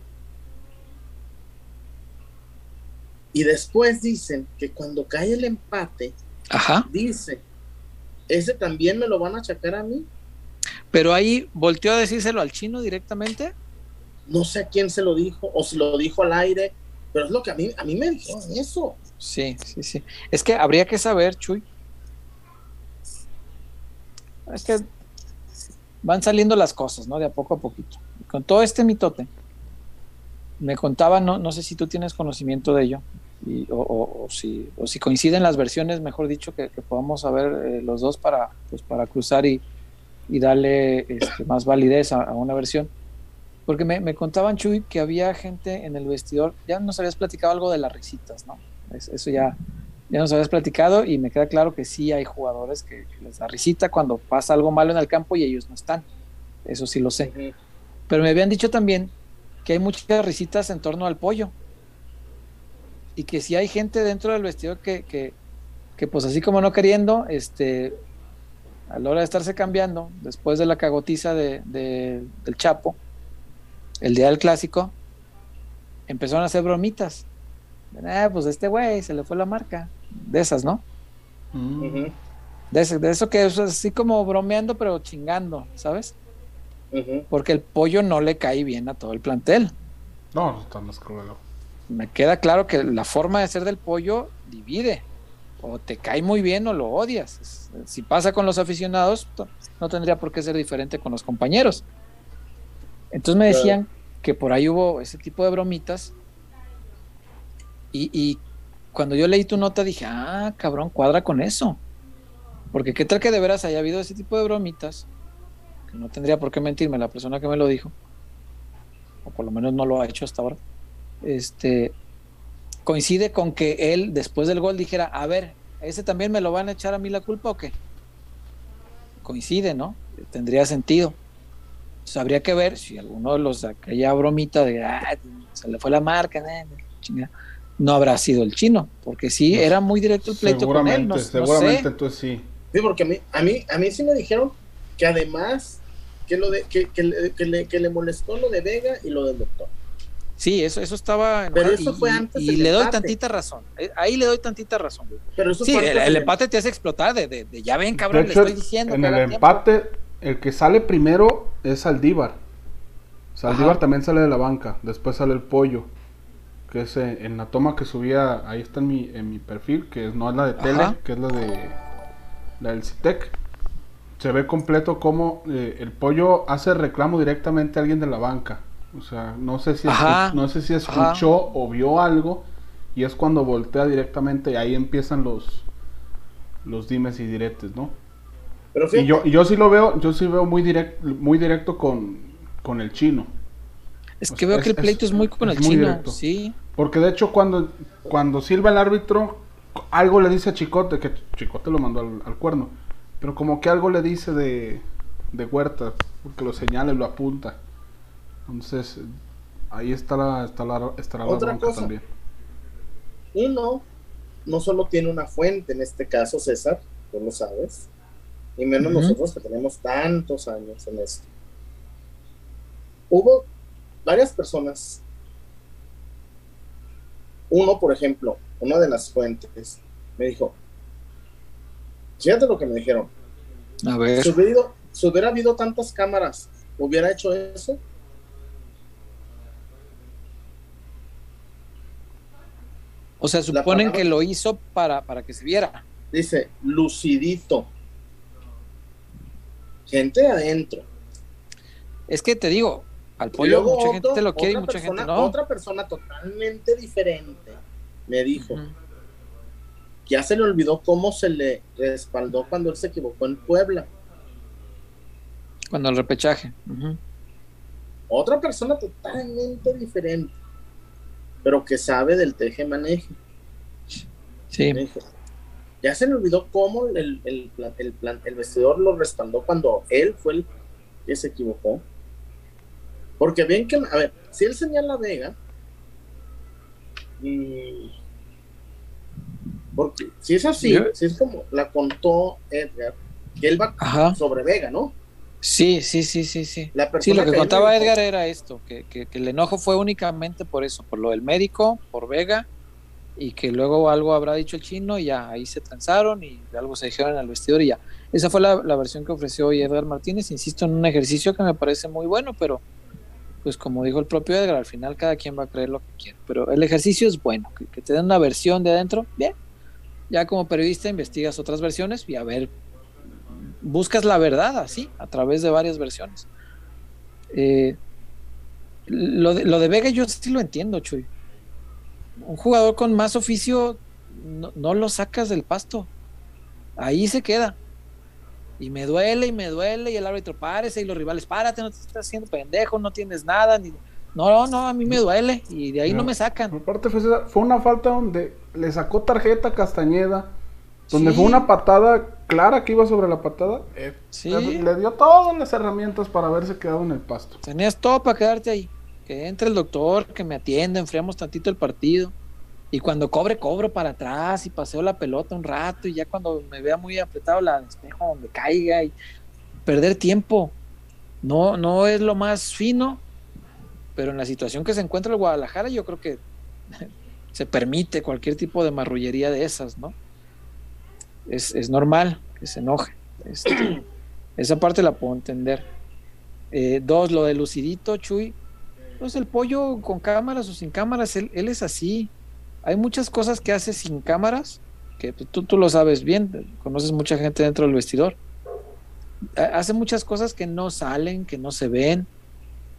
Y después dicen que cuando cae el empate, Ajá. dice, ese también me lo van a achacar a mí. Pero ahí volteó a decírselo al chino directamente. No sé a quién se lo dijo o si lo dijo al aire, pero es lo que a mí, a mí me dijeron eso. Sí, sí, sí. Es que habría que saber, Chuy. Es que van saliendo las cosas, ¿no? De a poco a poquito. Con todo este mitote, me contaba, no, no sé si tú tienes conocimiento de ello, y, o, si, o si coinciden las versiones, mejor dicho, que, podamos saber eh, los dos para, pues, para cruzar y, y darle este, más validez a, una versión. Porque me, me, contaban, Chuy, que había gente en el vestidor, ya nos habías platicado algo de las risitas, ¿no? eso ya, ya nos habías platicado y me queda claro que sí hay jugadores que, les da risita cuando pasa algo malo en el campo y ellos no están. Eso sí lo sé. Pero me habían dicho también que hay muchas risitas en torno al pollo. Y que si hay gente dentro del vestidor que, que, que pues así como no queriendo, este, a la hora de estarse cambiando, después de la cagotiza de, del Chapo, el día del clásico, empezaron a hacer bromitas. Ah, pues este güey se le fue la marca de esas, ¿no? Mm. de, eso que es así como bromeando, pero chingando, ¿sabes? Porque el pollo no le cae bien a todo el plantel. No, está más cruel. Me queda claro que la forma de ser del pollo divide. O te cae muy bien o lo odias. Si pasa con los aficionados, no tendría por qué ser diferente con los compañeros. Entonces me decían que por ahí hubo ese tipo de bromitas. Y, y cuando yo leí tu nota dije, ah, cabrón, cuadra con eso. Porque qué tal que de veras haya habido ese tipo de bromitas, que no tendría por qué mentirme la persona que me lo dijo, o por lo menos no lo ha hecho hasta ahora, este, coincide con que él después del gol dijera, a ver, ¿ese también me lo van a echar a mí la culpa o qué? Coincide, ¿no? Tendría sentido. Entonces, habría que ver si alguno de los aquella bromita de, ah, se le fue la marca, chingada no habrá sido el chino, porque sí, era muy directo el pleito con él. No, seguramente, entonces sí. Sí, porque a mí, a mí, a mí sí me dijeron que además que lo de, que, que, le, que le molestó lo de Vega y lo del doctor. Sí, eso, eso estaba. Pero eso fue antes. Y, le doy tantita razón. Eh, ahí le doy tantita razón. Pero eso sí, el, empate te hace explotar. De, de, ya ven, cabrón, le estoy diciendo. En el empate, el que sale primero es Aldívar. Saldívar también sale de la banca. Después sale el pollo que es eh, en la toma que subía, ahí está en mi, en mi perfil, que no es la de tele, que es la de la del Citec. Se ve completo como eh, el pollo hace reclamo directamente a alguien de la banca. O sea, no sé si, no sé si escuchó o vio algo y es cuando voltea directamente y ahí empiezan los los dimes y diretes, ¿no? y yo, y yo sí lo veo, yo sí veo muy directo, muy directo con, con el chino. Es que veo que el pleito es, muy con el chino, sí. Porque de hecho cuando, cuando silba el árbitro, algo le dice a Chicote, que Chicote lo mandó al, cuerno, pero como que algo le dice de, de Huerta, porque lo señala y lo apunta. Entonces, ahí está la, está la, estará Otra cosa. también. Uno no solo tiene una fuente, en este caso César, tú lo sabes, y menos nosotros que tenemos tantos años en esto. Hubo varias personas uno, por ejemplo, una de las fuentes me dijo, fíjate lo que me dijeron. A ver. Si hubiera, habido tantas cámaras, ¿hubiera hecho eso? O sea, suponen que lo hizo para, para que se viera. Dice, lucidito. Gente adentro. Es que te digo, al pollo mucha gente lo quiere y mucha gente no. Otra persona totalmente diferente me dijo que ya se le olvidó cómo se le respaldó cuando él se equivocó en Puebla. Cuando el repechaje. Otra persona totalmente diferente, pero que sabe del teje maneje. Sí. ya se le olvidó cómo el, el, el, el vestidor lo respaldó cuando él fue el que se equivocó. Porque bien que, a ver, si él señala a Vega, y porque si es así, si es como la contó Edgar, que él va sobre Vega, ¿no? Sí, sí, sí, sí, sí. sí, lo que, contaba Edgar era esto, que, que, el enojo fue únicamente por eso, por lo del médico, por Vega, y que luego algo habrá dicho el chino y ya ahí se transaron y algo se dijeron en el vestidor y ya. Esa fue la, versión que ofreció hoy Edgar Martínez, insisto, en un ejercicio que me parece muy bueno, pero pues como dijo el propio Edgar, al final cada quien va a creer lo que quiere, pero el ejercicio es bueno, que, que te den una versión de adentro, bien. Ya como periodista investigas otras versiones y a ver, buscas la verdad así, a través de varias versiones. Eh, lo, de, lo de Vega yo sí lo entiendo, Chuy un jugador con más oficio no, lo sacas del pasto. Ahí se queda. Y me duele y me duele y el árbitro párese y los rivales, párate, no te estás haciendo pendejo, no tienes nada. Ni... No, no, a mí me duele y de ahí no, me sacan. Aparte fue, fue una falta donde le sacó tarjeta a Castañeda, donde fue una patada clara que iba sobre la patada. Eh, le, dio todas las herramientas para haberse quedado en el pasto. Tenías todo para quedarte ahí que entre el doctor, que me atienda, enfriamos tantito el partido. Y cuando cobre, cobro para atrás y paseo la pelota un rato. Y ya cuando me vea muy apretado, la despejo donde caiga. Y perder tiempo. No, no es lo más fino, pero en la situación que se encuentra el Guadalajara, yo creo que se permite cualquier tipo de marrullería de esas, ¿no? Es, normal que se enoje. Este, esa parte la puedo entender. Eh, dos, lo de Lucidito, Chuy, pues el pollo con cámaras o sin cámaras, él, es así. Hay muchas cosas que hace sin cámaras, que pues, tú, tú lo sabes bien, conoces mucha gente dentro del vestidor. Hace muchas cosas que no salen, que no se ven,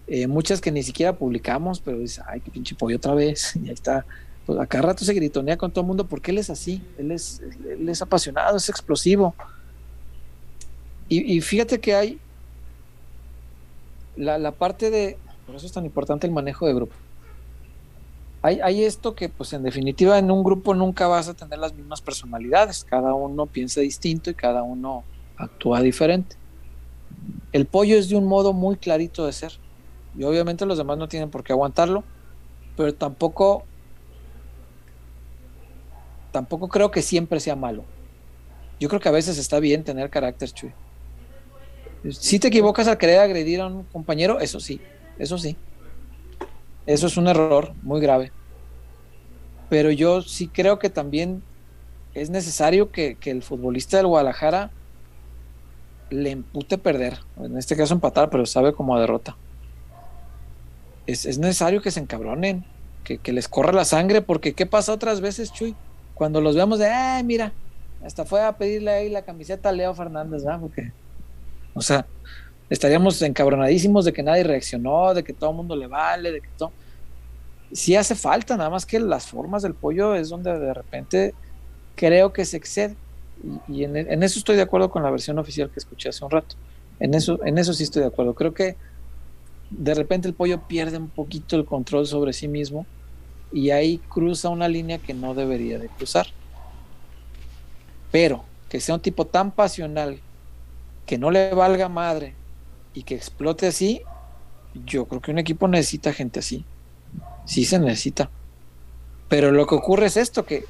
eh, muchas que ni siquiera publicamos, pero dice, ay, qué pinche pollo otra vez, y ahí está. Pues acá rato se gritonea con todo el mundo porque él es así, él es, él es apasionado, es explosivo. Y, fíjate que hay la, la parte de, por eso es tan importante el manejo de grupo. Hay, esto que, pues en definitiva, en un grupo nunca vas a tener las mismas personalidades. Cada uno piensa distinto y cada uno actúa diferente. El pollo es de un modo muy clarito de ser. Y obviamente los demás no tienen por qué aguantarlo, pero tampoco tampoco creo que siempre sea malo. Yo creo que a veces está bien tener carácter, Chuy. Si te equivocas al querer agredir a un compañero, eso sí, eso sí. Eso es un error muy grave. Pero yo sí creo que también es necesario que, el futbolista del Guadalajara le impute perder. En este caso empatar, pero sabe como derrota. Es, necesario que se encabronen, que, les corra la sangre, porque ¿qué pasa otras veces, Chuy? Cuando los veamos de, ay, mira, hasta fue a pedirle ahí la camiseta a Leo Fernández, ¿verdad? Porque, o sea, estaríamos encabronadísimos de que nadie reaccionó, de que todo el mundo le vale, de que todo. Sí hace falta, nada más que las formas del pollo es donde de repente creo que se excede. Y, en, eso estoy de acuerdo con la versión oficial que escuché hace un rato. En eso, en eso sí estoy de acuerdo. Creo que de repente el pollo pierde un poquito el control sobre sí mismo y ahí cruza una línea que no debería de cruzar. Pero que sea un tipo tan pasional que no le valga madre y que explote así, yo creo que un equipo necesita gente así. Sí se necesita. Pero lo que ocurre es esto, que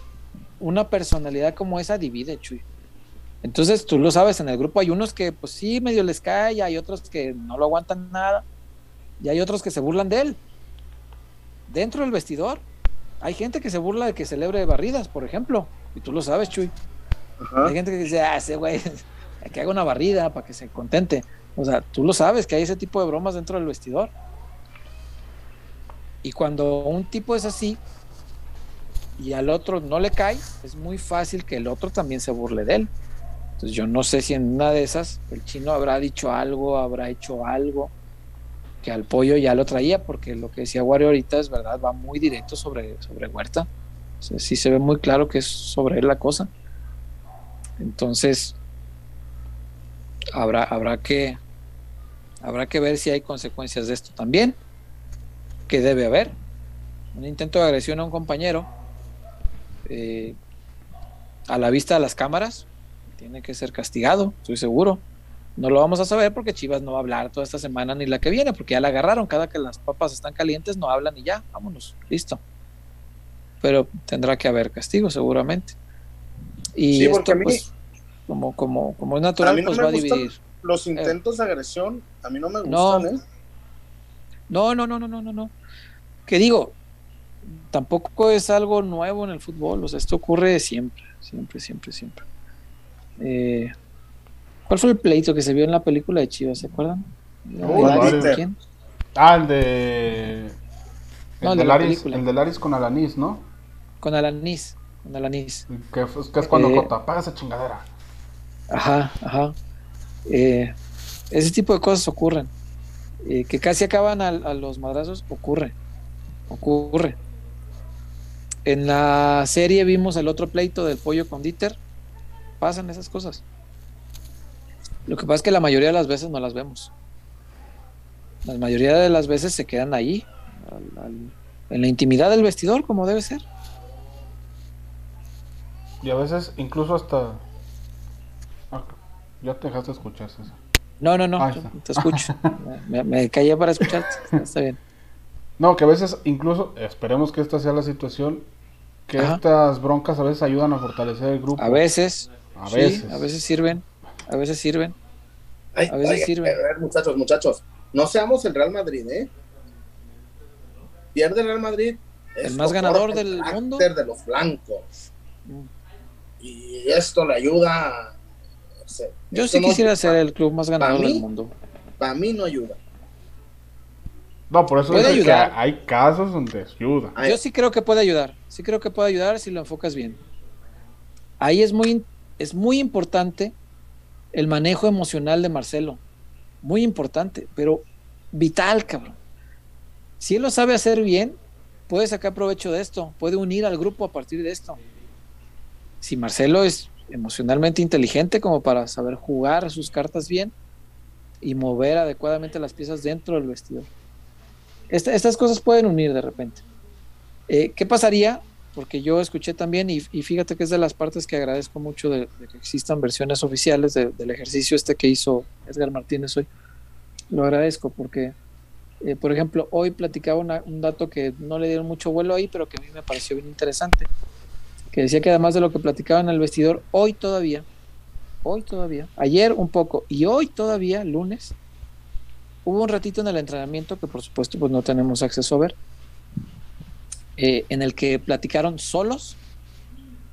una personalidad como esa divide, Chuy. Entonces tú lo sabes, en el grupo hay unos que pues sí, medio les cae, hay otros que no lo aguantan nada, y hay otros que se burlan de él. Dentro del vestidor, hay gente que se burla de que celebre barridas, por ejemplo, y tú lo sabes, Chuy. Hay gente que dice, ah, ese güey, que haga una barrida para que se contente. O sea, tú lo sabes que hay ese tipo de bromas dentro del vestidor. Y cuando un tipo es así y al otro no le cae, es muy fácil que el otro también se burle de él. Entonces yo no sé si en una de esas el chino habrá dicho algo, habrá hecho algo que al pollo ya lo traía, porque lo que decía Wario ahorita es verdad, va muy directo sobre, sobre Huerta. O sí se ve muy claro que es sobre él la cosa. Entonces, habrá, habrá que Habrá que ver si hay consecuencias de esto también, que debe haber. Un intento de agresión a un compañero eh, a la vista de las cámaras tiene que ser castigado, estoy seguro. No lo vamos a saber porque Chivas no va a hablar toda esta semana ni la que viene, porque ya la agarraron. Cada que las papas están calientes, no hablan y ya, vámonos, listo. Pero tendrá que haber castigo, seguramente. Y esto, pues, como, como, como es natural, pues va a dividir los eh, intentos de agresión a mí no me gustan, ¿eh? No, no, no, no, no, no, no. Que digo, tampoco es algo nuevo en el fútbol, o sea, esto ocurre siempre, siempre, siempre, siempre. Eh, ¿Cuál fue el pleito que se vio en la película de Chivas, se acuerdan? Oh, quién? Ah, el de... No, El, el de de la Laris, película. el de Laris con Alanis, ¿no? Con Alanis, con Alanis. Que, es- que es cuando Eh, Cota, apaga esa chingadera. Ajá, ajá. Eh, ese tipo de cosas ocurren. Eh, que casi acaban a, los madrazos, ocurre. Ocurre. En la serie vimos el otro pleito del pollo con Dieter. Pasan esas cosas. Lo que pasa es que la mayoría de las veces no las vemos. La mayoría de las veces se quedan ahí, al- al- en la intimidad del vestidor, como debe ser. Y a veces incluso hasta... Ah, ya te dejaste escuchar, César. No, no, no, está. te escucho. Me, me callé para escucharte. Está bien. No, que a veces incluso, esperemos que esta sea la situación, que Ajá. estas broncas a veces ayudan a fortalecer el grupo. A veces, A sí, veces. a veces sirven, a veces sirven. Ay, A veces oye, sirve. a ver, muchachos, muchachos, no seamos el Real Madrid, ¿eh? Pierde el Real Madrid. El más ganador el del carácter mundo. de los blancos. Mm. Y esto le ayuda. a- no sé, Yo sí no- quisiera ser el club más ganador del mundo. Para mí no ayuda. No, por eso Puede digo que ayudar. hay casos donde ayuda. Ay, Yo sí creo que puede ayudar, sí creo que puede ayudar si lo enfocas bien. Ahí es muy, es muy importante el manejo emocional de Marcelo, muy importante, pero vital, cabrón. Si él lo sabe hacer bien, puede sacar provecho de esto, puede unir al grupo a partir de esto. Si Marcelo es emocionalmente inteligente como para saber jugar sus cartas bien y mover adecuadamente las piezas dentro del vestidor. Esta- estas cosas pueden unir de repente. Eh, ¿Qué pasaría? Porque yo escuché también, y, y fíjate que es de las partes que agradezco mucho de, de que existan versiones oficiales de- del ejercicio este que hizo Edgar Martínez hoy. Lo agradezco porque, eh, por ejemplo, hoy platicaba una- un dato que no le dieron mucho vuelo ahí, pero que a mí me pareció bien interesante. Que decía que además de lo que platicaba en el vestidor, hoy todavía, hoy todavía, ayer un poco y hoy todavía, lunes, hubo un ratito en el entrenamiento que por supuesto pues no tenemos acceso a ver, eh, en el que platicaron solos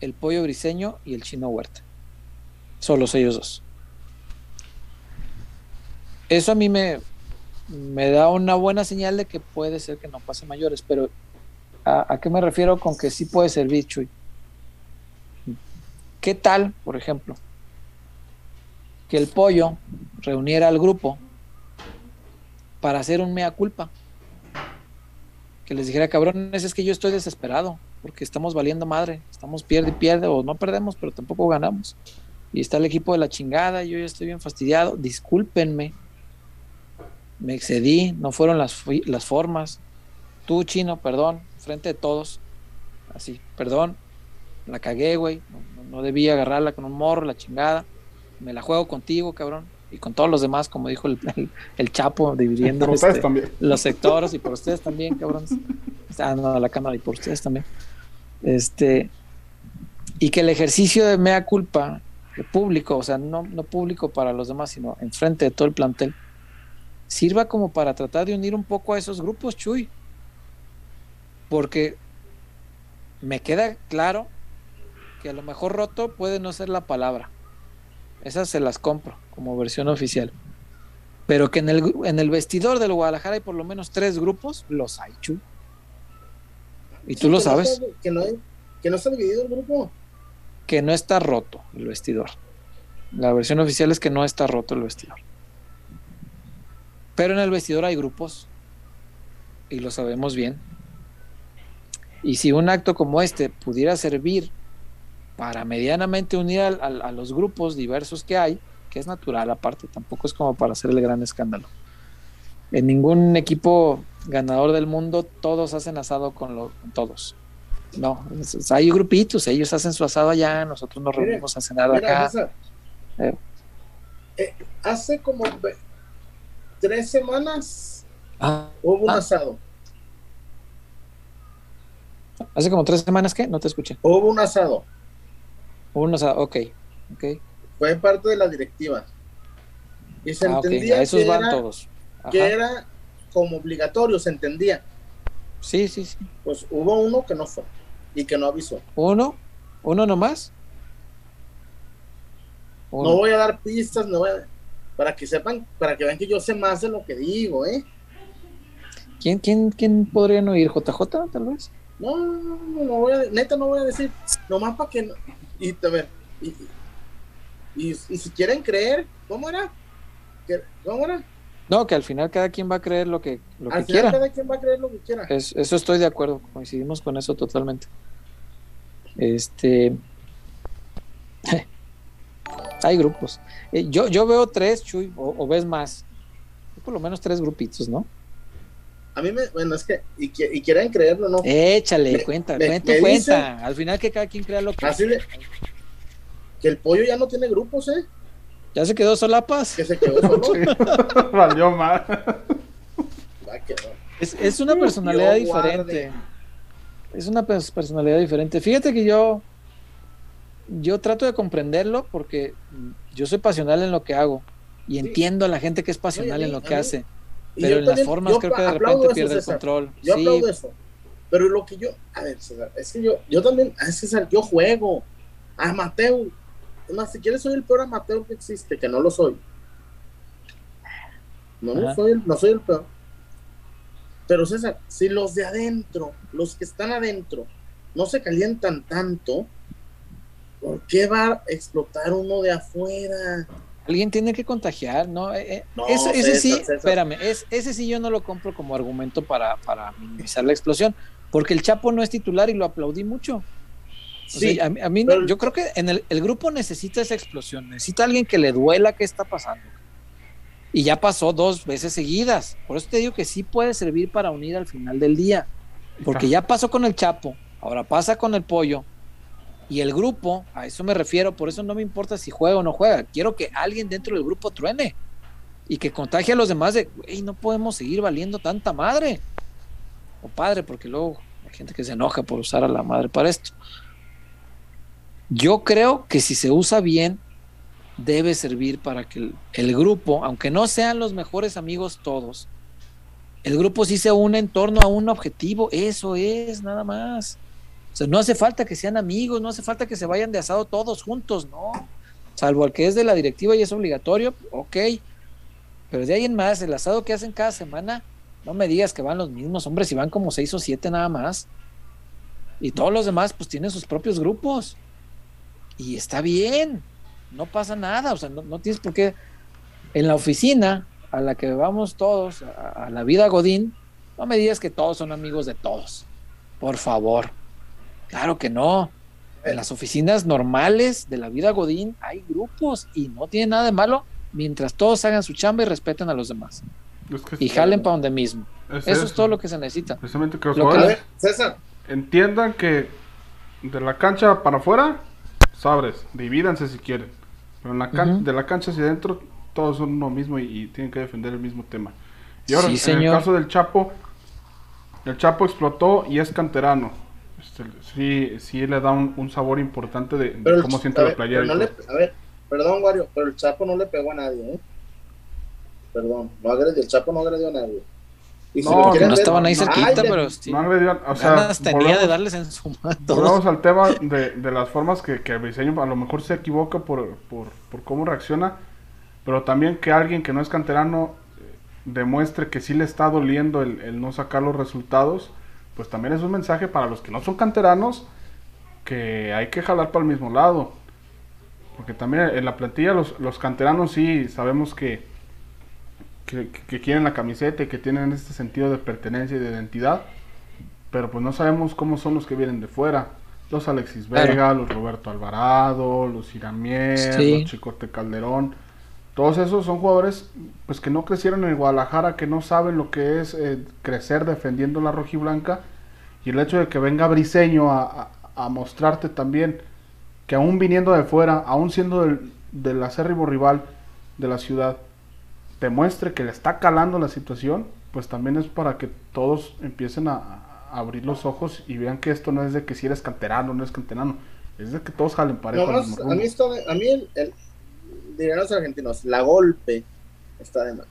el pollo briseño y el chino huerta. Solos ellos dos. Eso a mí me, me da una buena señal de que puede ser que no pase mayores, pero ¿a, a qué me refiero con que sí puede servir, Chuy? ¿Qué tal, por ejemplo, que el pollo reuniera al grupo para hacer un mea culpa? Que les dijera, cabrones, es que yo estoy desesperado, porque estamos valiendo madre, estamos pierde y pierde, o no perdemos, pero tampoco ganamos. Y está el equipo de la chingada, yo ya estoy bien fastidiado, discúlpenme, me excedí, no fueron las, las formas. Tú, chino, perdón, frente de todos, así, perdón, la cagué, güey, no- no debía agarrarla con un morro, la chingada, me la juego contigo, cabrón, y con todos los demás, como dijo el, el- el Chapo, dividiendo este, los sectores y por ustedes también, cabrones. Ah, no, la cámara y por ustedes también. Este, y que el ejercicio de mea culpa público, o sea, no, no público para los demás, sino enfrente de todo el plantel, sirva como para tratar de unir un poco a esos grupos, Chuy. Porque me queda claro que a lo mejor roto puede no ser la palabra. Esas se las compro como versión oficial. Pero que en el, en el vestidor del Guadalajara hay por lo menos tres grupos, los hay, Chuy. Y tú Sí, lo que no sabes, está- que, no, hay- que no está dividido el grupo. que no está roto el vestidor. La versión oficial es que no está roto el vestidor. Pero en el vestidor hay grupos y lo sabemos bien. Y si un acto como este pudiera servir para medianamente unir a los grupos diversos que hay, que es natural aparte, tampoco es como para hacer el gran escándalo. En ningún equipo ganador del mundo todos hacen asado con, todos. No, es- hay grupitos, ellos hacen su asado allá, nosotros nos reunimos a cenar Mira, acá. Eh. eh, hace como tres semanas Ah, hubo un Ah. asado. hace como tres semanas que no te escuché. Hubo un asado. Uno, ok, ok. Fue parte de la directiva. Y se Ah, entendía a esos que, van era, todos. Que era como obligatorio, se entendía. Sí, sí, sí. Pues hubo uno que no fue y que no avisó. ¿Uno? ¿Uno nomás? No voy a dar pistas, no voy a... para que sepan, para que vean que yo sé más de lo que digo, ¿eh? ¿Quién, quién, quién podría no ir? ¿JJ tal vez? No, no, no, no voy a, neta no voy a decir, nomás para que, y a ver, y, y, si quieren creer, ¿cómo era? ¿Cómo era? No, que al final cada quien va a creer lo que, lo al que final Cada quien va a creer lo que quiera. eso estoy de acuerdo, coincidimos con eso totalmente. Este. Hay grupos. Eh, yo, yo veo tres, Chuy, o, ves más. Por lo menos tres grupitos, ¿no? A mí me, bueno, es que, y, y quieren creerlo, ¿no? Échale, cuenta, cuenta, cuenta. Al final que cada quien crea lo que. Así de, que el pollo ya no tiene grupos, ¿eh? Ya se quedó solapas. Que se quedó solo. Valió mal. Es, es una personalidad diferente. Es una personalidad diferente. Fíjate que yo yo trato de comprenderlo porque yo soy pasional en lo que hago y entiendo a la gente que es pasional en lo que hace. Pero en las formas creo que de repente pierde el control. Yo aplaudo eso. Pero lo que yo, a ver, César, es que yo, yo también, a César, yo juego. A Mateo, más, si quieres soy el peor amateur que existe, que no lo soy. No, no soy, no soy el peor. Pero César, si los de adentro, los que están adentro, no se calientan tanto, ¿por qué va a explotar uno de afuera? Alguien tiene que contagiar, ¿no? Eh, eh, ese, sí, espérame, es, ese sí yo no lo compro como argumento para, para minimizar la explosión, porque el Chapo no es titular y lo aplaudí mucho. Sí, a, mí yo creo que en el, el, grupo necesita esa explosión, necesita alguien que le duela qué está pasando. Y ya pasó dos veces seguidas. Por eso te digo que sí puede servir para unir al final del día. Porque ya pasó con el Chapo, ahora pasa con el pollo, y el grupo, a eso me refiero, por eso no me importa si juega o no juega. Quiero que alguien dentro del grupo truene y que contagie a los demás de, hey, no podemos seguir valiendo tanta madre. O padre, porque luego hay gente que se enoja por usar a la madre para esto. Yo creo que si se usa bien, debe servir para que el, el grupo, aunque no sean los mejores amigos todos, el grupo sí se une en torno a un objetivo. Eso es, nada más. O sea, no hace falta que sean amigos, no hace falta que se vayan de asado todos juntos, no. Salvo al que es de la directiva y es obligatorio, ok. Pero de ahí en más, el asado que hacen cada semana, no me digas que van los mismos hombres, si van como seis o siete nada más. Y todos los demás, pues tienen sus propios grupos. Y está bien, no pasa nada, o sea, no, tienes por qué. En la oficina a la que vamos todos, a la vida Godín, no me digas que todos son amigos de todos. Por favor. Claro que no. En las oficinas normales de la vida Godín hay grupos y no tiene nada de malo mientras todos hagan su chamba y respeten a los demás. y jalen para donde mismo. eso, es todo lo que se necesita. Precisamente que los César. entiendan que de la cancha para afuera, sabres, divídanse si quieren. Pero en la de la cancha hacia adentro, todos son lo mismo y, tienen que defender el mismo tema. Y ahora, en el caso del Chapo, el Chapo explotó y es canterano sí, sí le da un, sabor importante de, cómo siente la playera. a ver, perdón, Wario, pero el Chapo no le pegó a nadie, ¿eh? Perdón, no agredió, el Chapo no agredió a nadie. Y no, no estaban ahí cerquita, pero sí. No agredió, o sea, tenía de darles en su mano. Volvemos al tema de, de las formas que, que el diseño a lo mejor se equivoca por, por, por cómo reacciona, pero también que alguien que no es canterano eh, demuestre que sí le está doliendo el, el no sacar los resultados pues también es un mensaje para los que no son canteranos que hay que jalar para el mismo lado. Porque también en la plantilla los, los canteranos sí sabemos que, que, quieren la camiseta y que tienen este sentido de pertenencia y de identidad. Pero pues no sabemos cómo son los que vienen de fuera. Los Alexis Vega, los Roberto Alvarado, los Iramier, los Chicote Calderón. Todos esos son jugadores pues que no crecieron en Guadalajara, que no saben lo que es eh, crecer defendiendo la rojiblanca y el hecho de que venga Briseño a, mostrarte también que aún viniendo de fuera, aún siendo del, del acérrimo rival de la ciudad, te muestre que le está calando la situación, pues también es para que todos empiecen a, abrir los ojos y vean que esto no es de que si eres canterano, no es canterano, es de que todos jalen parejo. a mí, a mí el, dirían los argentinos, la golpe está de más.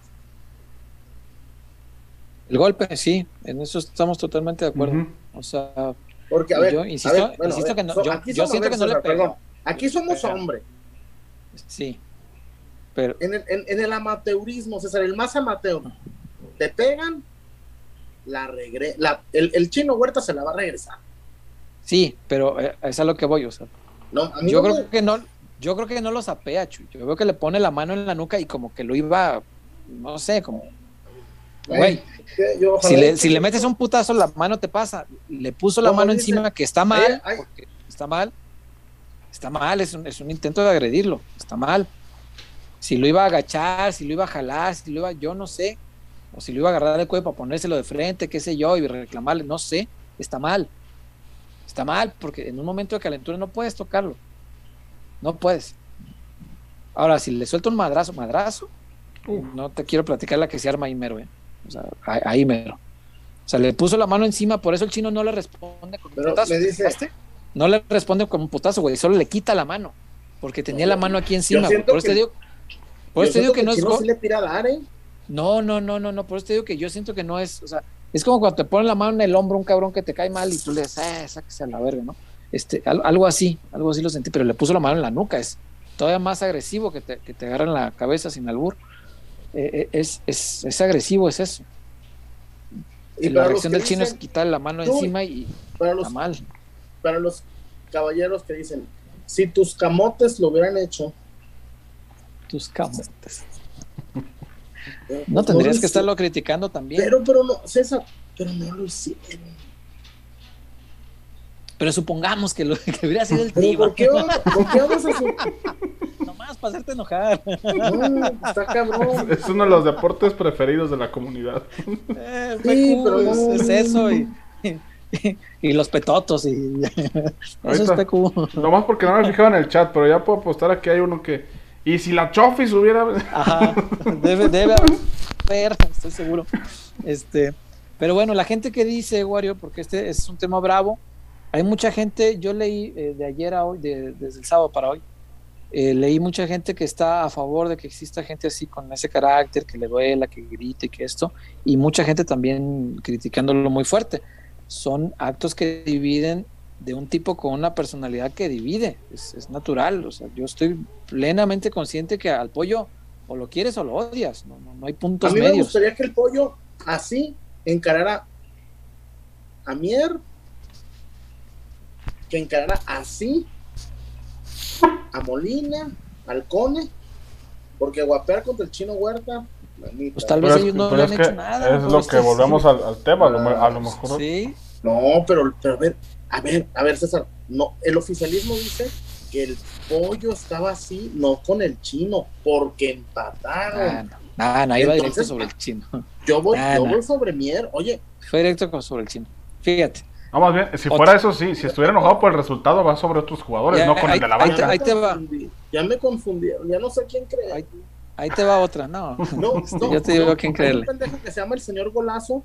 El golpe, sí, en eso estamos totalmente de acuerdo. O sea, porque, a ver, yo insisto, insisto que no, yo, yo siento que no le pegó. Aquí somos hombres. Sí. Pero... En el, en, en el amateurismo, César, el más amateur, te pegan, la regre la, el, el, chino Huerta se la va a regresar. Sí, pero eh, es a lo que voy, o sea. No, yo no creo me... que no, yo creo que no lo sapea, Chuy. Yo veo que le pone la mano en la nuca y como que lo iba, no sé, como. Güey, si le, si le metes un putazo, la mano te pasa. Le puso la mano dice? encima, que está mal, ay, ay. porque está mal. Está mal, es un, es un intento de agredirlo, está mal. Si lo iba a agachar, si lo iba a jalar, si lo iba, yo no sé. O si lo iba a agarrar cuello para ponérselo de frente, qué sé yo, y reclamarle, no sé, está mal. Está mal, porque en un momento de calentura no puedes tocarlo. No puedes. Ahora, si le suelto un madrazo, madrazo, uh. no te quiero platicar la que se arma ahí mero, ¿eh? O sea, ahí mero. O sea, le puso la mano encima, por eso el chino no le responde con Pero un putazo. Me dice, no le responde con un putazo, güey, solo le quita la mano, porque tenía no, la mano aquí encima. Por eso te digo, por eso te digo que, que no es. Le tira a dar, ¿eh? No, no, no, no, no, por eso te digo que yo siento que no es, o sea, es como cuando te ponen la mano en el hombro un cabrón que te cae mal y tú le dices, eh, sáquese a la verga, ¿no? Este, algo así, algo así lo sentí, pero le puso la mano en la nuca, es todavía más agresivo que te, que te agarran la cabeza sin albur. Eh, es, es, es, agresivo, es eso. Y la reacción del chino dicen, es quitarle la mano encima y para los, está mal. Para los caballeros que dicen, si tus camotes lo hubieran hecho. Tus camotes. No tendrías no que estarlo criticando también. Pero, pero no, César, pero no lo hicieron. Pero supongamos que, lo, que hubiera sido el tío. ¿Por qué, ¿Por qué vamos a hacer? Para hacerte enojar. No, está cabrón. Es uno de los deportes preferidos de la comunidad. Eh, sí, pero no. es, es, eso y, y, y, los petotos y eso es PQ. Nomás porque no me fijaba en el chat, pero ya puedo apostar a que hay uno que y si la Chofis hubiera. Ajá, debe, debe haber, estoy seguro. Este, pero bueno, la gente que dice, Wario, porque este es un tema bravo, hay mucha gente, yo leí eh, de ayer a hoy, de, desde el sábado para hoy, eh, leí mucha gente que está a favor de que exista gente así con ese carácter, que le duela, que grite, que esto, y mucha gente también criticándolo muy fuerte. Son actos que dividen de un tipo con una personalidad que divide, es, es, natural, o sea, yo estoy plenamente consciente que al pollo o lo quieres o lo odias, no, no, no hay puntos A mí medios. me gustaría que el pollo así encarara a Mier, que encarara así a Molina, al Cone, porque guapear contra el chino Huerta, pues tal vez ellos no le han hecho nada. Es lo que volvemos al, al, tema, a lo, a lo mejor. Sí. No, pero, pero a ver, a ver, a ver, César, no, el oficialismo dice que el pollo estaba así, no con el chino, porque empataron. Nada, no, no, iba directo sobre el chino. Yo voy, nah, yo voy sobre Mier, oye. Fue directo sobre el chino. Fíjate. No, más bien, si fuera eso, sí, si estuviera enojado por el resultado, va sobre otros jugadores, ya, no con ahí, el de la banca. Ahí, ahí te va. Ya me confundieron, ya no sé quién creer. Ahí, ahí, te va otra, no. No, no yo te digo no, a quién creerle. Un pendejo que se llama el señor Golazo.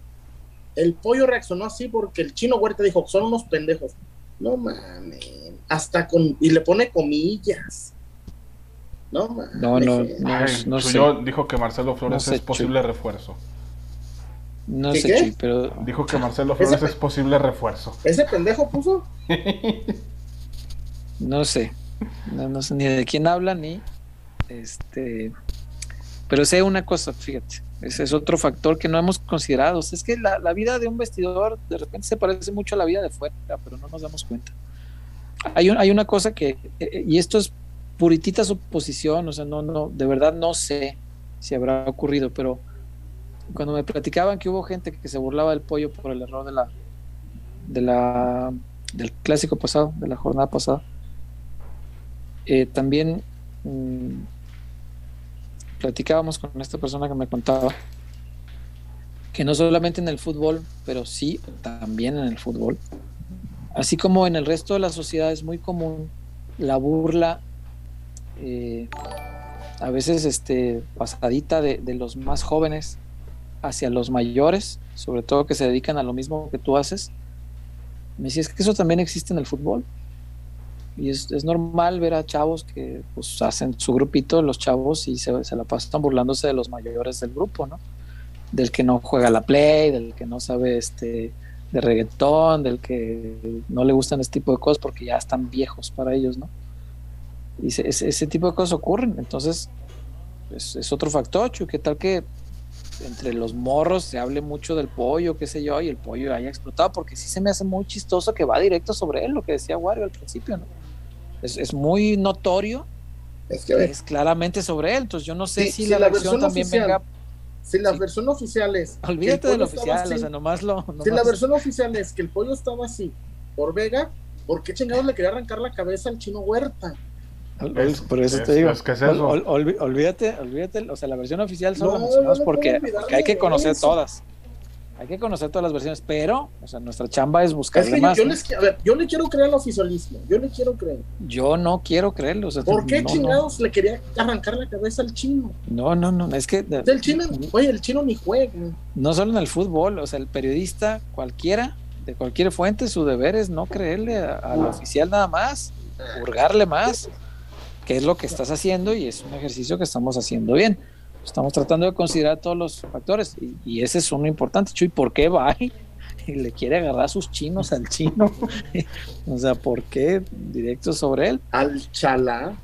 El pollo reaccionó así porque el chino Huerta dijo, son unos pendejos. No mames, hasta con. Y le pone comillas. No mames. No, no, no, Ay, no sé. Dijo que Marcelo Flores No sé, es posible refuerzo. No ¿Qué, sé, qué? Chuy, pero. Dijo que Marcelo Flores es posible refuerzo. Ese pendejo puso. No sé. No, no sé ni de quién habla ni. Este. Pero sé una cosa, fíjate. Ese es otro factor que no hemos considerado. O sea, es que la, la vida de un vestidor de repente se parece mucho a la vida de fuera, pero no nos damos cuenta. Hay, un, hay una cosa que, eh, y esto es puritita suposición, o sea, no, no, de verdad no sé si habrá ocurrido, pero cuando me platicaban que hubo gente que se burlaba del pollo por el error de la, de la, del clásico pasado, de la jornada pasada, eh, también mmm, platicábamos con esta persona que me contaba que no solamente en el fútbol, pero sí también en el fútbol, así como en el resto de la sociedad es muy común la burla, eh, a veces este, pasadita de, de, los más jóvenes hacia los mayores, sobre todo que se dedican a lo mismo que tú haces. Me decía, es que eso también existe en el fútbol. Y es, normal ver a chavos que pues, hacen su grupito, los chavos, y se, se, la pasan burlándose de los mayores del grupo, ¿no? del que no juega la play, del que no sabe este de reggaetón, del que no le gustan este tipo de cosas porque ya están viejos para ellos, ¿no? Y ese, tipo de cosas ocurren. Entonces, es, otro factor. ¿Qué tal que entre los morros se hable mucho del pollo, qué sé yo, y el pollo haya explotado? Porque sí se me hace muy chistoso que va directo sobre él, lo que decía Wario al principio, ¿no? Es, es muy notorio. Es, que, es claramente sobre él. Entonces, yo no sé si, la, versión, también venga si la versión oficial es. Olvídate del oficial, o sea, nomás lo. Si la versión oficial es que el pollo estaba así por Vega, ¿por qué chingados le quería arrancar la cabeza al chino Huerta? Por eso te digo. olvídate, olvídate, o sea, la versión oficial son las porque, hay que conocer todas. Hay que conocer todas las versiones, pero, o sea, nuestra chamba es buscar más. Yo, a ver, yo le quiero creer al oficialismo, yo le quiero creer. Yo no quiero creerlo. ¿Por qué chingados le quería arrancar la cabeza al chino? No, no, no, es que. El chino, oye, el chino ni juega. No solo en el fútbol, o sea, el periodista cualquiera, de cualquier fuente, su deber es no creerle al oficial nada más, hurgarle más qué es lo que estás haciendo y es un ejercicio que estamos haciendo bien. Estamos tratando de considerar todos los factores y, ese es uno importante. Chuy, ¿por qué va y, le quiere agarrar sus chinos al chino? o sea, ¿por qué directo sobre él? Al chalá.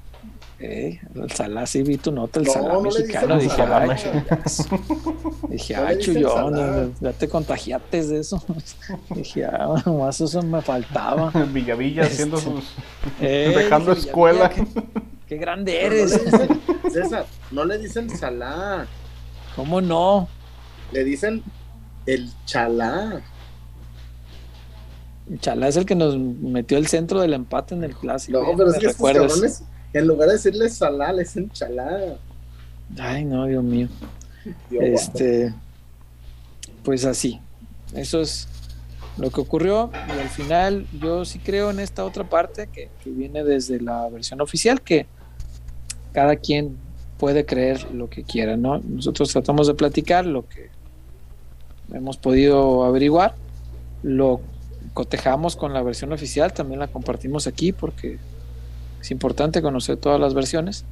Eh, el salá sí vi tu nota, el salá mexicano. Dije, ay, dije, ay, chuyón, ya te contagiates de eso. dije, ah, más eso me faltaba. Villavilla haciendo este, sus. dejando escuela. Qué grande eres. César, no le dicen salá. ¿Cómo no? Le dicen el chalá. El chalá es el que nos metió el centro del empate en el clásico. No, pero es que estos cabrones, en lugar de decirle salá, le dicen chalá. Ay, no, Dios mío. este, pues así. Eso es lo que ocurrió y al final yo sí creo en esta otra parte que viene desde la versión oficial que cada quien puede creer lo que quiera, ¿no? Nosotros tratamos de platicar lo que hemos podido averiguar, lo cotejamos con la versión oficial, también la compartimos aquí porque es importante conocer todas las versiones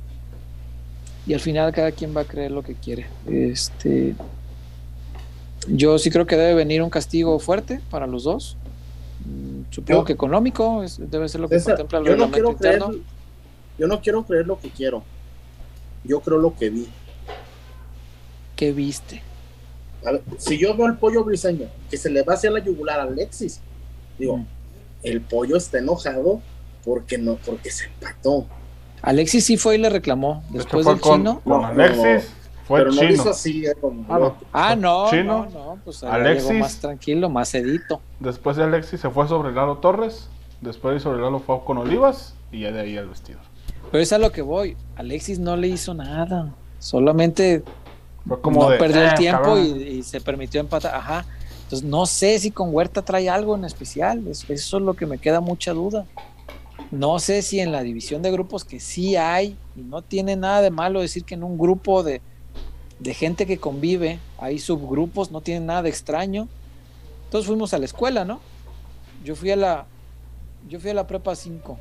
y al final cada quien va a creer lo que quiere. Este, yo sí creo que debe venir un castigo fuerte para los dos. Mm, supongo que económico debe ser lo que contempla el reglamento interno. Yo no quiero creer lo que quiero. Yo creo lo que vi. ¿Qué viste? si yo veo al pollo briseño que se le va hacia la yugular a Alexis, digo, mm. el pollo está enojado porque no, porque se empató. Alexis sí fue y le reclamó después del chino. Con Alexis fue pero no chino. hizo así, eh, ah, ah, no, no, no, pues Alexis, llegó más tranquilo, más sedito. Después de Alexis se fue sobre Lalo Torres, después de sobre Lalo fue con Olivas y ya de ahí el vestido. Pero es a lo que voy. Alexis no le hizo nada. Solamente no perdió el eh, tiempo y, se permitió empatar. Ajá. Entonces no sé si con Huerta trae algo en especial. Eso, es lo que me queda mucha duda. No sé si en la división de grupos que sí hay, y no tiene nada de malo decir que en un grupo de, de gente que convive hay subgrupos, no tiene nada de extraño. Entonces fuimos a la escuela, ¿no? Yo fui a la, yo fui a la prepa 5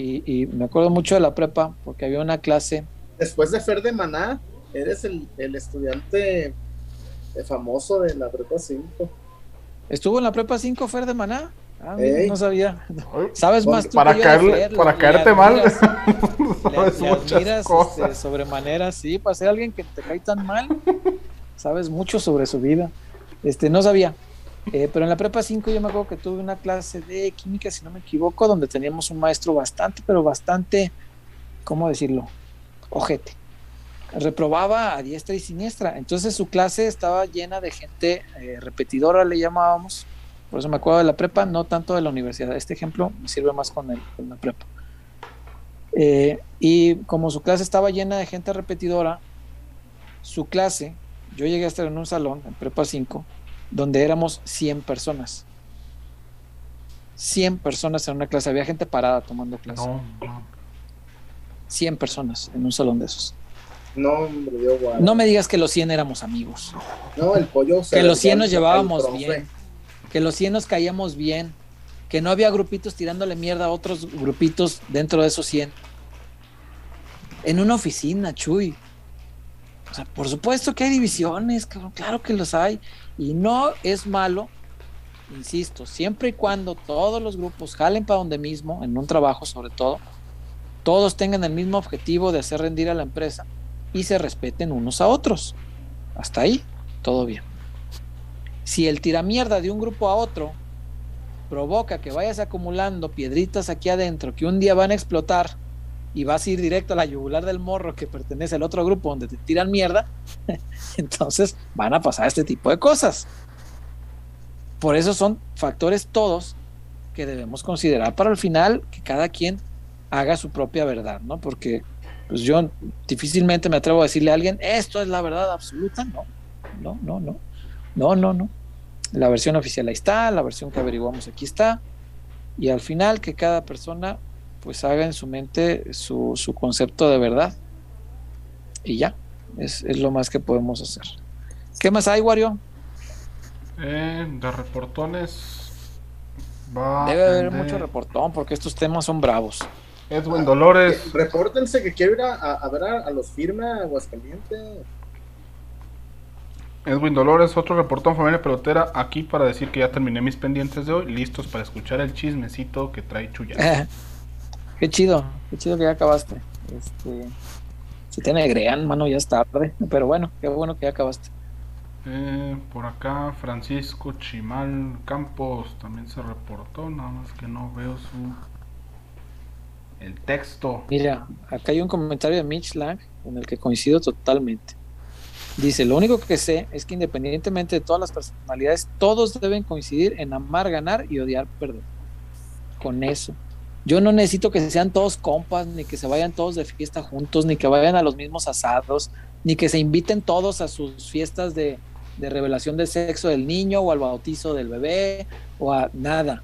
y, me acuerdo mucho de la prepa porque había una clase. Después de Fer de Maná, eres el, estudiante famoso de la prepa 5. ¿Estuvo en la prepa 5 Fer de Maná? Ah, no sabía. ¿Sabes más tú para, para caerte mal. Le, este, sobremanera, sí, para ser alguien que te cae tan mal, sabes mucho sobre su vida. Este, no sabía. Eh, pero en la prepa 5 yo me acuerdo que tuve una clase de química, si no me equivoco, donde teníamos un maestro bastante, pero bastante, ¿cómo decirlo? Ojete. Reprobaba a diestra y siniestra. Entonces su clase estaba llena de gente eh, repetidora, le llamábamos. Por eso me acuerdo de la prepa, no tanto de la universidad. Este ejemplo me sirve más con, el, con la prepa. Eh, y como su clase estaba llena de gente repetidora, su clase, yo llegué a estar en un salón, en prepa 5, donde éramos 100 personas. 100 personas en una clase, había gente parada tomando clase. No, 100 personas en un salón de esos. No, hombre, yo, no me digas que los 100 éramos amigos. No, el pollo. Que los 100 nos llevábamos bien. Que los 100 nos caíamos bien. Que no había grupitos tirándole mierda a otros grupitos dentro de esos 100. En una oficina, Chuy. O sea, por supuesto que hay divisiones, cabrón, claro que los hay. Y no es malo, insisto, siempre y cuando todos los grupos jalen para donde mismo, en un trabajo sobre todo, todos tengan el mismo objetivo de hacer rendir a la empresa y se respeten unos a otros. Hasta ahí, todo bien. Si el tiramierda de un grupo a otro provoca que vayas acumulando piedritas aquí adentro que un día van a explotar y vas a ir directo a la yugular del morro que pertenece al otro grupo donde te tiran mierda, entonces van a pasar este tipo de cosas. Por eso son factores todos que debemos considerar para el final que cada quien haga su propia verdad, ¿no? Porque pues yo difícilmente me atrevo a decirle a alguien, esto es la verdad absoluta, no, no, no, no, no, no, no. La versión oficial ahí está, la versión que averiguamos aquí está, y al final que cada persona pues haga en su mente su, su concepto de verdad. Y ya, es, es, lo más que podemos hacer. ¿Qué más hay, Wario? Eh, de reportones. Va Debe haber de... mucho reportón porque estos temas son bravos. Edwin Dolores. Ah, repórtense que quiero ir a, a, a ver a, a, los firma Aguascalientes. Edwin Dolores, otro reportón familia pelotera, aquí para decir que ya terminé mis pendientes de hoy, listos para escuchar el chismecito que trae Chuya. Qué chido, qué chido que ya acabaste. Este, si te negrean, mano, ya es tarde. Pero bueno, qué bueno que ya acabaste. Eh, por acá, Francisco Chimal Campos también se reportó, nada más que no veo su. El texto. Mira, acá hay un comentario de Mitch Lang en el que coincido totalmente. Dice, lo único que sé es que independientemente de todas las personalidades, todos deben coincidir en amar, ganar y odiar, perder. Con eso. Yo no necesito que sean todos compas, ni que se vayan todos de fiesta juntos, ni que vayan a los mismos asados, ni que se inviten todos a sus fiestas de, de revelación del sexo del niño o al bautizo del bebé o a nada.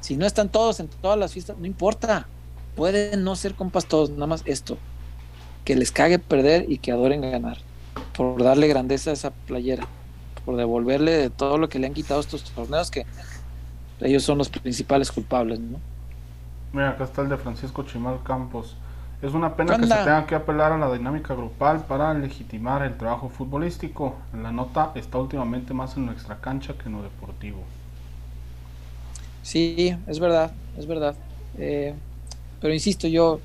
Si no están todos en todas las fiestas, no importa. Pueden no ser compas todos, nada más esto. Que les cague perder y que adoren ganar. Por darle grandeza a esa playera. Por devolverle de todo lo que le han quitado estos torneos que ellos son los principales culpables, ¿no? Mira, acá está el de Francisco Chimal Campos. Es una pena que se tenga que apelar a la dinámica grupal para legitimar el trabajo futbolístico. La nota está últimamente más en nuestra cancha que en lo deportivo. Sí, es verdad, es verdad. Eh, pero insisto, yo,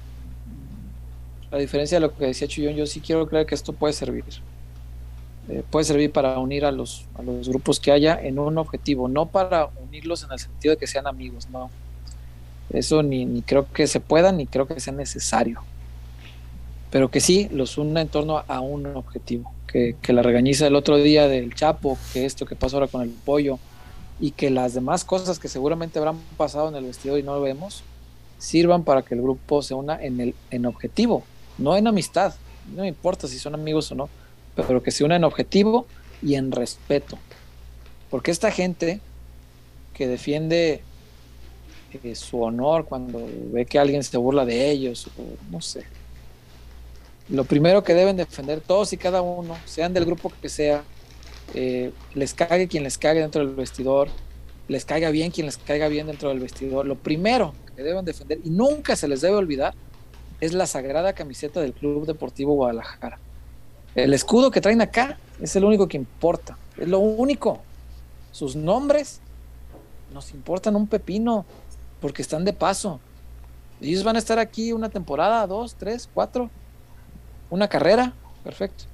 a diferencia de lo que decía Chuyón, yo sí quiero creer que esto puede servir. Eh, puede servir para unir a los, a los grupos que haya en un objetivo, no para unirlos en el sentido de que sean amigos, no eso ni, ni, creo que se pueda, ni creo que sea necesario. Pero que sí los una en torno a un objetivo. Que, que, la regañiza del otro día del Chapo, que esto que pasó ahora con el pollo, y que las demás cosas que seguramente habrán pasado en el vestido y no lo vemos, sirvan para que el grupo se una en, el, en objetivo, no en amistad. No me importa si son amigos o no, pero que se una en objetivo y en respeto. Porque esta gente que defiende su honor cuando ve que alguien se burla de ellos, o no sé. Lo primero que deben defender todos y cada uno, sean del grupo que sea, eh, les cague quien les cague dentro del vestidor, les caiga bien quien les caiga bien dentro del vestidor. Lo primero que deben defender, y nunca se les debe olvidar, es la sagrada camiseta del Club Deportivo Guadalajara. El escudo que traen acá es el único que importa, es lo único. Sus nombres nos importan un pepino porque están de paso. Ellos van a estar aquí una temporada, dos, tres, cuatro, una carrera, perfecto.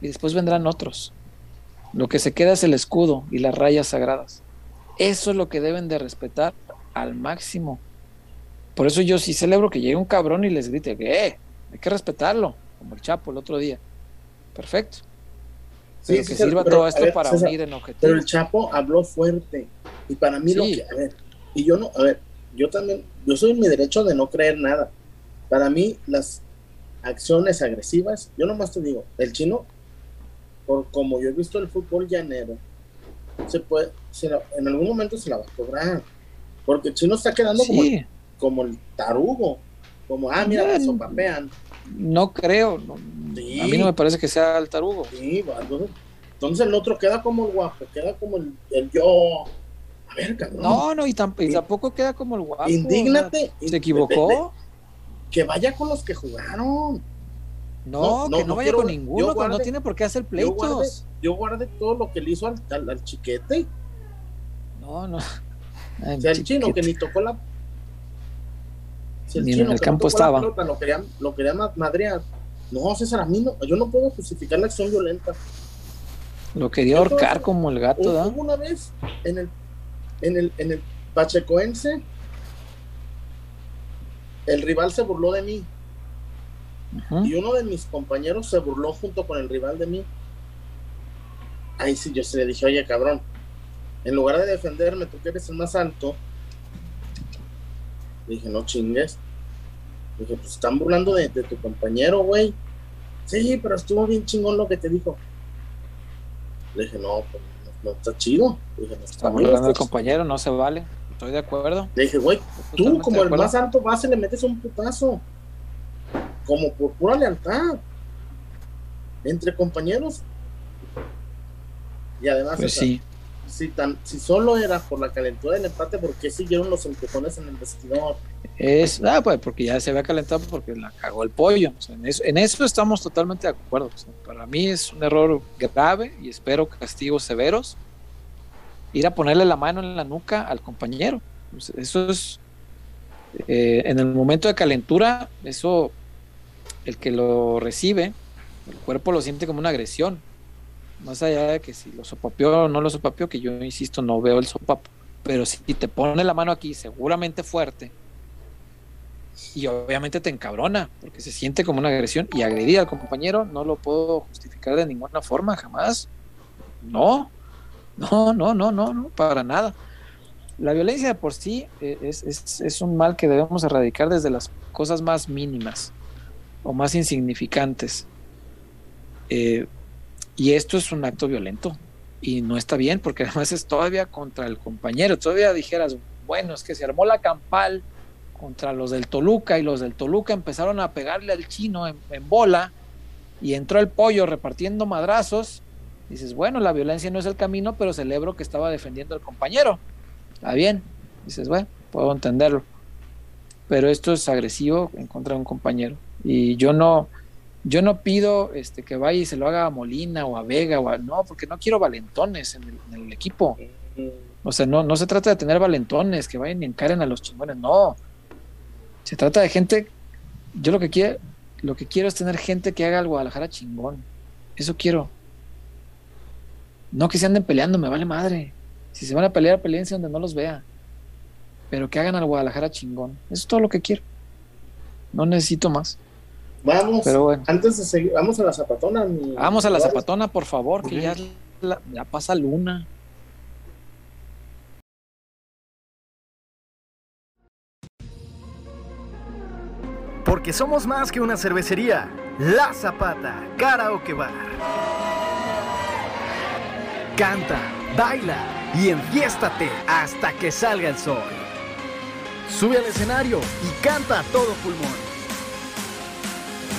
Y después vendrán otros. Lo que se queda es el escudo y las rayas sagradas. Eso es lo que deben de respetar al máximo. Por eso yo sí celebro que llegue un cabrón y les grite que eh, hay que respetarlo, como el Chapo el otro día. Perfecto. Sí, pero sí, que sirva pero, todo esto ver, para César, unir en objetivos. Pero el Chapo habló fuerte. Y para mí lo que, a ver, y yo no, a ver, yo también, yo soy en mi derecho de no creer nada. Para mí, las acciones agresivas, yo nomás te digo, el chino, por como yo he visto el fútbol llanero, se puede, se la- en algún momento se la va a cobrar. Porque el chino está quedando como, Sí, como el tarugo. Como, ah, mira, Mm. sopapean. no creo. no- Sí. A mí no me parece que sea el tarugo. Sí, entonces, entonces el otro queda como el guapo, queda como el, el yo. Ver, cabrón. No, no, y, tamp- y tampoco queda como el guapo. o sea, Indígnate. ¿Se equivocó? Que vaya con los que jugaron. No, No, no, que no, no vaya quiero- con ninguno, no tiene por qué hacer Yo guardé, pleitos. yo guardé todo lo que le hizo al, al- al chiquete. No, no. Ay, O sea, el chino que ni tocó la. Si Ni en el que campo estaba. pelota, lo quería, lo quería ma- madrear. No, César, a mí no, yo no puedo justificar la acción violenta. Lo quería ahorcar como el gato, ¿da? hubo una vez en el, en el, en el Pachecoense, el rival se burló de mí y uno de mis compañeros se burló junto con el rival de mí. Ahí sí yo se le dije, oye cabrón, en lugar de defenderme, tú que eres el más alto, dije, no chingues. Dije, pues están burlando de, de tu compañero, güey. Sí, pero estuvo bien chingón lo que te dijo. Le dije, no, pues no, está chido. Dije, no está compañero, no se vale. Estoy de acuerdo. Le dije, güey, tú como el más alto base le metes un putazo. Como por pura lealtad. Entre compañeros. Y además, Pues sí. Si, tan, si solo era por la calentura del empate, ¿por qué siguieron los empujones en el vestidor? Es, ah, pues porque ya se había calentado porque la cagó el pollo. En, eso, en eso estamos totalmente de acuerdo. Para mí es un error grave y espero castigos severos. Ir a ponerle la mano en la nuca al compañero. Eso es. eh, en el momento de calentura, eso, el que lo recibe, el cuerpo lo siente como una agresión. Más allá de que si lo sopapeó o no lo sopapeó, que yo insisto, no veo el sopapo. Pero si te pone la mano aquí, seguramente fuerte, y obviamente te encabrona, porque se siente como una agresión y agredir al compañero no lo puedo justificar de ninguna forma, jamás. No, no, no, no, no, no, para nada. La violencia de por sí eh, es, es- es un mal que debemos erradicar desde las cosas más mínimas o más insignificantes. Eh, y esto es un acto violento y no está bien porque además es todavía contra el compañero. Todavía dijeras, bueno, es que se armó la campal contra los del Toluca y los del Toluca empezaron a pegarle al chino en, en bola y entró el pollo repartiendo madrazos. Dices, bueno, la violencia no es el camino, pero celebro que estaba defendiendo al compañero. Está bien. Dices, bueno, puedo entenderlo. Pero esto es agresivo en contra de un compañero. Y yo no, yo no pido este, que vaya y se lo haga a Molina o a Vega o a, no, porque no quiero valentones en el, equipo. O sea, no, no se trata de tener valentones que vayan y encaren a los chingones, no. Se trata de gente. Yo lo que quiero, lo que quiero es tener gente que haga al Guadalajara chingón. Eso quiero. No que se anden peleando, me vale madre. Si se van a pelear, peleense donde no los vea. Pero que hagan al Guadalajara chingón. Eso es todo lo que quiero. No necesito más. Vamos, Pero bueno. antes de seguir, vamos a la zapatona. mi- Vamos a la zapatona, por favor, que ya, la- ya pasa luna. Porque somos más que una cervecería. La Zapata, Karaoke Bar. Canta, baila y enfiéstate hasta que salga el sol. Sube al escenario y canta a todo pulmón.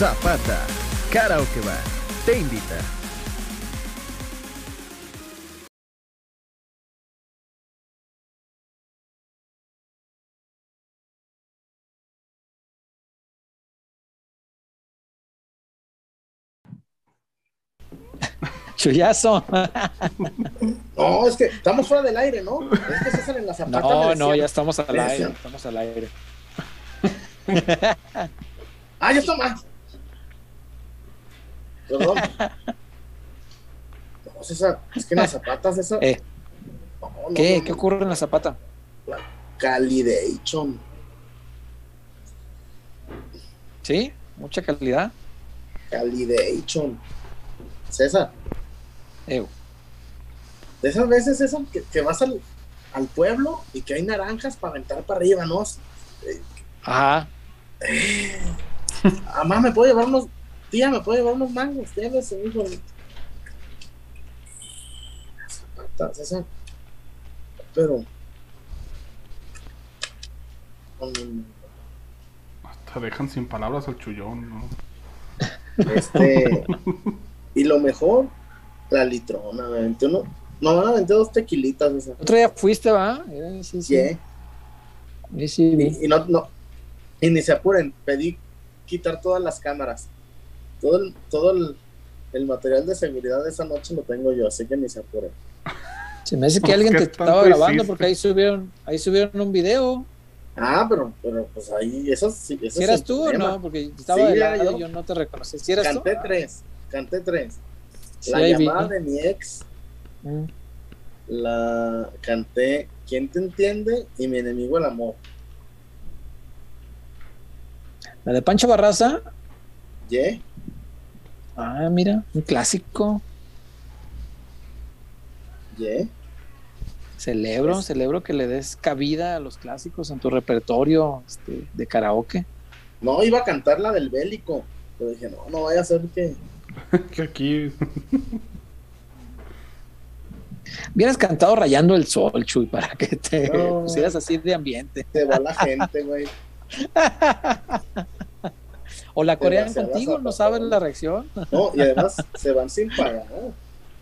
Zapata, Karaoke Bar, te invita. Chuyazo. No, es que estamos fuera del aire, ¿no? Es que César en la zapata. No, no, ya estamos al aire. Estamos al aire. Ah, ya está más. Perdón. No, César, es que en las zapatas, César. Eh, no, no, ¿Qué? ¿Qué ocurre en la zapata? Calidation. ¿Sí? Mucha calidad. Calidation. César, Eh, de esas veces, César, que, que vas al, al pueblo y que hay naranjas para aventar para arriba, ¿no? Eh, Ajá. Mamá, ¿me puede llevar unos... Tía, ¿me puede llevar unos mangos? Llévese, hijo. Zapatas. Pero... Hasta dejan sin palabras al chullón, ¿no? Este... y lo mejor, la litrona, me aventé uno... No, me aventé dos tequilitas esa. Otro día fuiste, ¿va? Eh, sí, sí. Yeah. Sí. Y, y no, no, y ni se apuren, pedí quitar todas las cámaras. Todo el, todo el, el material de seguridad de esa noche lo tengo yo, así que ni se apuren. Se me hace que Pues, alguien ¿qué te estaba grabando hiciste? porque ahí subieron, ahí subieron un video. Ah, pero, pero pues ahí, eso sí. Ese ¿Si es eras tú o no? Porque estaba Sí, de era lado, yo. yo no te reconocí. ¿Si eras tú? Canté tres, canté tres. Sí, La vi. llamada de mi ex, Mm. la canté ¿Quién te entiende? y mi enemigo el amor. La de Pancho Barraza. ¿Yeah? Ah, mira, un clásico. ¿Yeah? Celebro, celebro que le des cabida a los clásicos en tu repertorio este, de karaoke. No, iba a cantar la del bélico. Pero dije, no, no vaya a ser que. Que aquí. Hubieras cantado Rayando el Sol, Chuy, para que te No. pusieras así de ambiente. Se va la gente, güey. O la Demasiadas contigo, ¿no sabes la reacción? No, y además se van sin pagar.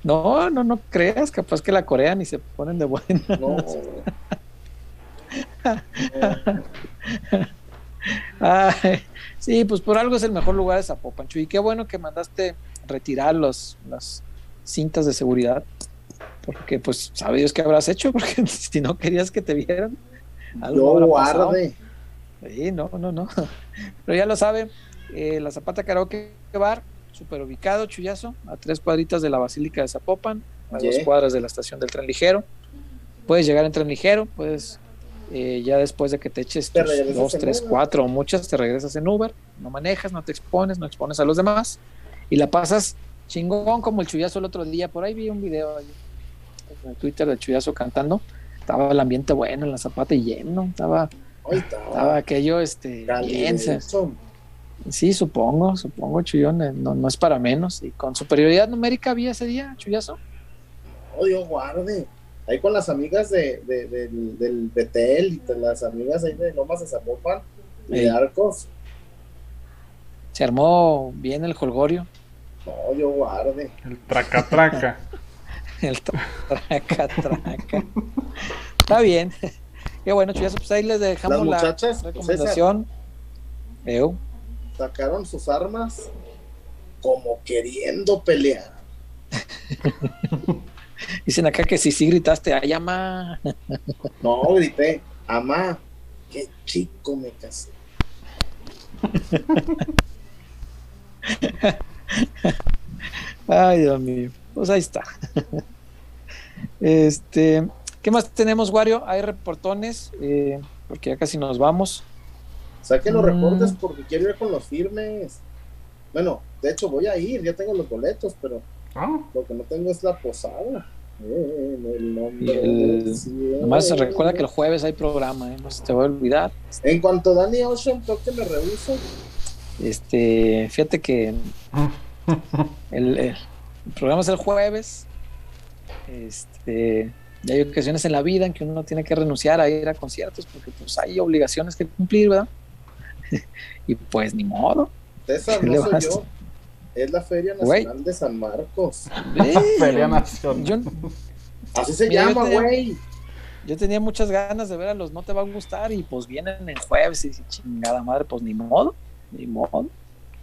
No, no, no creas, capaz que la corean y se ponen de buena. No. Ay, sí, pues por algo es el mejor lugar de Zapopan, Chuy. Y qué bueno que mandaste retirar los, las cintas de seguridad. Porque, pues, sabe Dios qué habrás hecho, porque si no querías que te vieran, algo Yo guarde. Sí, no, no, no. Pero ya lo sabe, eh, la Zapata Karaoke Bar, súper ubicado, Chuyazo, a tres cuadritas de la Basílica de Zapopan, a dos cuadras de la estación del tren ligero. Puedes llegar en tren ligero, puedes, eh, ya después de que te eches tus dos, tres, Uber. cuatro o muchas, te regresas en Uber, no manejas, no te expones, no expones a los demás y la pasas chingón como el Chuyazo el otro día. Por ahí vi un video ahí en Twitter del Chuyazo cantando. Estaba el ambiente bueno en la Zapata y lleno, estaba estaba aquello este bien. Sí supongo supongo Chuyón eh, no, no es para menos y con superioridad numérica había ese día Chuyazo Oh, Dios guarde. Ahí con las amigas de, de- del, del Betel y con las amigas ahí de Lomas de Zapopan y de Arcos. se armó bien el holgorio No, Dios guarde. El traca traca. el traca traca está bien qué bueno Chuyazo pues ahí les dejamos Las la muchachas, pues, recomendación Eu. Sacaron sus armas como queriendo pelear. dicen acá que si sí gritaste ay ama No, grité, amá, qué chico me casé. ay Dios mío. Pues ahí está. Este qué más tenemos Wario hay reportones eh, porque ya casi nos vamos Saquen los Mm. reportes porque quiero ir con los firmes. Bueno, de hecho voy a ir, ya tengo los boletos, pero Ah, lo que no tengo es la posada. En el nombre. Nomás recuerda que el jueves hay programa, ¿eh? no se te va a olvidar. En cuanto Danny Ocean toque me rehuso. Este, fíjate que el, el programa es el jueves. Este, y hay ocasiones en la vida en que uno tiene que renunciar a ir a conciertos porque pues hay obligaciones que cumplir, ¿verdad? y pues ni modo. César, ¿Qué no soy yo. Es la Feria. Nacional de San Marcos. Eh, Feria Nacional. yo, Así se Mira, llama, güey. yo tenía muchas ganas de ver a los No Te Va a Gustar y pues vienen el jueves y chingada madre, pues ni modo, ni modo.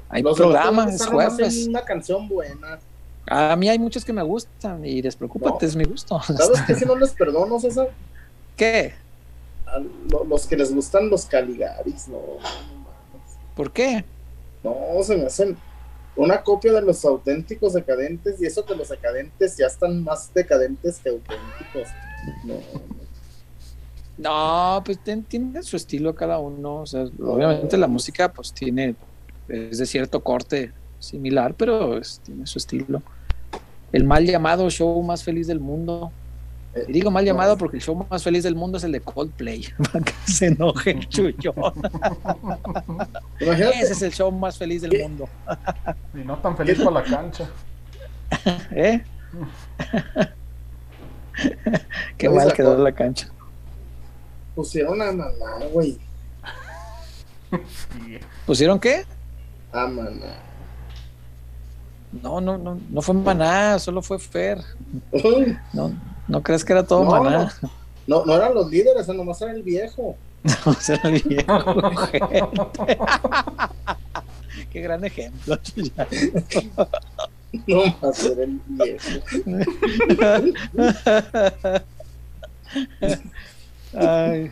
Hay Los de No Te Va a programa, es jueves. una canción buena. A mí hay muchos que me gustan y despreocúpate, No. es mi gusto. ¿Sabes qué? Si no les perdono, César. ¿Qué? A los que les gustan los Caligaris, no. ¿Por qué? No, se me hacen una copia de los auténticos decadentes y eso que los decadentes ya están más decadentes que auténticos. No, No, pues ten- tiene su estilo cada uno. O sea, obviamente la música pues tiene, es de cierto corte similar, pero es- tiene su estilo. El mal llamado show más feliz del mundo. Y digo mal llamado porque el show más feliz del mundo es el de Coldplay. Para que se enoje el chullón. Imagínate, Ese es el show más feliz del mundo. Y no tan feliz por la cancha. ¿Eh? Qué mal quedó la cancha. pusieron a maná, güey. ¿Pusieron qué? A maná. No, no, no, no fue Maná, solo fue Fer. No, no crees que era todo No, Maná. No, no eran los líderes, nomás era el viejo. O sea, el viejo, gente. Qué gran ejemplo. No más era el viejo. Ay,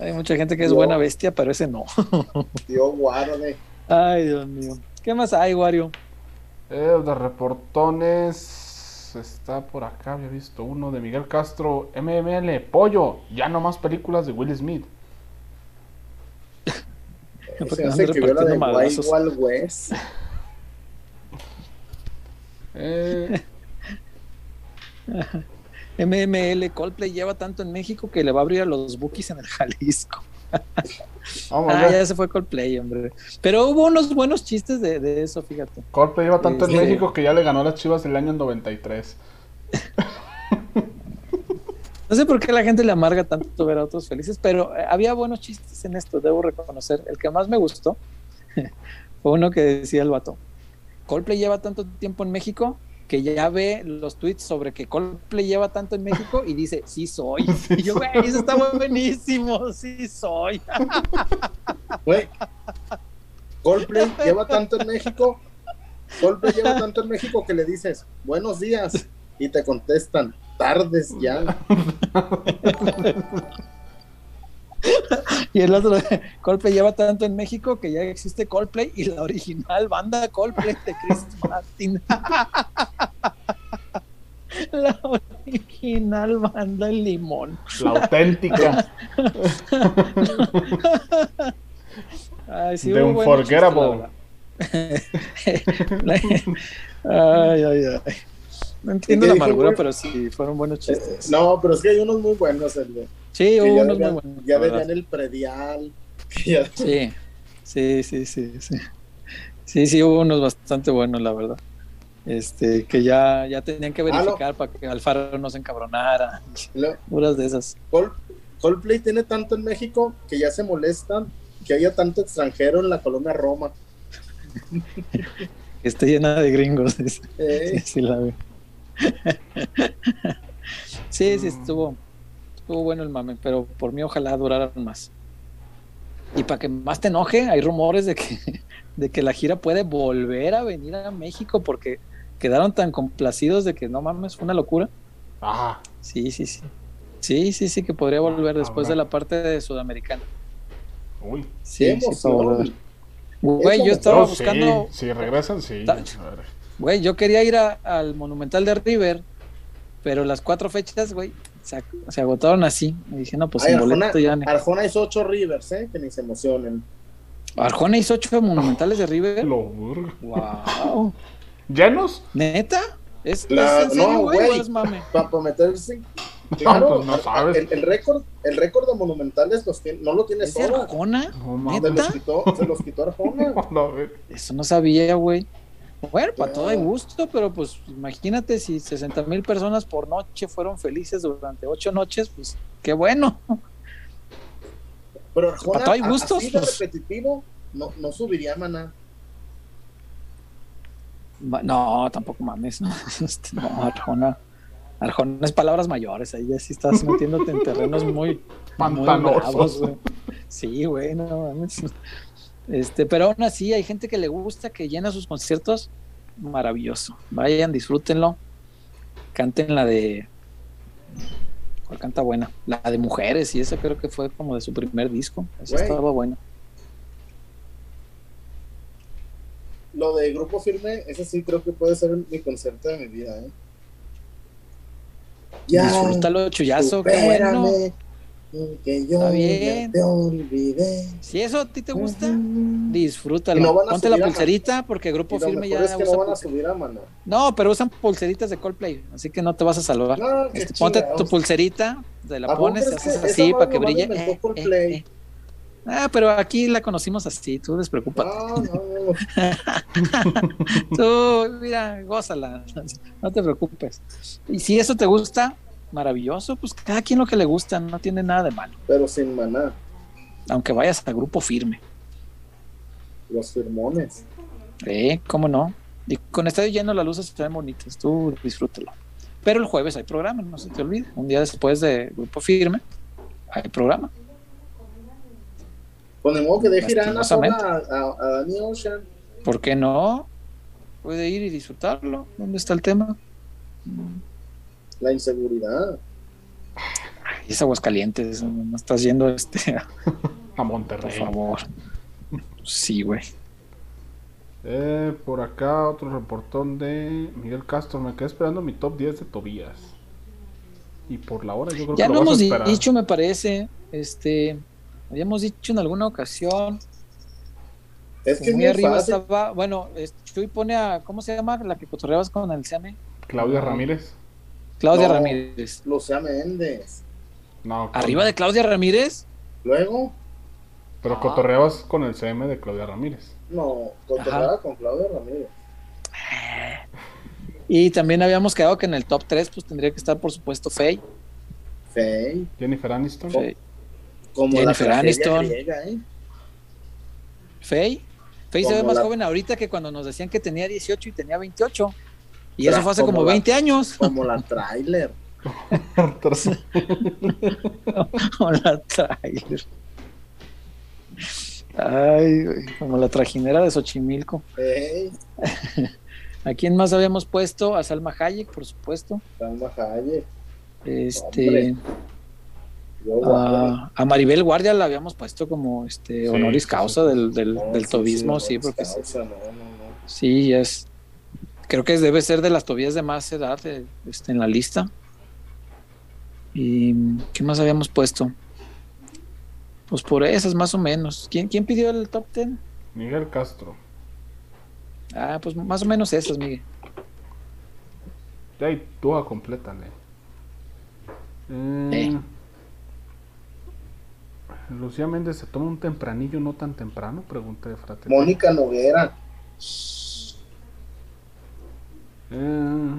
hay mucha gente que es No. buena bestia, pero ese no. Dios guarde. Ay, Dios mío. ¿Qué más hay, Wario? Eh, de reportones. Está por acá, había visto uno de Miguel Castro. MML, pollo. Ya no más películas de Will Smith. Se andan hace que vio la de repartiendo Wild madrazos. Wild West. Eh, MML Coldplay lleva tanto en México que le va a abrir a los Bookies en el Jalisco. Vamos Ah, ya se fue Coldplay, hombre. Pero hubo unos buenos chistes de, de eso, fíjate. Coldplay lleva tanto en Este- México que ya le ganó a las chivas el año en 93. No sé por qué a la gente le amarga tanto ver a otros felices, pero eh, había buenos chistes en esto, debo reconocer. El que más me gustó fue uno que decía el vato. Coldplay lleva tanto tiempo en México que ya ve los tweets sobre que Coldplay lleva tanto en México y dice, sí soy. y yo, güey, eso está buenísimo, sí soy. Güey. Coldplay lleva tanto en México. Coldplay lleva tanto en México que le dices, buenos días. Y te contestan, tardes ya. Y el otro, Coldplay lleva tanto en México que ya existe Coldplay y la original banda Coldplay de Chris Martin. La original banda El Limón. La auténtica. Ay, sí, Unforgettable. la verdad. ay, ay, ay. No entiendo ¿Y la amargura, pero sí, fueron buenos Eh, chistes. No, pero es que hay unos muy buenos. El de, Sí, hubo unos muy buenos. ya debían el predial. ya- Sí, sí, sí, sí, sí. Sí, sí, hubo unos bastante buenos, la verdad. Este, que ya, ya tenían que Ah, verificar para que Alfaro no se encabronara. Lo- Puras de esas. Col- Coldplay tiene tanto en México que ya se molestan que haya tanto extranjero en la colonia Roma. Que esté llena de gringos. Sí, Eh, sí, la veo. Sí, sí, estuvo, estuvo bueno el mame, pero por mí ojalá duraran más. Y para que más te enoje, hay rumores de que, de que la gira puede volver a venir a México porque quedaron tan complacidos de que no mames, fue una locura. Ah, Sí, sí, sí. Sí, sí, sí, que podría volver después Habrá. de la parte de Sudamericana. uy. Sí, sí, volver. Güey, yo estaba No, buscando, Sí, si regresan, sí. Güey, yo quería ir a- al Monumental de River, pero las cuatro fechas, güey, se, ag- se agotaron así. Y dije, no, pues ay, sin Arjona, boleto ya. Arjona hizo ocho Rivers, ¿eh? que ni se emocionen. Arjona hizo ocho monumentales de River. Wow. ¿Llenos? ¿Neta? ¿Es, La- es en serio, no, güey? Para meterse. Claro, pues no sabes. el, el récord, el récord de monumentales los tiene- no lo tiene ¿Es. Arjona? No Se los quitó, se los quitó Arjona. No. Eso no sabía, güey. Bueno, para todo hay gusto, pero pues imagínate si 60 mil personas por noche fueron felices durante ocho noches, pues qué bueno. Pero Arjona, Para todo hay gustos, así de pues. repetitivo, no, no subiría maná. Ma- No, tampoco mames. No, Este, no, Arjona. Arjona es palabras mayores. Ahí ya sí estás metiéndote en terrenos muy, muy bravos, güey. Sí, güey, no mames. Este, pero aún así hay gente que le gusta, que llena sus conciertos. Maravilloso. Vayan, disfrútenlo. Canten la de. ¿Cuál canta buena? La de mujeres, y esa creo que fue como de su primer disco. Esa estaba buena. Lo de Grupo Firme, ese sí creo que puede ser mi concierto de mi vida. ¿eh? Ya, Disfrútalo, chullazo, qué bueno. Que yo Está bien. ya te olvidé. Si eso a ti te gusta, disfrútalo. no Ponte la subir pulserita porque Grupo lo Firme mejor ya es que no usa van a pulser- subir a mano. No, pero usan pulseritas de Coldplay, así que no te vas a salvar. No, Este, ponte tu pulserita, te la ¿A poco pones, haces así para que brille. eh, Coldplay? eh, eh. Ah, pero aquí la conocimos así, tú despreocúpate. No, no, no. Tú, mira, gózala, no te preocupes. Y si eso te gusta, maravilloso, pues cada quien lo que le gusta, no tiene nada de malo. Pero sin maná. Aunque vayas a grupo firme, Los firmones. ¿eh? ¿Cómo no? Y con estadio lleno las luces se ven bonitas, tú disfrútalo. Pero el jueves hay programa, no se te olvide. Un día después de grupo firme, hay programa. Modo que deje ir a Ana a, a, a Danny Ocean. ¿Por qué no? Puede ir y disfrutarlo. ¿Dónde está el tema? La inseguridad. Ay, es Aguascalientes, no estás yendo este, A por Monterrey. favor. Sí, güey. Eh, por acá otro reportón de Miguel Castro. Me quedé esperando mi top 10 de Tobías. Y por la hora yo creo Ya que lo lo vas a hemos di- esperar. dicho, me parece. Este, habíamos dicho en alguna ocasión. Es que muy arriba fácil. estaba. Bueno, es- Chuy pone a. ¿Cómo se llama? La que cotorreabas con el CM. Claudia Ramírez. Claudia No. Ramírez. Lucía Méndez. No, ¿Arriba de Claudia Ramírez? Luego, Pero Ah. cotorreabas con el CM de Claudia Ramírez. no, cotorreaba con Claudia Ramírez. Y también habíamos quedado que en el top 3 pues tendría que estar por supuesto Faye. Fey. Jennifer Aniston. Faye. Como Jennifer la Aniston. griega, ¿eh? Faye. Faye se ve más la- joven ahorita que cuando nos decían que tenía 18 y tenía 28. Y eso fue hace como como la- 20 años. Como la trailer. Como la trailer. Ay, como la trajinera de Xochimilco. Hey, ¿A quién más habíamos puesto? A Salma Hayek, por supuesto. Salma Hayek. Este, a, a Maribel Guardia la habíamos puesto como este Sí, honoris sí, causa sí. del, del, no, del sí, tobismo, sí, no, porque sí, causa, no, no, no. sí, es. Creo que debe ser de las tobillas de más edad eh, este, en la lista. ¿Y qué más habíamos puesto? Pues por esas más o menos. ¿Quién, quién pidió el top 10? Miguel Castro. Ah, pues más o menos esas, Miguel. Ya y tú a complétale. Eh, Eh. Lucía Méndez se toma un tempranillo no tan temprano, pregunta de Frate. Mónica Noguera. Eh,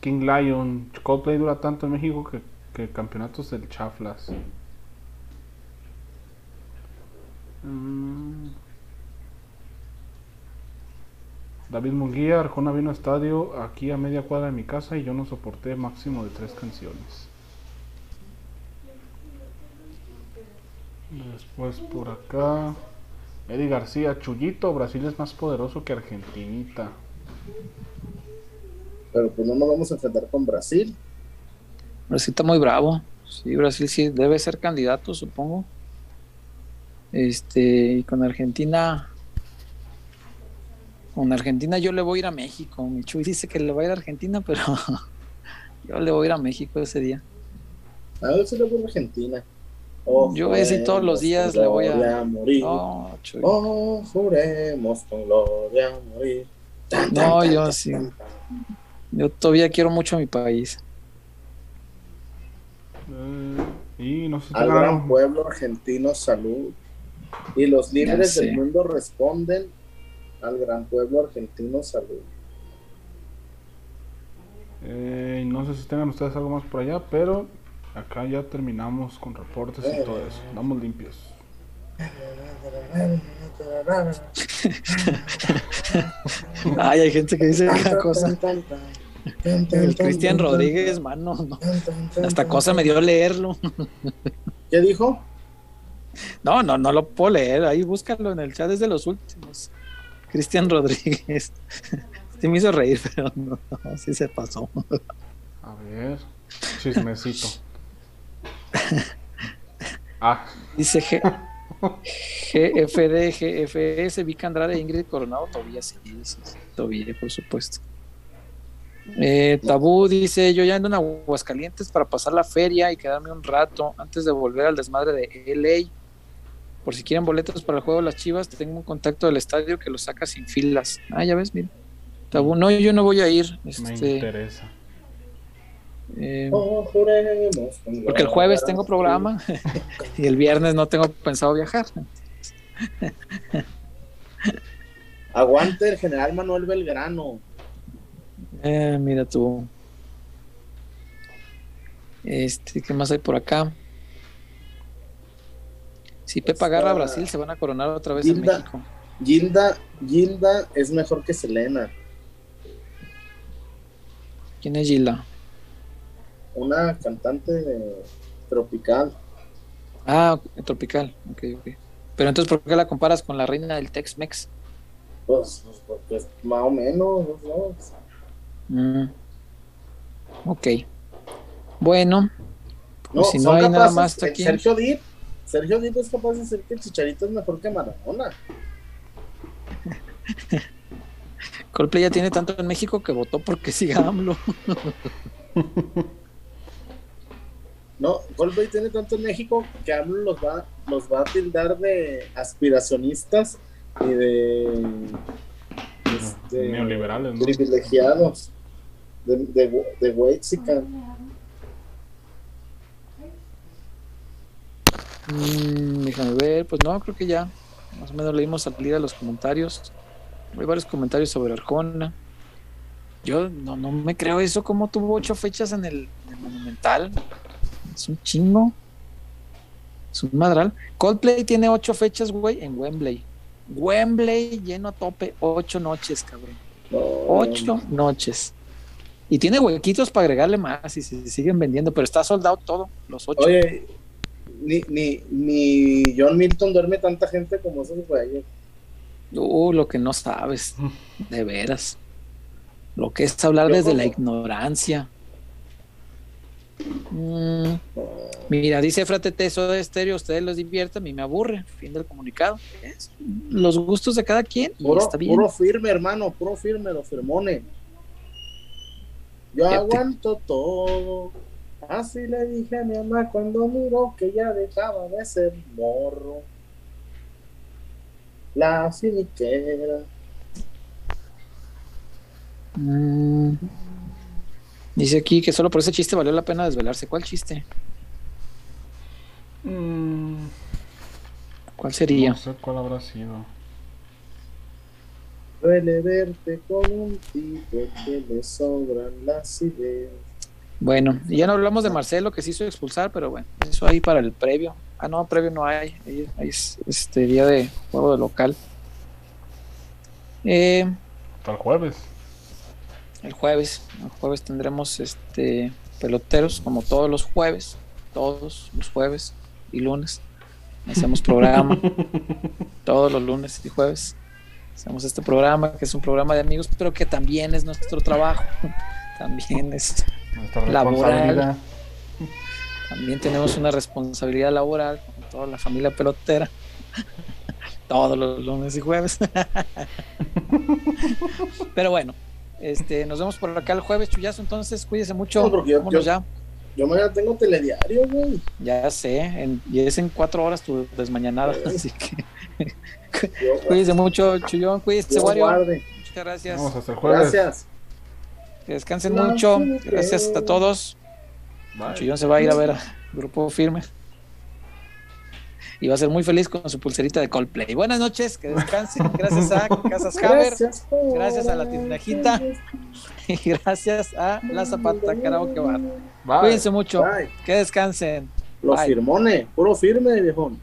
King Lion. Coldplay dura tanto en México que, que campeonatos del Chaflas. Mm. David Munguía, Arjona vino a estadio aquí a media cuadra de mi casa y yo no soporté máximo de tres canciones. Después por acá. Eddie García, Chullito, Brasil es más poderoso que Argentinita. Pero pues no nos vamos a enfrentar con Brasil. Brasil está muy bravo. Sí, Brasil sí debe ser candidato, supongo. Este, y con Argentina. Con Argentina yo le voy a ir a México. Mi Chuy dice que le va a ir a Argentina, pero yo le voy a ir a México ese día. A ver si le voy a Argentina. Yo ese todos los días le voy a- morir. No, Chuy. Oh, juremos con gloria morir. Tan, tan, No, tan, yo sí. Yo todavía quiero mucho a mi país. Eh, y no sé si Al gran pueblo argentino, salud. Y los líderes sé. del mundo responden al gran pueblo argentino, salud. Eh, no sé si tengan ustedes algo más por allá, pero acá ya terminamos con reportes y todo eso. Andamos limpios. Ay, hay gente que dice cada cosa. El Cristian Rodríguez, mano, no. Hasta cosa me dio leerlo. ¿Qué dijo? No, no, no lo puedo leer. Ahí búscalo en el chat, es de los últimos. Cristian Rodríguez. Sí me hizo reír, pero no, no, sí se pasó. A ver, chismecito. Ah, Dice G GFD, GFS, Vic Andrade, Ingrid Coronado, Tobías, sí, sí, sí, Tobías, por supuesto. Eh, Tabú dice, yo ya ando en Aguascalientes para pasar la feria y quedarme un rato antes de volver al desmadre de LA. Por si quieren boletos para el juego de las Chivas, tengo un contacto del estadio que lo saca sin filas. Ah, ya ves, mira. Tabú, no, yo no voy a ir. Me Este, interesa. Eh, porque el jueves tengo programa y el viernes no tengo pensado viajar. Aguante el general Manuel Belgrano. Eh, mira tú. Este, ¿qué más hay por acá? Si Pepa agarra a Brasil, se van a coronar otra vez en Gilda. México. Gilda, Gilda es mejor que Selena. ¿Quién es Gila? Una cantante tropical. Ah, ok, tropical. Ok, ok. Pero entonces, ¿por qué la comparas con la reina del Tex-Mex? Pues, pues, porque es más o menos. ¿no? Mm. Ok. Bueno, No, pues si no hay nada más aquí. Sergio Dip, Sergio Dip es capaz de decir que el Chicharito es mejor que Maradona. Coldplay ya tiene tanto en México que votó porque siga AMLO. No, Coldplay tiene tanto en México que AMLO los va, los va a tildar de aspiracionistas y de este, Neoliberales, ¿no? privilegiados, de, de, de. Mm, déjame ver, pues no, creo que ya. Más o menos leímos salir a los comentarios. Hay varios comentarios sobre Arjona. Yo no, no me creo eso, como tuvo ocho fechas en el, en el Monumental. Es un chingo. Es un madral. Coldplay tiene ocho fechas, güey, en Wembley. Wembley lleno a tope, ocho noches, cabrón. Ocho noches. Y tiene huequitos para agregarle más y se siguen vendiendo, pero está soldado todo, los ocho. Oye, ni, ni, ni John Milton duerme tanta gente como esos güeyes. Uh, lo que no sabes, de veras. Lo que es hablar Yo desde la ignorancia. Mm, mira, dice Fratete, eso de estéreo, ustedes los divierte, a mí me aburre. Fin del comunicado. Es los gustos de cada quien y Puro, está bien. puro firme, hermano, puro firme, lo firmone. Yo Fíjate. aguanto todo. Así le dije a mi mamá cuando miró que ya dejaba de ser morro. La finiquera. Mm, dice aquí que solo por ese chiste valió la pena desvelarse. ¿Cuál chiste? Mm, ¿Cuál sería? no sé cuál habrá sido. Duele verte con un tipo que le sobran las ideas. Bueno, y ya no hablamos de Marcelo que se hizo expulsar, pero bueno, eso ahí para el previo. Ah, no, previo no hay. Ahí, ahí es este día de juego de local. Eh, Hasta el jueves. El jueves, el jueves tendremos este peloteros, como todos los jueves, todos los jueves y lunes. Hacemos programa todos los lunes y jueves. Hacemos este programa, que es un programa de amigos, pero que también es nuestro trabajo. También es Nuestra Laboral. También tenemos una responsabilidad laboral con toda la familia pelotera. Todos los lunes y jueves. Pero bueno, este, nos vemos por acá el jueves, Chuyazo. Entonces, cuídese mucho. No, yo- Vámonos yo- ya. Yo mañana tengo telediario, güey. Ya sé, en- y es en cuatro horas tu desmañanada. Así que Yo- cuídese mucho, Chuyón. Cuídese, Wario. guarde. Muchas gracias. Vamos hasta el jueves. Gracias. Que descansen mucho. Gracias a todos. Bye. Chuyón se va a ir a ver a Grupo Firme. Y va a ser muy feliz con su pulserita de Coldplay. Buenas noches, que descansen. Gracias a Casas Haber. Gracias, a la Tinajita. Y gracias a La Zapata Karaoke Bar. Bye. Cuídense mucho. Bye. Que descansen. Los Bye. firmones, puro firme, viejón.